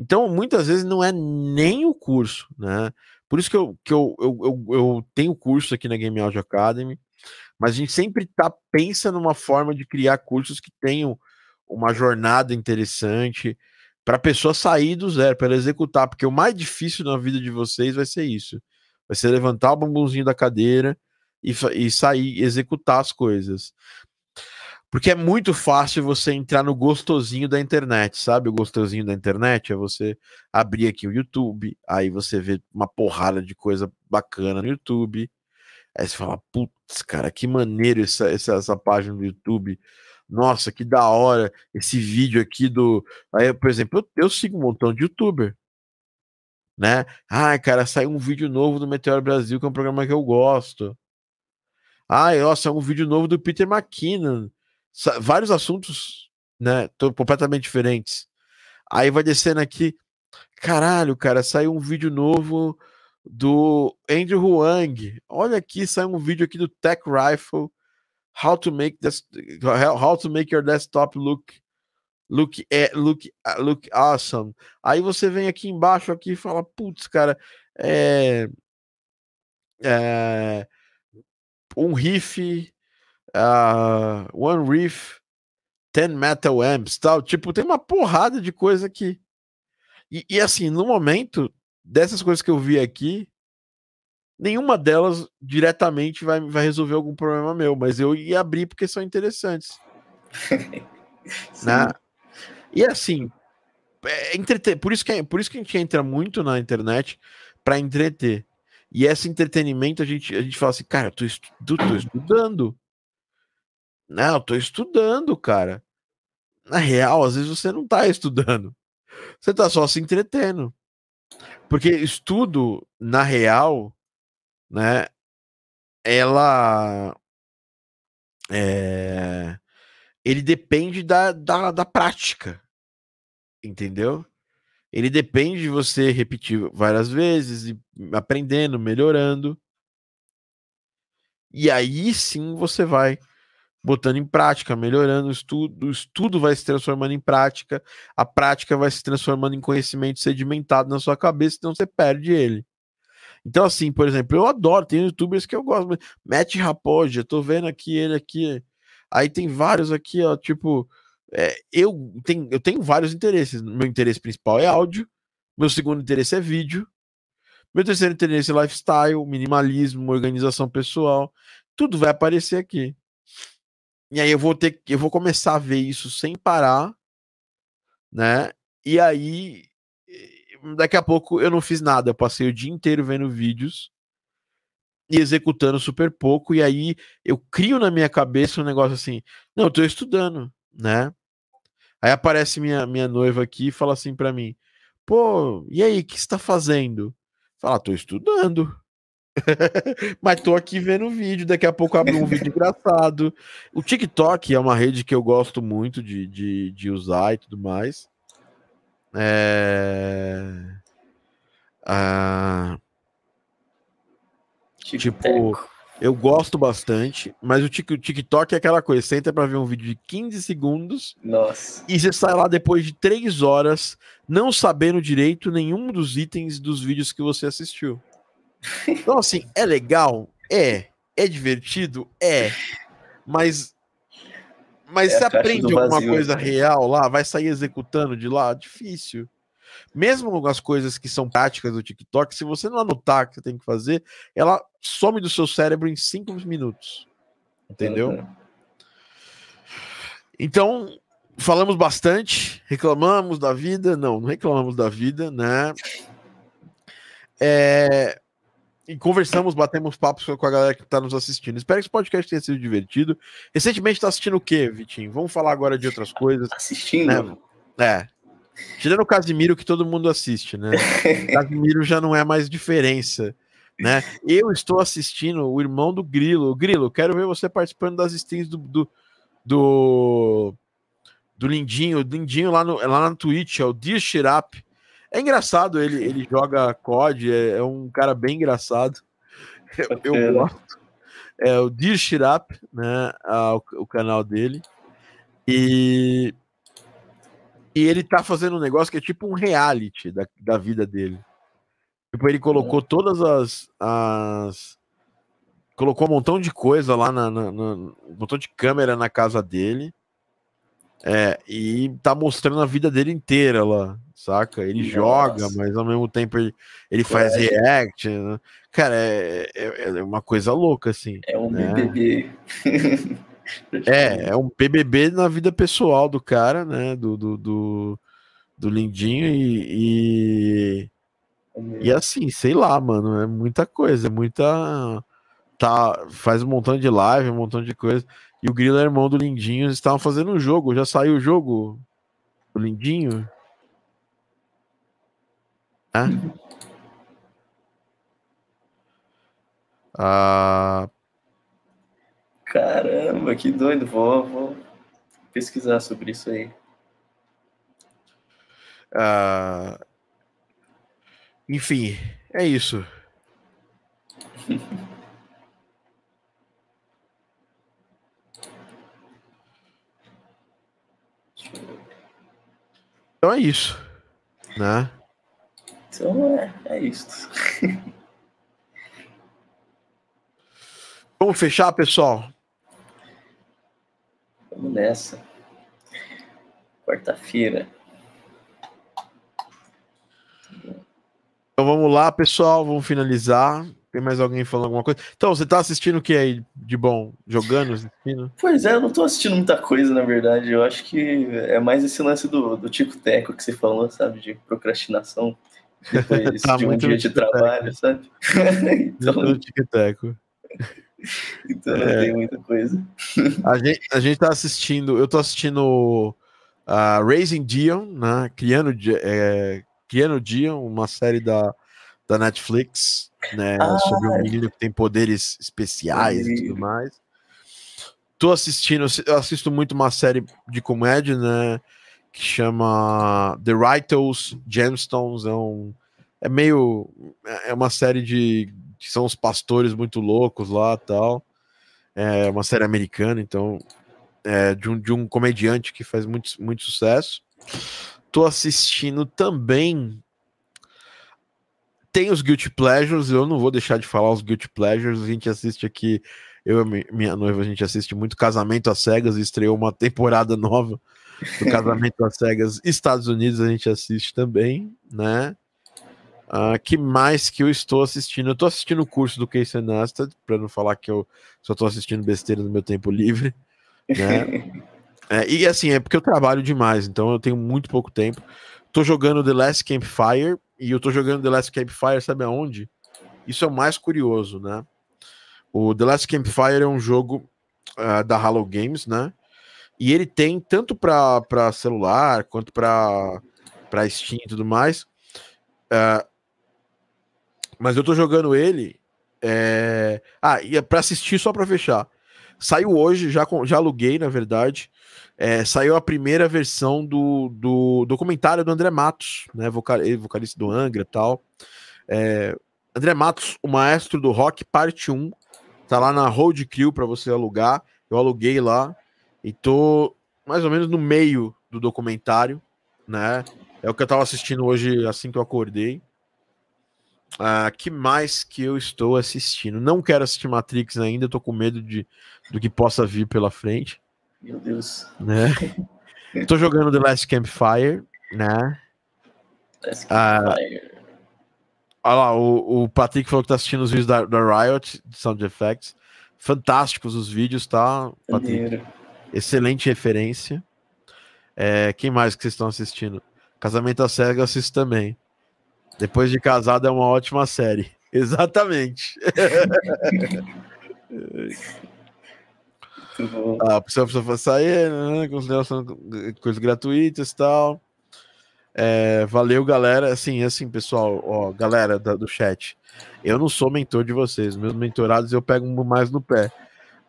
Então, muitas vezes não é nem o curso, né? Por isso que eu, que eu, eu, eu, eu tenho curso aqui na Game Audio Academy, mas a gente sempre tá, pensa numa forma de criar cursos que tenham uma jornada interessante para a pessoa sair do zero, para ela executar, porque o mais difícil na vida de vocês vai ser isso. Vai ser levantar o bumbumzinho da cadeira e, e sair, executar as coisas. Porque é muito fácil você entrar no gostosinho da internet, sabe? O gostosinho da internet é você abrir aqui o YouTube, aí você vê uma porrada de coisa bacana no YouTube. Aí você fala, putz, cara, que maneiro essa, essa, essa página do YouTube. Nossa, que da hora esse vídeo aqui do. Aí, por exemplo, eu, eu sigo um montão de youtuber. Né? Ai, cara, saiu um vídeo novo do Meteor Brasil, que é um programa que eu gosto. Ai, nossa, é um vídeo novo do Peter McKinnon vários assuntos, né, completamente diferentes. Aí vai descendo aqui, caralho, cara, saiu um vídeo novo do Andrew Huang. Olha aqui, saiu um vídeo aqui do Tech Rifle, how to make this, how to make your desktop look look é, look look awesome. Aí você vem aqui embaixo aqui e fala, putz, cara, é, é um riff uh, One Reef, Ten Metal Amps, tal. Tipo, tem uma porrada de coisa aqui. E, e, assim, no momento, dessas coisas que eu vi aqui, nenhuma delas diretamente vai, vai resolver algum problema meu, mas eu ia abrir porque são interessantes. <laughs> né? E assim, é entreter, por isso que é, por isso que a gente entra muito na internet para entreter. E esse entretenimento a gente a gente fala assim, cara, eu tô, estu tô <clears throat> estudando. Não, eu tô estudando, cara. Na real, às vezes você não tá <laughs> estudando. Você tá só se entretendo. Porque estudo, na real, né, ela é, ele depende da, da, da prática, entendeu? Ele depende de você repetir várias vezes e aprendendo, melhorando. E aí sim você vai botando em prática, melhorando o estudo, o estudo vai se transformando em prática, a prática vai se transformando em conhecimento sedimentado na sua cabeça, então você perde ele. Então, assim, por exemplo, eu adoro, tem youtubers que eu gosto, Matt Rapoja, tô vendo aqui ele aqui, aí tem vários aqui, ó, tipo, é, eu, eu tenho vários interesses, meu interesse principal é áudio, meu segundo interesse é vídeo, meu terceiro interesse é lifestyle, minimalismo, organização pessoal, tudo vai aparecer aqui. E aí eu vou ter eu vou começar a ver isso sem parar, né? E aí eh, daqui a pouco eu não fiz nada, eu passei o dia inteiro vendo vídeos e executando super pouco e aí eu crio na minha cabeça um negócio assim, não, eu tô estudando, né? Aí aparece minha minha noiva aqui e fala assim para mim: "Pô, e aí, o que você tá fazendo?" Fala, tô estudando. <laughs> Mas tô aqui vendo o vídeo, daqui a pouco abro um vídeo <laughs> engraçado. O TikTok é uma rede que eu gosto muito de, de, de usar e tudo mais. É... Ah... Tipo, eu gosto bastante, mas o TikTok é aquela coisa, você entra pra ver um vídeo de 15 segundos Nossa. e você sai lá depois de 3 horas não sabendo direito nenhum dos itens dos vídeos que você assistiu. Então, assim, é legal? É. É divertido? É. Mas. Mas é você aprende alguma vazio, coisa né? real lá? Vai sair executando de lá? Difícil. Mesmo algumas coisas que são práticas do TikTok, se você não anotar o que você tem que fazer, ela some do seu cérebro em cinco minutos. Entendeu? Então, falamos bastante, reclamamos da vida. Não, não reclamamos da vida, né? É, e conversamos, batemos papos com a galera que está nos assistindo. Espero que esse podcast tenha sido divertido. Recentemente está assistindo o quê, Vitinho? Vamos falar agora de outras coisas. Assistindo? Né? É. Tirando o Casimiro, que todo mundo assiste, né? <laughs> Casimiro já não é mais diferença. Né? Eu estou assistindo o irmão do Grilo. Grilo, quero ver você participando das streams do, do, do, do Lindinho. O Lindinho lá no, lá na Twitch, é o Dear Shit Up. É engraçado, ele, ele joga COD, é, é um cara bem engraçado. Eu, eu gosto. É o Dear Shirap, né? A, o, o, canal dele. E, e ele tá fazendo um negócio que é tipo um reality da, da vida dele. Tipo, ele colocou todas as, as. Colocou um montão de coisa lá na, na, na, um montão de câmera na casa dele. É, e tá mostrando a vida dele inteira lá, saca? Ele Nossa. joga, mas ao mesmo tempo ele, ele faz é. react. Né? Cara, é, é, é, uma coisa louca, assim. É um né? BBB. <laughs> é, é um BBB na vida pessoal do cara, né? Do, do, do, do Lindinho e, e, e. assim, sei lá, mano, é muita coisa, é muita. Tá, faz um montão de live, um montão de coisa. E o Grilo é irmão do Lindinho, eles estavam fazendo um jogo. Já saiu o jogo do Lindinho? É? Ah. Caramba, que doido. Vou, vou pesquisar sobre isso aí. Ah, enfim, é isso. <laughs> Então é isso, né? Então é, é isso. Vamos fechar, pessoal? Vamos nessa. Quarta-feira. Então vamos lá, pessoal. Vamos finalizar. Tem mais alguém falando alguma coisa? Então, você tá assistindo o que aí de bom? Jogando, assistindo? Pois é, eu não tô assistindo muita coisa, na verdade. Eu acho que é mais esse lance do, do tico-teco que você falou, sabe? De procrastinação depois <laughs> tá de um dia de trabalho, sabe? <laughs> então, tico-teco. então não é, tem muita coisa. <laughs> A gente, a gente tá assistindo, eu tô assistindo uh, Raising Dion, né? Criando, é, Criando Dion, uma série da, da Netflix, né? Ah, sobre um menino que tem poderes especiais e tudo mais. Tô assistindo, eu assisto muito uma série de comédia, né? Que chama The Righteous Gemstones. É, um, é meio. É uma série de. que são os pastores muito loucos lá tal. É uma série americana, então. É de um, de um comediante que faz muito, muito sucesso. Tô assistindo também tem os Guilty Pleasures, eu não vou deixar de falar os Guilty Pleasures, a gente assiste aqui, eu e minha noiva, a gente assiste muito Casamento às Cegas, estreou uma temporada <laughs> nova do Casamento às Cegas, Estados Unidos a gente assiste também, né? Uh, que mais que eu estou assistindo? Eu estou assistindo o curso do Casey Neistat, para não falar que eu só estou assistindo besteira no meu tempo livre, né? <laughs> é, e assim, é porque eu trabalho demais, então eu tenho muito pouco tempo. Tô jogando The Last Campfire, e eu tô jogando The Last Campfire, sabe aonde? Isso é o mais curioso, né? O The Last Campfire é um jogo uh, da Halo Games, né? E ele tem tanto para celular quanto para Steam e tudo mais. Uh, mas eu tô jogando ele. É... Ah, e é pra assistir só para fechar. Saiu hoje, já, já aluguei, na verdade é, saiu a primeira versão do, do documentário do André Matos, né, vocal, vocalista do Angra tal. É, André Matos, o maestro do rock, parte 1, tá lá na Road Crew para você alugar. Eu aluguei lá e tô mais ou menos no meio do documentário, né? É o que eu tava assistindo hoje assim que eu acordei. Ah, que mais que eu estou assistindo? Não quero assistir Matrix ainda, tô com medo de, do que possa vir pela frente. Meu Deus. Né? <laughs> Tô jogando The Last Campfire, né? Last Campfire. Ah, olha lá, o, o Patrick falou que tá assistindo os vídeos da, da Riot, de Sound Effects. Fantásticos os vídeos, tá? Patrick? Excelente referência. É, quem mais que vocês estão assistindo? Casamento à Cega eu assisto também. Depois de casado é uma ótima série. <laughs> Exatamente. <laughs> A pessoa precisa sair, né, consideração coisas gratuitas e tal. É, valeu, galera. Assim, assim, pessoal, ó, galera da, do chat. Eu não sou mentor de vocês. Meus mentorados eu pego mais no pé.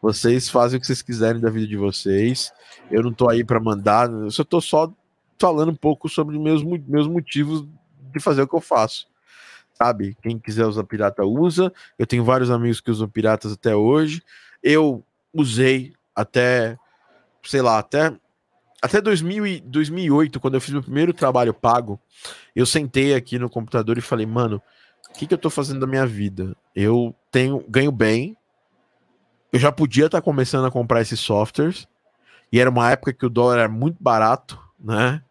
Vocês fazem o que vocês quiserem da vida de vocês. Eu não tô aí para mandar. Eu só tô só falando um pouco sobre meus, meus motivos de fazer o que eu faço. Sabe? Quem quiser usar pirata, usa. Eu tenho vários amigos que usam piratas até hoje. Eu usei até, sei lá, até até 2000 e 2008, quando eu fiz meu primeiro trabalho pago, eu sentei aqui no computador e falei, mano, o que, que eu tô fazendo da minha vida? Eu tenho ganho bem, eu já podia estar tá começando a comprar esses softwares, e era uma época que o dólar era muito barato, né?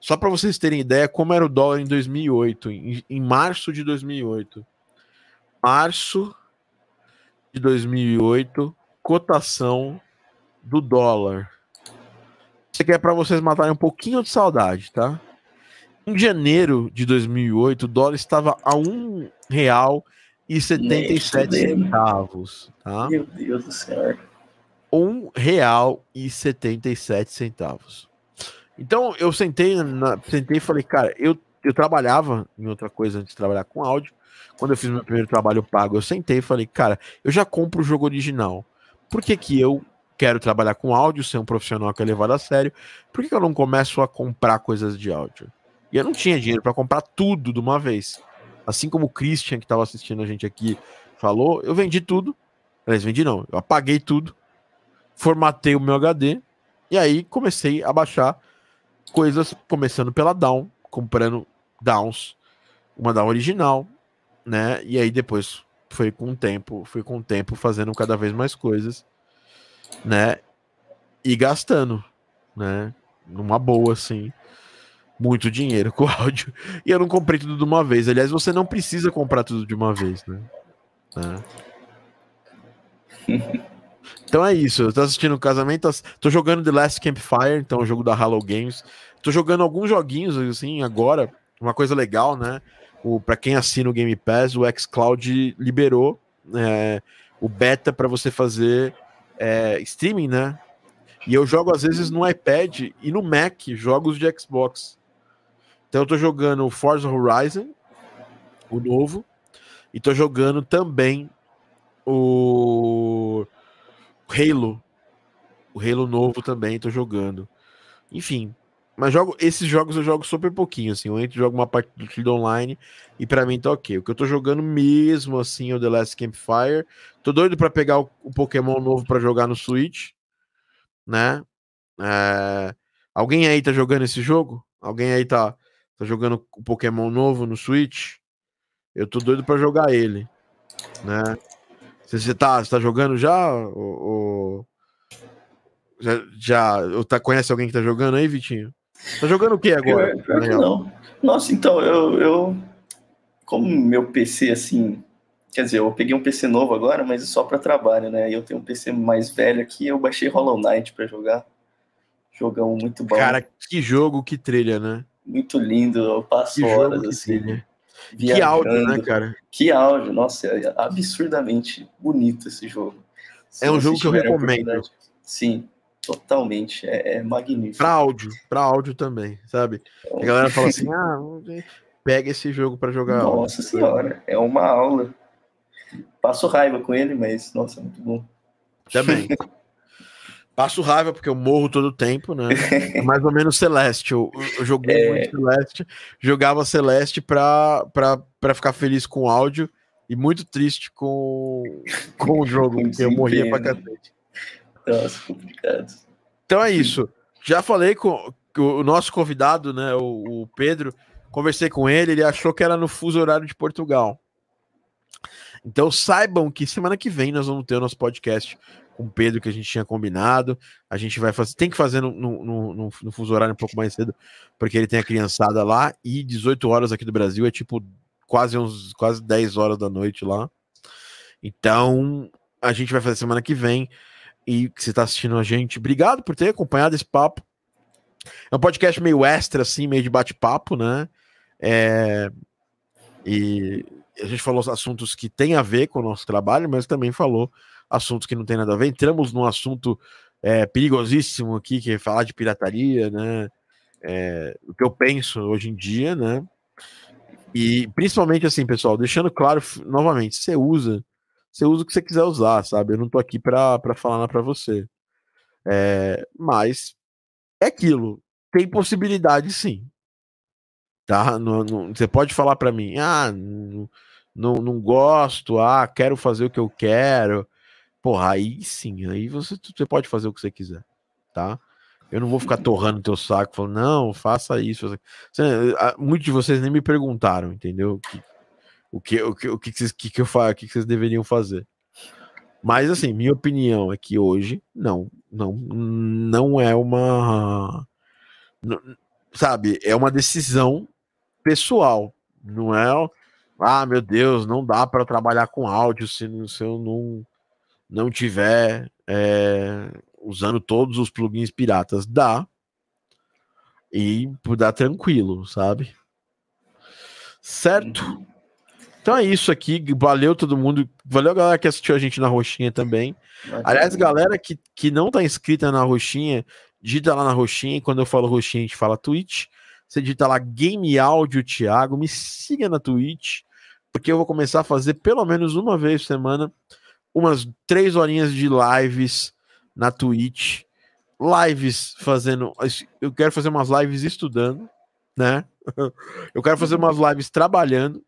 Só para vocês terem ideia como era o dólar em 2008, em, em março de 2008. Março de 2008, cotação do dólar. Isso aqui é para vocês matarem um pouquinho de saudade, tá? Em janeiro de 2008, o dólar estava a um real e 77 centavos, tá? Meu Deus do céu. Um real e 77 centavos. Então eu sentei, na, sentei e falei, cara, eu, eu trabalhava em outra coisa antes de trabalhar com áudio. Quando eu fiz meu primeiro trabalho pago, eu sentei e falei, cara, eu já compro o jogo original. Por que, que eu quero trabalhar com áudio, ser um profissional que é levado a sério, por que eu não começo a comprar coisas de áudio? E eu não tinha dinheiro para comprar tudo de uma vez. Assim como o Christian, que estava assistindo a gente aqui, falou, eu vendi tudo. Aliás, vendi não, eu apaguei tudo, formatei o meu HD e aí comecei a baixar coisas, começando pela Down, comprando Downs, uma Down original, né? E aí depois foi com o tempo, fui com o tempo fazendo cada vez mais coisas né? E gastando, né? Numa boa, assim. Muito dinheiro com áudio. E eu não comprei tudo de uma vez. Aliás, você não precisa comprar tudo de uma vez, né? Né? <laughs> então é isso. Eu tô assistindo o casamento, tô jogando The Last Campfire, então é o jogo da Hello Games. Tô jogando alguns joguinhos assim agora. Uma coisa legal, né? O para quem assina o Game Pass, o xCloud liberou é, o beta para você fazer é, streaming, né? E eu jogo às vezes no iPad e no Mac jogos de Xbox. Então eu tô jogando Forza Horizon, o novo, e tô jogando também o Halo. O Halo novo também tô jogando. Enfim, mas jogo esses jogos eu jogo super pouquinho assim. Eu entro jogo uma partida online e para mim tá OK. O que eu tô jogando mesmo assim é o The Last Campfire. Tô doido para pegar o, o Pokémon novo para jogar no Switch né? É... Alguém aí tá jogando esse jogo? Alguém aí tá, tá jogando o Pokémon novo no Switch? Eu tô doido para jogar ele, né? Você tá, você tá jogando já? Ou, já, já tá, conhece alguém que tá jogando aí, Vitinho? Tá jogando o que agora? Pior, pior não. Nossa, então, eu, eu. Como meu PC, assim, Quer dizer, eu peguei um PC novo agora, mas é só para trabalho, né? E eu tenho um PC mais velho aqui, eu baixei Hollow Knight para jogar. Jogão muito bom. Cara, que jogo, que trilha, né? Muito lindo, eu passo que horas assim. Trilha. Que áudio, né, cara? Que áudio, nossa, é absurdamente bonito esse jogo. Se é um jogo que eu recomendo. Sim, totalmente, é, é magnífico. Pra áudio, pra áudio também, sabe? Então... A galera fala <laughs> assim, ah, pega esse jogo para jogar. Nossa senhora, é uma aula. Passo raiva com ele, mas, nossa, é muito bom. Também. <laughs> Passo raiva porque eu morro todo o tempo, né? <laughs> É mais ou menos Celeste. Eu, eu joguei é... muito Celeste, jogava Celeste pra, pra, pra ficar feliz com o áudio e muito triste com, <laughs> com o jogo, porque eu morria pra cacete. Nossa, complicado. Então é isso. Já falei com, com o nosso convidado, né, o, o Pedro, conversei com ele, ele achou que era no fuso horário de Portugal. Então saibam que semana que vem nós vamos ter o nosso podcast com o Pedro que a gente tinha combinado. A gente vai fazer, tem que fazer no, no, no, no, fuso horário um pouco mais cedo, porque ele tem a criançada lá, e 18 horas aqui do Brasil é tipo quase uns quase 10 horas da noite lá. Então, a gente vai fazer semana que vem. E que você está assistindo a gente, obrigado por ter acompanhado esse papo. É um podcast meio extra, assim, meio de bate-papo, né? É... E a gente falou assuntos que têm a ver com o nosso trabalho, mas também falou assuntos que não tem nada a ver. Entramos num assunto é, perigosíssimo aqui, que é falar de pirataria, né? É, o que eu penso hoje em dia, né? E principalmente assim, pessoal, deixando claro novamente, você usa, você usa o que você quiser usar, sabe? Eu não tô aqui para falar nada para você. É, mas é aquilo, tem possibilidade sim, tá? Não, não, você pode falar para mim, ah, não, não gosto, ah, quero fazer o que eu quero. Porra, aí sim, aí você, você pode fazer o que você quiser, tá? Eu não vou ficar torrando teu saco, falando, não, faça isso. Você, muitos de vocês nem me perguntaram, entendeu? O que, o que, o que, vocês, que, que eu faço, o que vocês deveriam fazer. Mas assim, minha opinião é que hoje não, não, não é uma, sabe, é uma decisão pessoal, não é? Ah, meu Deus, não dá para trabalhar com áudio se, se eu não não tiver é, usando todos os plugins piratas. Dá. E dá tranquilo, sabe? Certo? Uhum. Então é isso aqui. Valeu todo mundo. Valeu a galera que assistiu a gente na Roxinha também. Aliás, galera que, que não tá inscrita na Roxinha, digita lá na Roxinha. E quando eu falo Roxinha, a gente fala Twitch. Você digita lá Game Áudio Thiago, me siga na Twitch, porque eu vou começar a fazer pelo menos uma vez por semana umas três horinhas de lives na Twitch. Lives fazendo. Eu quero fazer umas lives estudando, né? <laughs> Eu quero fazer umas lives trabalhando.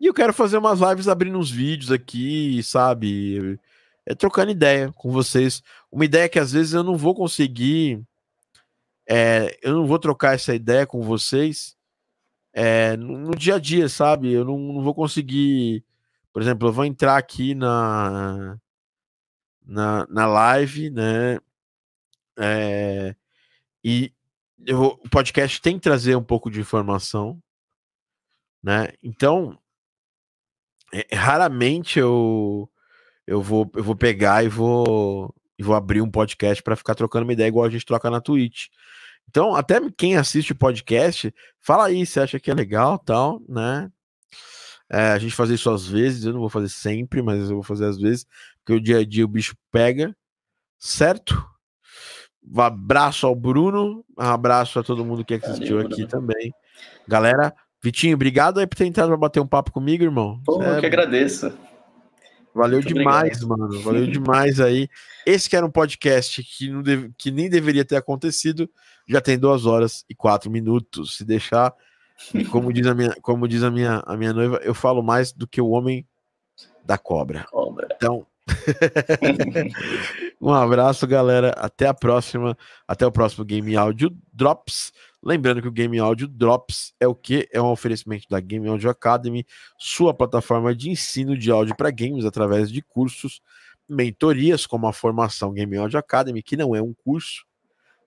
E eu quero fazer umas lives abrindo uns vídeos aqui, sabe? É, trocando ideia com vocês. Uma ideia que às vezes eu não vou conseguir é, eu não vou trocar essa ideia com vocês é, no, no, dia a dia, sabe? Eu não, não, vou conseguir. Por exemplo, eu vou entrar aqui na, na, na live, né? É, e eu, o podcast tem que trazer um pouco de informação, né? Então, é, raramente eu, eu, vou, eu vou pegar e vou, e vou abrir um podcast para ficar trocando uma ideia igual a gente troca na Twitch. Então, até quem assiste podcast, fala aí se acha que é legal tal, né? É, a gente fazer isso às vezes, eu não vou fazer sempre, mas eu vou fazer às vezes, porque o dia a dia o bicho pega, certo? Um abraço ao Bruno, um abraço a todo mundo que assistiu Valeu, aqui Bruno. também. Galera, Vitinho, obrigado aí por ter entrado para bater um papo comigo, irmão. Pô, é, eu que agradeço. Valeu Muito demais, obrigado. mano. Valeu demais aí. Esse que era um podcast que, não deve, que nem deveria ter acontecido, já tem duas horas e quatro minutos. Se deixar, como diz a minha, como diz a minha, a minha noiva, eu falo mais do que o homem da cobra. cobra. Então, <laughs> um abraço, galera. Até a próxima. Até o próximo Game Audio Drops. Lembrando que o Game Audio Drops é o que? É um oferecimento da Game Audio Academy, sua plataforma de ensino de áudio para games através de cursos, mentorias, como a formação Game Audio Academy, que não é um curso,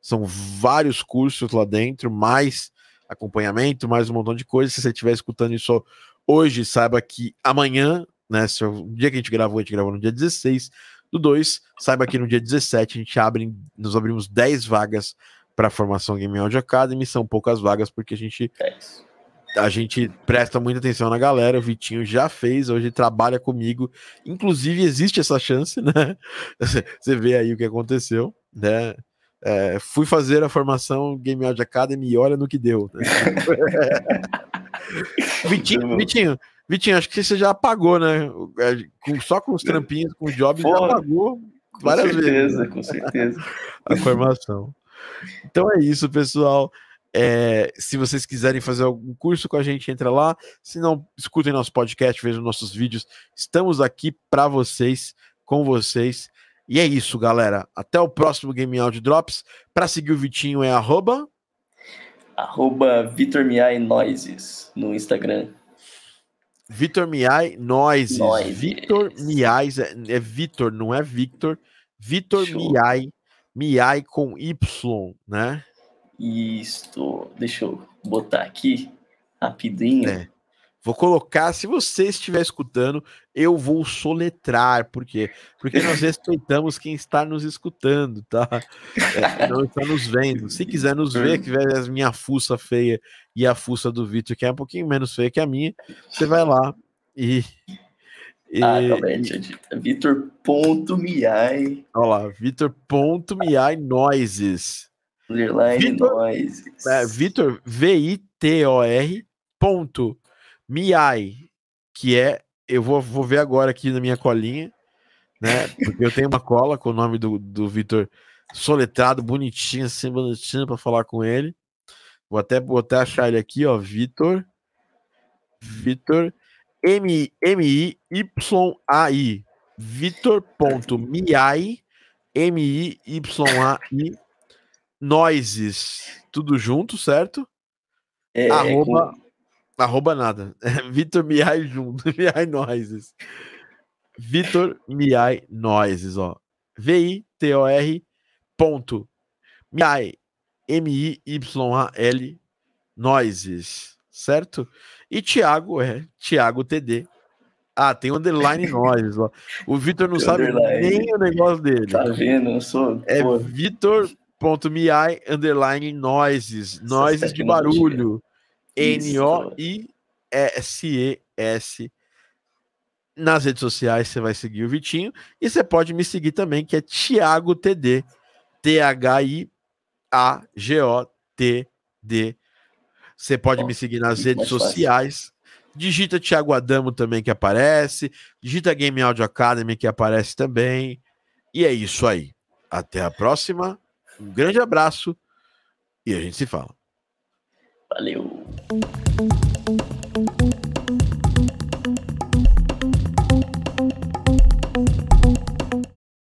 são vários cursos lá dentro, mais acompanhamento, mais um montão de coisas. Se você estiver escutando isso hoje, saiba que amanhã, né? Se o dia que a gente gravou, a gente gravou no dia 16 do 2, saiba que no dia 17 a gente abre, nós abrimos 10 vagas para a formação Game Audio Academy, são poucas vagas porque a gente é a gente presta muita atenção na galera. O Vitinho já fez, hoje trabalha comigo. Inclusive, existe essa chance, né? <laughs> Você vê aí o que aconteceu, né? É, fui fazer a formação Game Audio Academy e olha no que deu. Né? <laughs> Vitinho, Vitinho, Vitinho, acho que você já apagou, né? É, só com os trampinhos, com os jobs, já apagou várias com certeza, vezes. Com certeza, A formação. Então é isso, pessoal. É, se vocês quiserem fazer algum curso com a gente, entra lá. Se não, escutem nosso podcast, vejam nossos vídeos. Estamos aqui para vocês, com vocês. E é isso, galera. Até o próximo Game Audio Drops. Para seguir o Vitinho é arroba... Arroba Vitor Miai Noises no Instagram. Vitor Miai Noises. Noises. Vitor é, é Vitor, não é Victor. Vitor Miai, Miai com Y, né? Isto. Deixa eu botar aqui rapidinho. É. Vou colocar, se você estiver escutando, eu vou soletrar, por quê? Porque nós respeitamos quem está nos escutando, tá? É, não está nos vendo. Se quiser nos ver, que ver a minha fuça feia e a fuça do Vitor, que é um pouquinho menos feia que a minha, você vai lá e. e ah, calma aí, Vitor.miai. Olha lá, Vitor.miai Noises. Underline Vitor, Noises. É, Vitor, V-I-T-O-R. Ponto Miai, que é, eu vou, vou ver agora aqui na minha colinha, né? Porque eu tenho uma cola com o nome do, do Vitor soletrado, bonitinho, assim, bonitinho para falar com ele. Vou até, até achar ele aqui, ó, Vitor. Vitor M-I-Y-A-I. Vitor.miai M-I-Y-A-I Noises. Tudo junto, certo? É, Arroba Arroba nada. <laughs> Vitor Miai junto. <laughs> Miai Noises. Vitor Miai Noises, ó. V-I-T-O-R ponto. Miai. M-I-Y-A-L Noises. Certo? E Thiago é Thiago TD. Ah, tem underline <laughs> Noises, ó. O Vitor não tem sabe underline. nem o negócio dele. Tá vendo? Eu sou. É Vitor.miai underline Noises. Noises de barulho. N-O-I-S-E-S. Nas redes sociais você vai seguir o Vitinho. E você pode me seguir também, que é Thiago TD. T-H-I-A-G-O-T-D. Você pode me seguir nas redes sociais. Digita Thiago Adamo também que aparece. Digita Game Audio Academy que aparece também. E é isso aí. Até a próxima. Um grande abraço e a gente se fala. Valeu! Thank you.